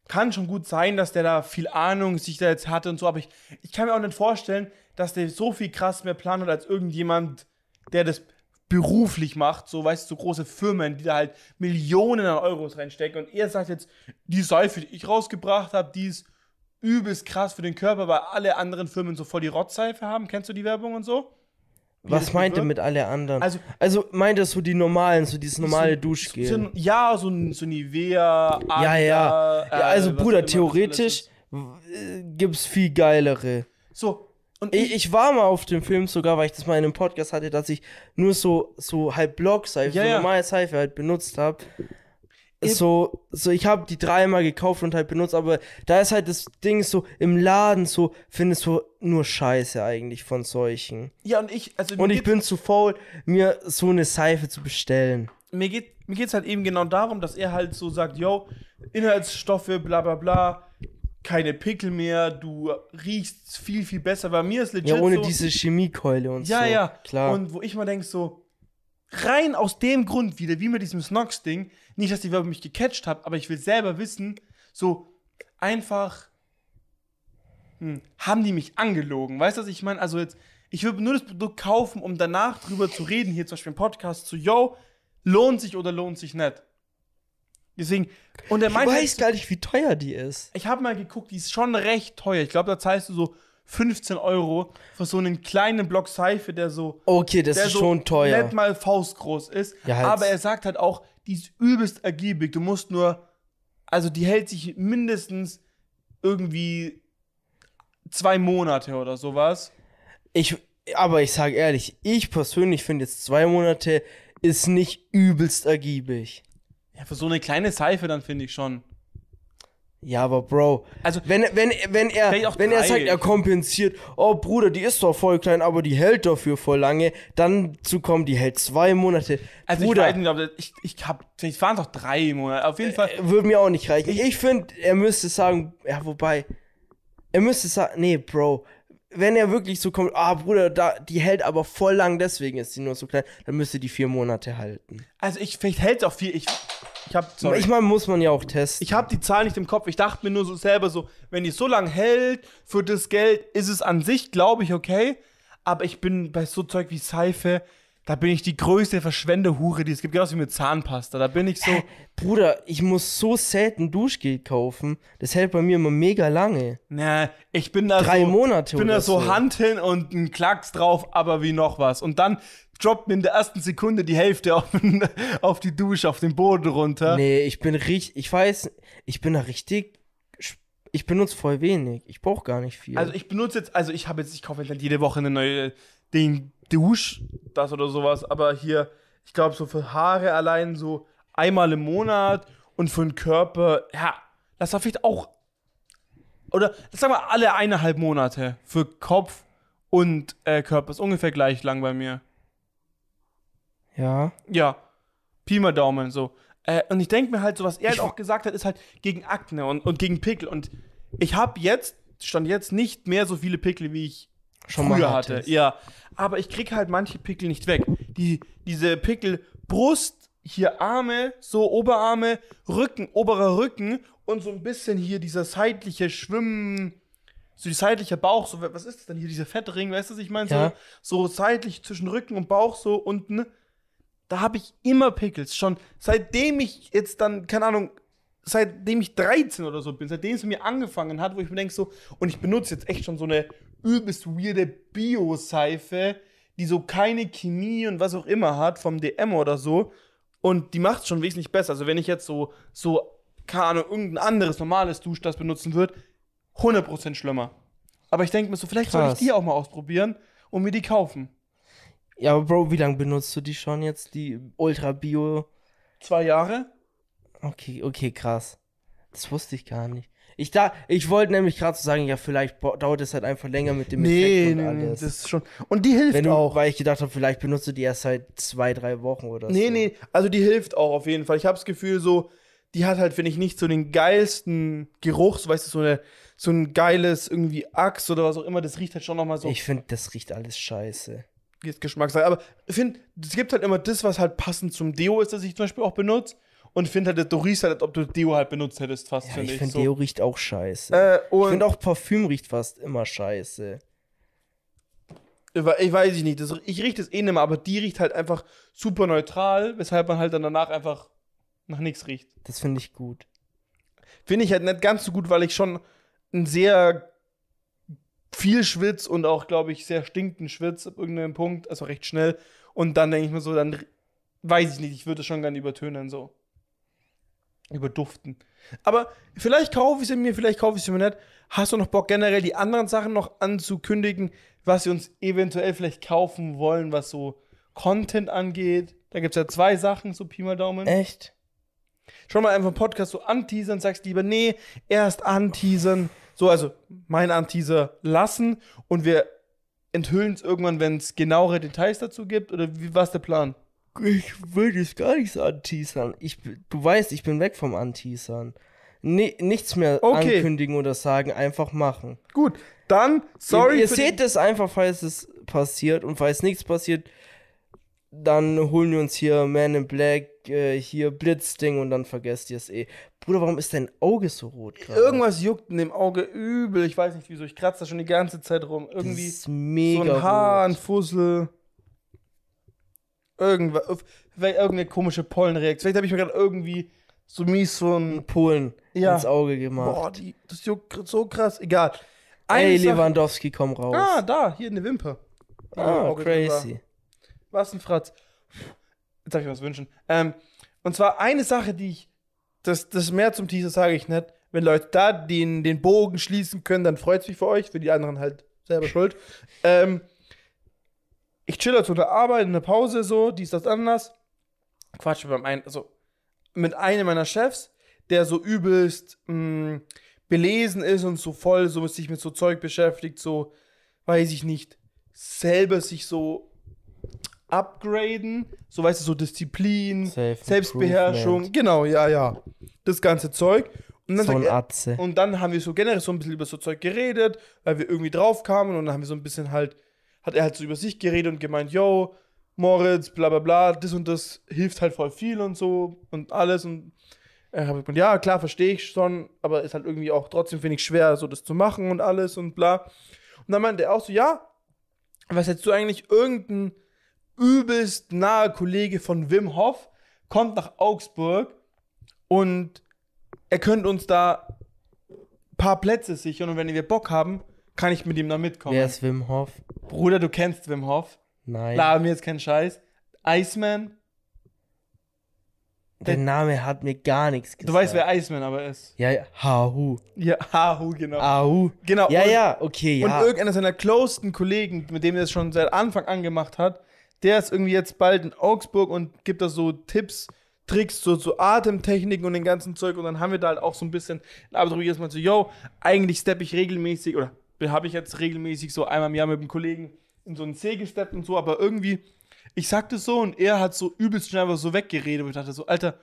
kann schon gut sein, dass der da viel Ahnung sich da jetzt hatte und so, aber ich, ich kann mir auch nicht vorstellen, dass der so viel krass mehr Plan hat als irgendjemand, der das beruflich macht, so, weißt du, so große Firmen, die da halt Millionen an Euros reinstecken und er sagt jetzt, die Seife, die ich rausgebracht habe, die ist übelst krass für den Körper, weil alle anderen Firmen so voll die Rotzseife haben. Kennst du die Werbung und so? Was meint er bewirbt? mit alle anderen? Also- Also, meint er so die normalen, so dieses normale so, Duschgel? So, ja, so ein so Nivea, Adler, ja, ja. äh, ja also, Bruder, theoretisch äh, gibt's viel geilere. So, und Ich, ich war mal auf dem Film sogar, weil ich das mal in einem Podcast hatte, dass ich nur so, so halb Blockseife, Ja, so ja. normale Seife halt benutzt habe. So, so, ich habe die dreimal gekauft und halt benutzt, aber da ist halt das Ding so, im Laden so, findest du nur Scheiße eigentlich von solchen. ja, und ich, also Und ich bin zu faul, mir so eine Seife zu bestellen. mir geht mir geht's halt eben genau darum, dass er halt so sagt, yo, Inhaltsstoffe, bla bla bla, keine Pickel mehr, du riechst viel, viel besser. Bei mir ist legit Ja, ohne so, diese Chemiekeule und Ja, so. ja. Klar. Und wo ich mal denke, so, rein aus dem Grund wieder, wie mit diesem Snox-Ding, nicht, dass die Werbung mich gecatcht hat, aber ich will selber wissen, so einfach, hm, haben die mich angelogen? Weißt du, was ich meine? Also jetzt, ich würde nur das Produkt kaufen, um danach drüber zu reden, hier zum Beispiel im Podcast, zu, yo, lohnt sich oder lohnt sich nicht? Deswegen, und er ich meint, halt weiß gar nicht, wie teuer die ist. ich habe mal geguckt, die ist schon recht teuer. Ich glaube, da zahlst du so 15 Euro für so einen kleinen Block Seife, der so Okay, das ist so schon teuer. nicht mal faustgroß ist. Ja, halt. Aber er sagt halt auch, die ist übelst ergiebig. Du musst nur, also die hält sich mindestens irgendwie zwei Monate oder sowas. Ich, aber ich sage ehrlich, ich persönlich finde jetzt zwei Monate ist nicht übelst ergiebig. Ja, für so eine kleine Seife dann finde ich schon. Ja, aber Bro, Also, wenn, wenn, wenn er, wenn er sagt, er kompensiert, oh Bruder, die ist zwar voll klein, aber die hält dafür voll lange, dann zu kommen, die hält zwei Monate. also Bruder, ich weiß nicht, ich, ich hab, vielleicht waren doch drei Monate. Auf jeden Fall. würde mir auch nicht reichen. Ich finde, er müsste sagen, ja, wobei, er müsste sagen, nee, Bro, wenn er wirklich so kommt, ah, Bruder, da, die hält aber voll lang, deswegen ist sie nur so klein, dann müsste die vier Monate halten. Also ich, vielleicht hält es auch viel. Ich, ich habe sorry. Ich meine, muss man ja auch testen. Ich habe die Zahl nicht im Kopf. Ich dachte mir nur so selber so, wenn die so lange hält für das Geld, ist es an sich, glaube ich, okay. Aber ich bin bei so Zeug wie Seife, da bin ich die größte Verschwenderhure, die es gibt. Genauso wie mit Zahnpasta. Da bin ich so. Bruder, ich muss so selten Duschgel kaufen. Das hält bei mir immer mega lange. Na, ich bin da Drei so. Monate Ich bin da so so. Hand hin und ein Klacks drauf, aber wie noch was. Und dann droppt mir in der ersten Sekunde die Hälfte auf, auf die Dusche, auf den Boden runter. Nee, ich bin richtig, ich weiß, ich bin da richtig, ich benutze voll wenig. Ich brauche gar nicht viel. Also ich benutze jetzt, also ich habe jetzt, ich kaufe jetzt nicht jede Woche eine neue den Dusch, das oder sowas, aber hier, ich glaube so für Haare allein so einmal im Monat und für den Körper, ja, das war vielleicht auch, oder sagen wir alle eineinhalb Monate für Kopf und äh, Körper, ist ungefähr gleich lang bei mir. ja. Ja, Pi mal Daumen so. Äh, und ich denke mir halt, so was er halt auch gesagt hat, ist halt gegen Akne und, und gegen Pickel. Und ich habe jetzt, stand jetzt nicht mehr so viele Pickel, wie ich Schon mal früher hatte. hattest. Ja. Aber ich krieg halt manche Pickel nicht weg. Die, diese Pickel, Brust, hier Arme, so Oberarme, Rücken, oberer Rücken und so ein bisschen hier dieser seitliche Schwimmen, so die seitliche Bauch, so, was ist das denn hier, dieser Fettring, weißt du, was ich meine? Ja. So, so seitlich zwischen Rücken und Bauch, so unten. Da habe ich immer Pickels. Schon seitdem ich jetzt dann, keine Ahnung, seitdem ich 13 oder so bin, seitdem es mir angefangen hat, wo ich mir denke so, und ich benutze jetzt echt schon so eine übelst weirde Bio-Seife, die so keine Chemie und was auch immer hat, vom DM oder so. Und die macht es schon wesentlich besser. Also wenn ich jetzt so, so, keine Ahnung, irgendein anderes normales Duschdas benutzen würde, 100% schlimmer. Aber ich denke mir so, vielleicht soll ich Krass. die auch mal ausprobieren und mir die kaufen. Ja, aber Bro, wie lange benutzt du die schon jetzt? Die Ultra Bio. Zwei Jahre? Okay, okay, krass. Das wusste ich gar nicht. Ich da, ich wollte nämlich gerade so sagen, ja, vielleicht dauert es halt einfach länger mit dem Nee, Effekt nee, und nee, alles. das ist schon. Und die hilft du, auch. weil ich gedacht habe, vielleicht benutzt du die erst seit zwei, drei Wochen oder Nee, so. nee, also die hilft auch auf jeden Fall. Ich habe das Gefühl, so, die hat halt, finde ich, nicht so den geilsten Geruch, so weißt du, so, eine, so ein geiles irgendwie Axt oder was auch immer. Das riecht halt schon nochmal so Ich finde, das riecht alles scheiße. Geschmackssache. Aber ich finde, es gibt halt immer das, was halt passend zum Deo ist, das ich zum Beispiel auch benutze. Und finde halt, du riechst halt, als ob du Deo halt benutzt hättest, fast, Ja, finde ich ich. finde, so. Deo riecht auch scheiße. Äh, ich und finde auch Parfüm riecht fast immer scheiße. ich weiß ich nicht, das, ich rieche das eh nicht mehr, aber die riecht halt einfach super neutral, weshalb man halt dann danach einfach nach nichts riecht. Das finde ich gut. Finde ich halt nicht ganz so gut, weil ich schon ein sehr viel schwitz und auch, glaube ich, sehr stinkend schwitz ab irgendeinem Punkt, also recht schnell. Und dann denke ich mir so, dann weiß ich nicht, ich würde es schon gerne übertönen, so. Überduften. Aber vielleicht kaufe ich sie mir, vielleicht kaufe ich sie mir nicht. Hast du noch Bock, generell die anderen Sachen noch anzukündigen, was wir uns eventuell vielleicht kaufen wollen, was so Content angeht? Da gibt es ja zwei Sachen, so Pi mal Daumen. Echt? Schon mal einfach einen Podcast so anteasern, sagst lieber, nee, erst anteasern. So, also mein Anteaser lassen und wir enthüllen es irgendwann, wenn es genauere Details dazu gibt? Oder wie war der Plan? Ich will jetzt gar nichts anteasern. Ich, du weißt, ich bin weg vom Anteasern. Nee, nichts mehr Okay. ankündigen oder sagen, einfach machen. Gut, dann, sorry. ihr ihr seht es einfach, falls es passiert und falls nichts passiert, dann holen wir uns hier Man in Black, äh, hier Blitzding und dann vergesst ihr es eh. Bruder, warum ist dein Auge so rot gerade? irgendwas juckt in dem Auge übel. Ich weiß nicht wieso. Ich kratze da schon die ganze Zeit rum. Das Irgendwie ist mega so ein Haar, ein. Fussel. Irgendwas. Vielleicht irgendeine komische Pollenreaktion. Vielleicht habe ich mir gerade irgendwie so mies so ein. Polen Ja. ins Auge gemacht. Boah, die, das juckt so krass. Egal. Ey, Sache- Lewandowski, komm raus. Ah, da, hier eine Wimper. Die im Ah, war. crazy. Was ein Fratz. Jetzt darf ich was wünschen. Ähm, und zwar eine Sache, die ich. Das, das mehr zum Teaser sage ich nicht. Wenn Leute da den, den Bogen schließen können, dann freut es mich für euch. Für die anderen halt selber schuld. Ähm, ich chill halt so in der Arbeit, in der Pause so, dies, das, anders. Quatsch beim einen, also mit einem meiner Chefs, der so übelst mh, belesen ist und so voll so sich mit so Zeug beschäftigt, so, weiß ich nicht, selber sich so upgraden, so weißt du, so Disziplin. Selbstbeherrschung, genau, ja, ja. Das ganze Zeug. Und dann, So ein er, Atze. und dann haben wir so generell so ein bisschen über so Zeug geredet, weil wir irgendwie drauf kamen und dann haben wir so ein bisschen halt, hat er halt so über sich geredet und gemeint, yo, Moritz, bla bla bla, das und das hilft halt voll viel und so und alles und er hat gesagt, ja, klar, verstehe ich schon, aber ist halt irgendwie auch trotzdem, finde ich, schwer, so das zu machen und alles und bla. Und dann meinte er auch so, ja, was hättest du eigentlich irgendein übelst nahe Kollege von Wim Hof, kommt nach Augsburg und er könnte uns da ein paar Plätze sichern und wenn wir Bock haben, kann ich mit ihm da mitkommen. Wer ist Wim Hof? Bruder, du kennst Wim Hof. Nein. Laber mir jetzt keinen Scheiß. Iceman. Der Name hat mir gar nichts gesagt. Du weißt, wer Iceman aber ist. Ja, ja. Hahu. Ja, Hahu, genau. Ahu. Genau. Ja, und, ja, okay, ja. Und irgendeiner seiner closesten Kollegen, mit dem er es schon seit Anfang an gemacht hat, der ist irgendwie jetzt bald in Augsburg und gibt da so Tipps, Tricks, so, so Atemtechniken und den ganzen Zeug. Und dann haben wir da halt auch so ein bisschen, aber so jedes Mal so, yo, eigentlich steppe ich regelmäßig, oder habe ich jetzt regelmäßig so einmal im Jahr mit dem Kollegen in so einen See gesteppt und so, aber irgendwie, ich sagte so und er hat so übelst schnell einfach so weggeredet und ich dachte so, Alter,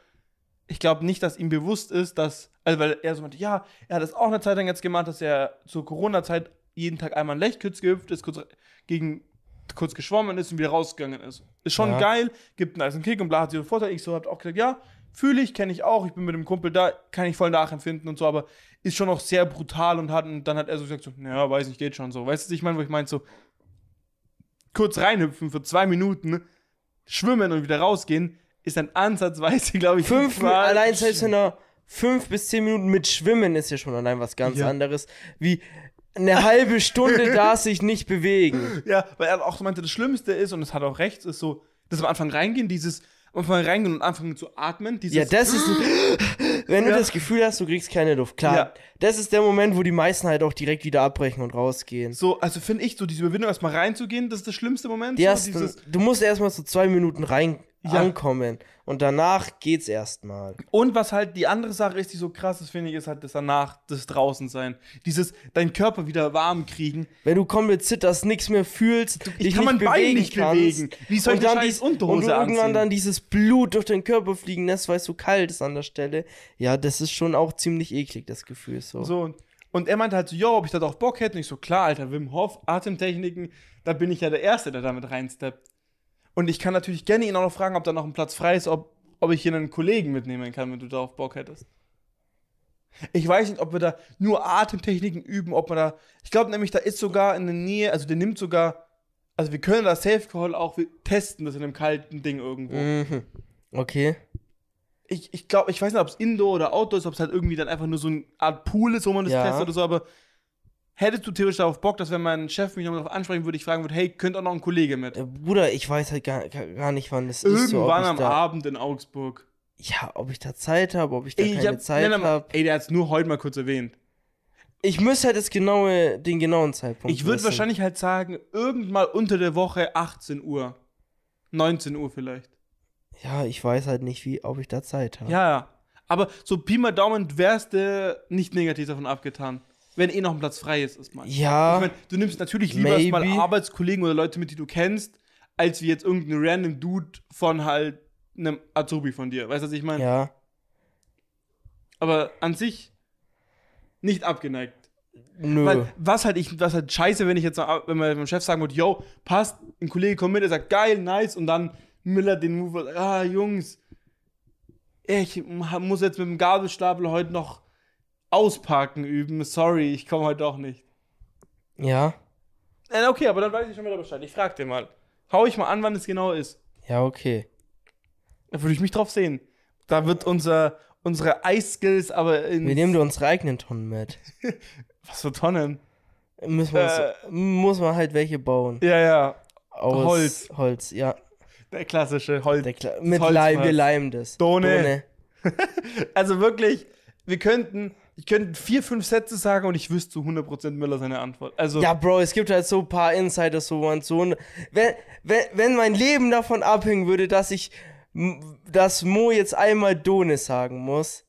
ich glaube nicht, dass ihm bewusst ist, dass, also weil er so meinte, ja, er hat das auch eine Zeit lang jetzt gemacht, dass er zur Corona-Zeit jeden Tag einmal ein Lechkütz gehüpft ist, kurz gegen kurz geschwommen ist und wieder rausgegangen ist. Ist schon Ja. geil, gibt einen nice Kick und bla hat ihre Vorteile. Ich so hab auch gesagt, ja, fühle ich, kenne ich auch, ich bin mit dem Kumpel da, kann ich voll nachempfinden und so, aber ist schon noch sehr brutal und hat und dann hat er so gesagt so, ja, weiß nicht, geht schon so. Weißt du, was ich meine, wo ich meine so kurz reinhüpfen für zwei Minuten, schwimmen und wieder rausgehen, ist dann ansatzweise, glaube ich, Fünf, falsch. allein selbst wenn er fünf bis zehn Minuten mit Schwimmen ist ja schon allein was ganz Ja. anderes, wie eine halbe Stunde da sich nicht bewegen. Ja, weil er auch so meinte, das Schlimmste ist, und es hat auch recht, ist so, dass am Anfang reingehen, dieses am Anfang reingehen und anfangen zu atmen, dieses Ja, das ist, wenn du Ja. das Gefühl hast, du kriegst keine Luft. Klar, Ja. das ist der Moment, wo die meisten halt auch direkt wieder abbrechen und rausgehen. so, also finde ich, so diese Überwindung erstmal reinzugehen, das ist das schlimmste Moment. Die so, ersten, dieses, du musst erstmal so zwei Minuten rein Ja. ankommen und danach geht's erstmal. und was halt die andere Sache ist, die so krass ist, finde ich, ist halt das danach, das draußen sein. Dieses, deinen Körper wieder warm kriegen. Wenn du komplett zitterst, nichts mehr fühlst, Ich dich kann mein nicht Bein bewegen nicht kannst, bewegen. Wie soll ich und eine dann dies- und du Unterhose irgendwann anziehen? dann dieses Blut durch den Körper fliegen lässt, weil es so kalt ist an der Stelle. Ja, das ist schon auch ziemlich eklig, das Gefühl so. So, und- er meinte halt so, jo, ob ich da drauf Bock hätte. Und ich so, klar, Alter, Wim Hof, Atemtechniken, da bin ich ja der Erste, der damit reinsteppt. Und ich kann natürlich gerne ihn auch noch fragen, ob da noch ein Platz frei ist, ob, ob ich hier einen Kollegen mitnehmen kann, wenn du darauf Bock hättest. Ich weiß nicht, ob wir da nur Atemtechniken üben, ob man da. Ich glaube nämlich, da ist sogar in der Nähe, also der nimmt sogar. Also wir können das Safe Call auch testen, das in einem kalten Ding irgendwo. Mhm. Okay. Ich, ich glaube, ich weiß nicht, ob es Indoor oder Outdoor ist, ob es halt irgendwie dann einfach nur so eine Art Pool ist, wo man das Ja. testet oder so, aber hättest du theoretisch darauf Bock, dass wenn mein Chef mich nochmal darauf ansprechen würde, ich fragen würde, hey, könnte auch noch ein Kollege mit? Äh, Bruder, ich weiß halt gar, gar nicht, wann das ist. So, ob Irgendwann ich am da, Abend in Augsburg. Ja, ob ich da Zeit habe, ob ich da Ey, ich keine hab, Zeit habe. ey, der hat es nur heute mal kurz erwähnt. Ich müsste halt das genaue, den genauen Zeitpunkt Ich würde wahrscheinlich halt sagen, irgendwann unter der Woche 18 Uhr. 19 Uhr vielleicht. Ja, ich weiß halt nicht, wie, ob ich da Zeit habe. Ja, ja. Aber so Pi mal Daumen wärst du nicht negativ davon abgetan. Wenn eh noch ein Platz frei ist, ist mal. Ja. Ich meine, du nimmst natürlich lieber mal. Arbeitskollegen oder Leute mit, die du kennst, als wie jetzt irgendein random Dude von halt einem Azubi von dir. Weißt du, was ich meine? ja. Aber an sich nicht abgeneigt. Nö. Weil was halt ich, was halt scheiße, wenn ich jetzt, noch- wenn man dem Chef sagen würde, yo, passt, ein Kollege kommt mit, er sagt geil, nice, und dann Miller den Move, ah, Jungs, ich muss jetzt mit dem Gabelstapel heute noch ausparken üben, sorry, ich komme heute doch nicht. ja. Äh, okay, aber dann weiß ich schon wieder Bescheid. Ich frag den mal. Hau ich mal an, wann es genau ist. Ja, okay. Da würde ich mich drauf sehen. Da wird unser, unsere Eisskills aber in. Wir nehmen unsere eigenen Tonnen mit. Was für Tonnen? Müssen wir uns, muss man halt welche bauen. Ja, ja. Aus Holz. Holz, ja. Der klassische Holz. Der Kla mit. Leim, wir leimen das. Dohne. Also wirklich, wir könnten, ich könnte vier, fünf Sätze sagen und ich wüsste zu 100% Müller seine Antwort. Also, Ja, Bro, es gibt halt so ein paar Insiders, so man so. Wenn, wenn, wenn mein Leben davon abhängen würde, dass ich, dass Mo jetzt einmal Done sagen muss,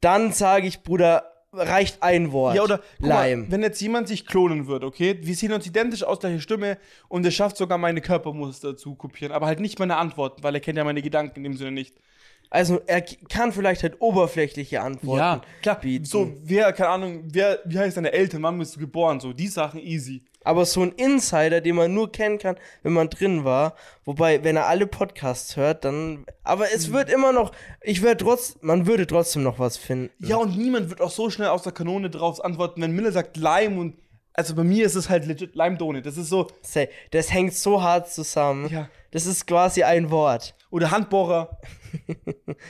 dann sage ich, Bruder, reicht ein Wort. ja oder Leim. Mal, wenn jetzt jemand sich klonen würde, okay? Wir sehen uns identisch aus, gleiche Stimme und er schafft sogar meine Körpermuster zu kopieren, aber halt nicht meine Antworten, weil er kennt ja meine Gedanken in dem Sinne nicht. Also er kann vielleicht halt oberflächliche Antworten klar. bieten. So, wer, keine Ahnung, wer, wie heißt deine Eltern, wann bist du geboren? So, die Sachen easy. Aber so ein Insider, den man nur kennen kann, wenn man drin war. Wobei, wenn er alle Podcasts hört, dann. Aber es wird immer noch. Ich würde trotz. Man würde trotzdem noch was finden. Ja, und niemand wird auch so schnell aus der Kanone drauf antworten, wenn Miller sagt Lime und. Also bei mir ist es halt legit Lime Donut. Das ist so. Say, Das hängt so hart zusammen. Ja. Das ist quasi ein Wort. Oder Handbohrer.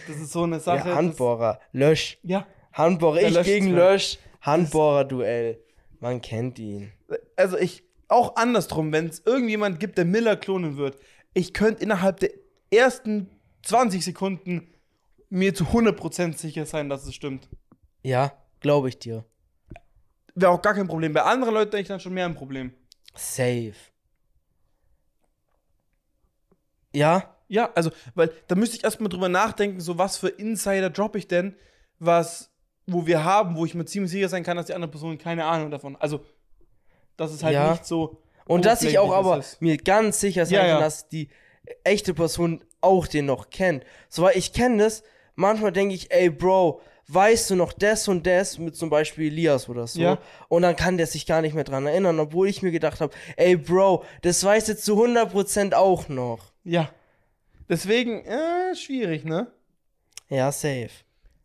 Das ist so eine Sache. Ja, Handbohrer. Lösch. Ja. Handbohrer. Ich gegen. Lösch. Handbohrer-Duell. Man kennt ihn. Also ich. Auch andersrum, wenn es irgendjemand gibt, der Miller klonen wird, ich könnte innerhalb der ersten 20 Sekunden mir zu 100% sicher sein, dass es stimmt. Ja, glaube ich dir. Wäre auch gar kein Problem. Bei anderen Leuten hätte ich dann schon mehr ein Problem. Safe. Ja? Ja, also, weil da müsste ich erstmal drüber nachdenken, so was für Insider droppe ich denn, was, wo wir haben, wo ich mir ziemlich sicher sein kann, dass die andere Person keine Ahnung davon. Also, das ist halt Ja. nicht so. Und dass ich auch aber ist. mir ganz sicher sein Ja, kann, dass die echte Person auch den noch kennt. So, weil ich kenne das, manchmal denke ich, ey, Bro, weißt du noch das und das mit zum Beispiel Elias oder so. Ja. Und dann kann der sich gar nicht mehr dran erinnern, obwohl ich mir gedacht habe, ey Bro, das weiß jetzt zu 100% auch noch. Ja. Deswegen, äh, schwierig, ne? Ja, safe.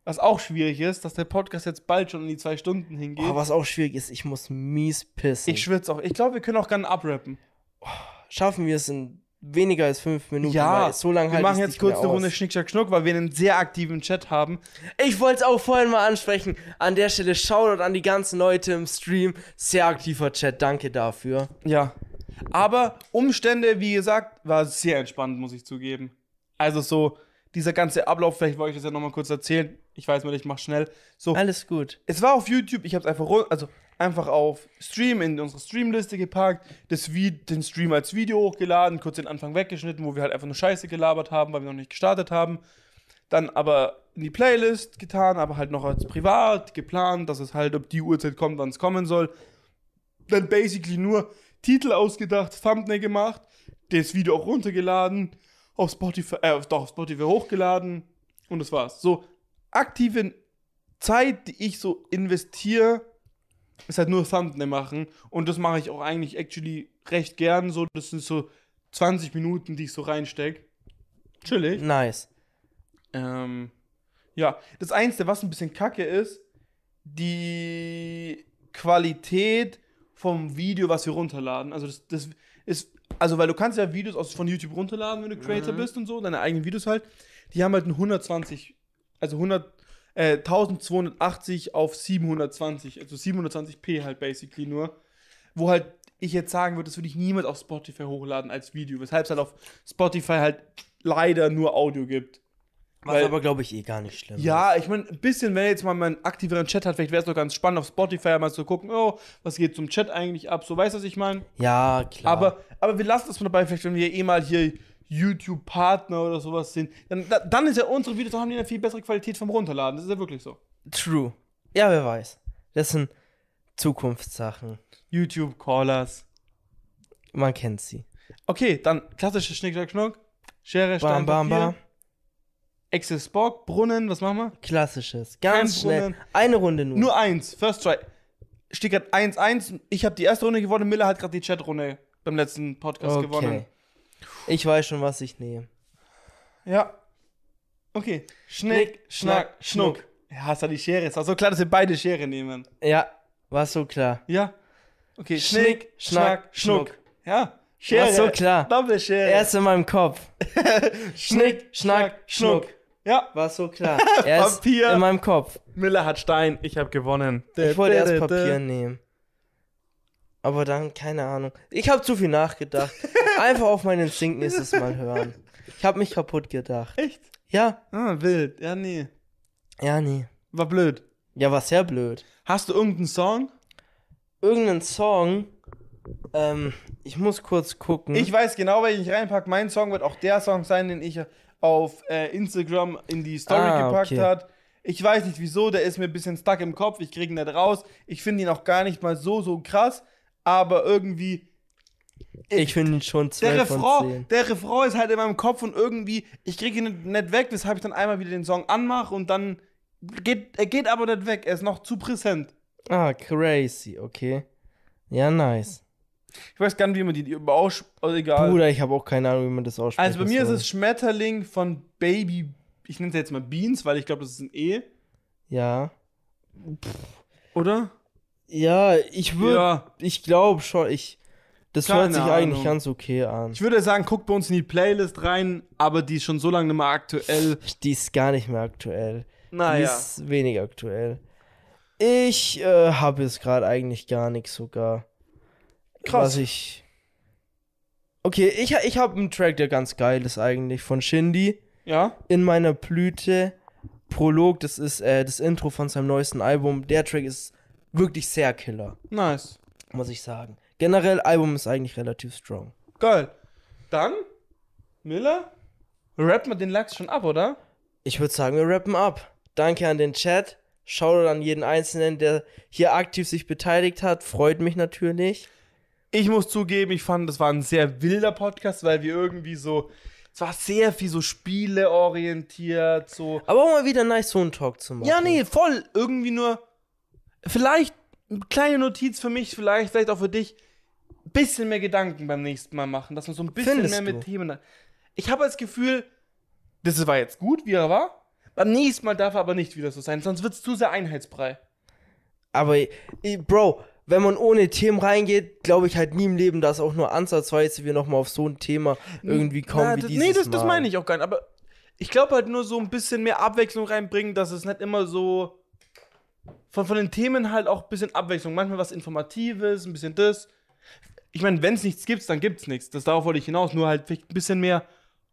Was auch schwierig ist, dass der Podcast jetzt bald schon in die zwei Stunden hingeht. Oh, was auch schwierig ist, ich muss mies pissen. ich schwitze auch. Ich glaube, wir können auch gerne abrappen. Schaffen wir es in weniger als fünf Minuten? Ja, so lange wir halt machen ich's jetzt kurz eine aus. Runde Schnick, Schnack, Schnuck, weil wir einen sehr aktiven Chat haben. Ich wollte es auch vorhin mal ansprechen. An der Stelle Shoutout an die ganzen Leute im Stream. Sehr aktiver Chat, danke dafür. Ja. Aber Umstände, wie gesagt, war sehr entspannt, muss ich zugeben. Also so, dieser ganze Ablauf, vielleicht wollte ich das ja nochmal kurz erzählen. Ich weiß mal, ich mach schnell. So, Alles gut. es war auf YouTube, ich habe es einfach, also einfach auf Stream in unsere Streamliste gepackt, das Vi den Stream als Video hochgeladen, kurz den Anfang weggeschnitten, wo wir halt einfach nur Scheiße gelabert haben, weil wir noch nicht gestartet haben. Dann aber in die Playlist getan, aber halt noch als privat geplant, dass es halt ob die Uhrzeit kommt, wann es kommen soll. Dann basically nur Titel ausgedacht, Thumbnail gemacht, das Video auch runtergeladen, auf Spotify, äh, doch, auf Spotify hochgeladen und das war's. So aktive Zeit, die ich so investiere, ist halt nur Thumbnail machen. Und das mache ich auch eigentlich actually recht gern. So, das sind so 20 Minuten, die ich so reinstecke. Chillig. Nice. Ähm, ja, das Einzige, was ein bisschen kacke ist, die Qualität vom Video, was wir runterladen. Also das, das ist, also weil du kannst ja Videos aus, von YouTube runterladen, wenn du Creator bist und so, deine eigenen Videos halt. Die haben halt ein 120, also 100, äh, 1280 auf 720, also 720p halt basically nur. Wo halt ich jetzt sagen würde, das würde ich niemals auf Spotify hochladen als Video, weshalb es halt auf Spotify halt leider nur Audio gibt. Was Weil- aber, glaube ich, eh gar nicht schlimm Ja, ich meine, ein bisschen, wenn jetzt mal einen aktiveren Chat hat, vielleicht wäre es doch ganz spannend, auf Spotify mal zu gucken, oh, was geht zum Chat eigentlich ab, so, weißt du, was ich meine? ist. Ja, klar. Aber, aber wir lassen das mal dabei, vielleicht, wenn wir eh mal hier YouTube-Partner oder sowas sind, dann, da- dann ist ja unsere Videos, haben die eine viel bessere Qualität vom Runterladen, das ist ja wirklich so. True. Ja, wer weiß. Das sind Zukunftssachen. YouTube-Callers. Man kennt sie. Okay, dann klassische Schnick, Schnack, Schnuck, Schere, Stein, Bam, bam, Papier, bam. Access Bock, Brunnen, was machen wir? Klassisches. Ganz Kein schnell. Brunnen. Eine Runde nur. Nur eins, First Try. Steht gerade 1-1. Ich habe die erste Runde gewonnen. Miller hat gerade die Chatrunde beim letzten Podcast okay. gewonnen. Ich weiß schon, was ich nehme. Ja. Okay. Schnick, Schnack, Schnuck. Ja, hast du die Schere? Ist auch so klar, dass wir beide Schere nehmen. Ja, war so klar. Ja. Okay. Schnick, Schnack, Schnack, Schnuck. Schnuck. Ja. Schere. War so klar. Doppelschere. Er ist in meinem Kopf. Schnick, Schnack, Schnuck. Ja. War so klar. Er ist Papier. in meinem Kopf. Miller hat Stein. Ich habe gewonnen. Ich wollte erst Papier nehmen. Aber dann, keine Ahnung. Ich habe zu viel nachgedacht. Einfach auf meinen Instinkt nächstes Mal hören. Ich habe mich kaputt gedacht. Echt? Ja, Ah, wild. Ja, nee. ja, nee. War blöd. Ja, war sehr blöd. Hast du irgendeinen Song? Irgendeinen Song. Ähm, ich muss kurz gucken. Ich weiß genau, welchen ich reinpacke. Mein Song wird auch der Song sein, den ich auf äh, Instagram in die Story Ah, gepackt okay. hat. Ich weiß nicht wieso, der ist mir ein bisschen stuck im Kopf. Ich kriege ihn nicht raus. Ich finde ihn auch gar nicht mal so, so krass. Aber irgendwie. Ich finde ihn schon Der 12 von Refrain, 10. der Refrain ist halt in meinem Kopf und irgendwie, ich kriege ihn nicht, nicht weg, weshalb ich dann einmal wieder den Song anmache und dann geht, er geht aber nicht weg. Er ist noch zu präsent. Ah, crazy, okay. Ja, nice. Ich weiß gar nicht, wie man die, die ausspricht. Also egal. Bruder, ich habe auch keine Ahnung, wie man das ausspricht. Also bei mir ist es Schmetterling von Baby, ich nenne es jetzt mal Beans, weil ich glaube, das ist ein E, Ja. oder? Ja, ich würde. Ja. Ich glaube schon, ich. Das Keine hört sich eigentlich Ahnung. ganz okay an. Ich würde sagen, guckt bei uns in die Playlist rein, aber die ist schon so lange nicht mehr aktuell. Die ist gar nicht mehr aktuell. Die Naja. ist wenig aktuell. Ich äh, habe jetzt gerade eigentlich gar nichts sogar. Krass. Was ich. Okay, ich, ich habe einen Track, der ganz geil ist eigentlich, von Shindy. Ja? In meiner Blüte. Prolog, das ist äh, das Intro von seinem neuesten Album. Der Track ist wirklich sehr killer, Nice. muss ich sagen. Generell, Album ist eigentlich relativ strong. Geil. Dann, Miller, rappen wir den Lachs schon ab, oder? Ich würde sagen, wir rappen ab. Danke an den Chat. Shoutout an jeden Einzelnen, der hier aktiv sich beteiligt hat. Freut mich natürlich. Ich muss zugeben, ich fand, das war ein sehr wilder Podcast, weil wir irgendwie so es war sehr viel so Spiele orientiert, so. Aber auch mal wieder nice, so einen Talk zu machen. Ja, nee, voll. Irgendwie nur. Vielleicht eine kleine Notiz für mich, vielleicht, vielleicht auch für dich. Bisschen mehr Gedanken beim nächsten Mal machen, dass man so ein bisschen Findest mehr mit du? Themen. Ich habe das Gefühl, das war jetzt gut, wie er war. Beim nächsten Mal darf er aber nicht wieder so sein, sonst wird es zu sehr Einheitsbrei. Aber, Bro, wenn man ohne Themen reingeht, glaube ich halt nie im Leben, dass auch nur ansatzweise wir nochmal auf so ein Thema irgendwie kommen Na, wie das, dieses Nee, das, das meine ich auch gar nicht. Aber ich glaube halt nur so ein bisschen mehr Abwechslung reinbringen, dass es nicht immer so von, von den Themen halt auch ein bisschen Abwechslung. Manchmal was Informatives, ein bisschen das. Ich meine, wenn es nichts gibt, dann gibt es nichts. Das darauf wollte ich hinaus. Nur halt vielleicht ein bisschen mehr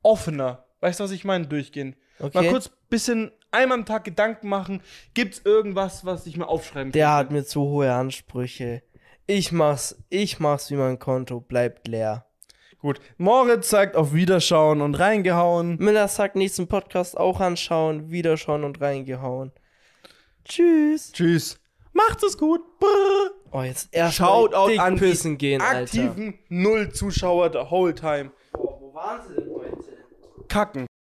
offener. Weißt du, was ich meine? Durchgehen. Okay. Mal kurz ein bisschen einmal am Tag Gedanken machen. Gibt es irgendwas, was ich mir aufschreiben Der kann? hat mir zu hohe Ansprüche. Ich mach's, ich mach's wie mein Konto bleibt leer. Gut. Moritz sagt auf Wiederschauen und reingehauen. Miller sagt nächsten Podcast auch anschauen, wiederschauen und reingehauen. Tschüss. Tschüss. Macht's es gut. Brrr. Oh, jetzt erst Shoutout an die pissen gehen, Alter. aktiven Null Zuschauer the whole time. Boah, wo waren sie denn heute? Kacken.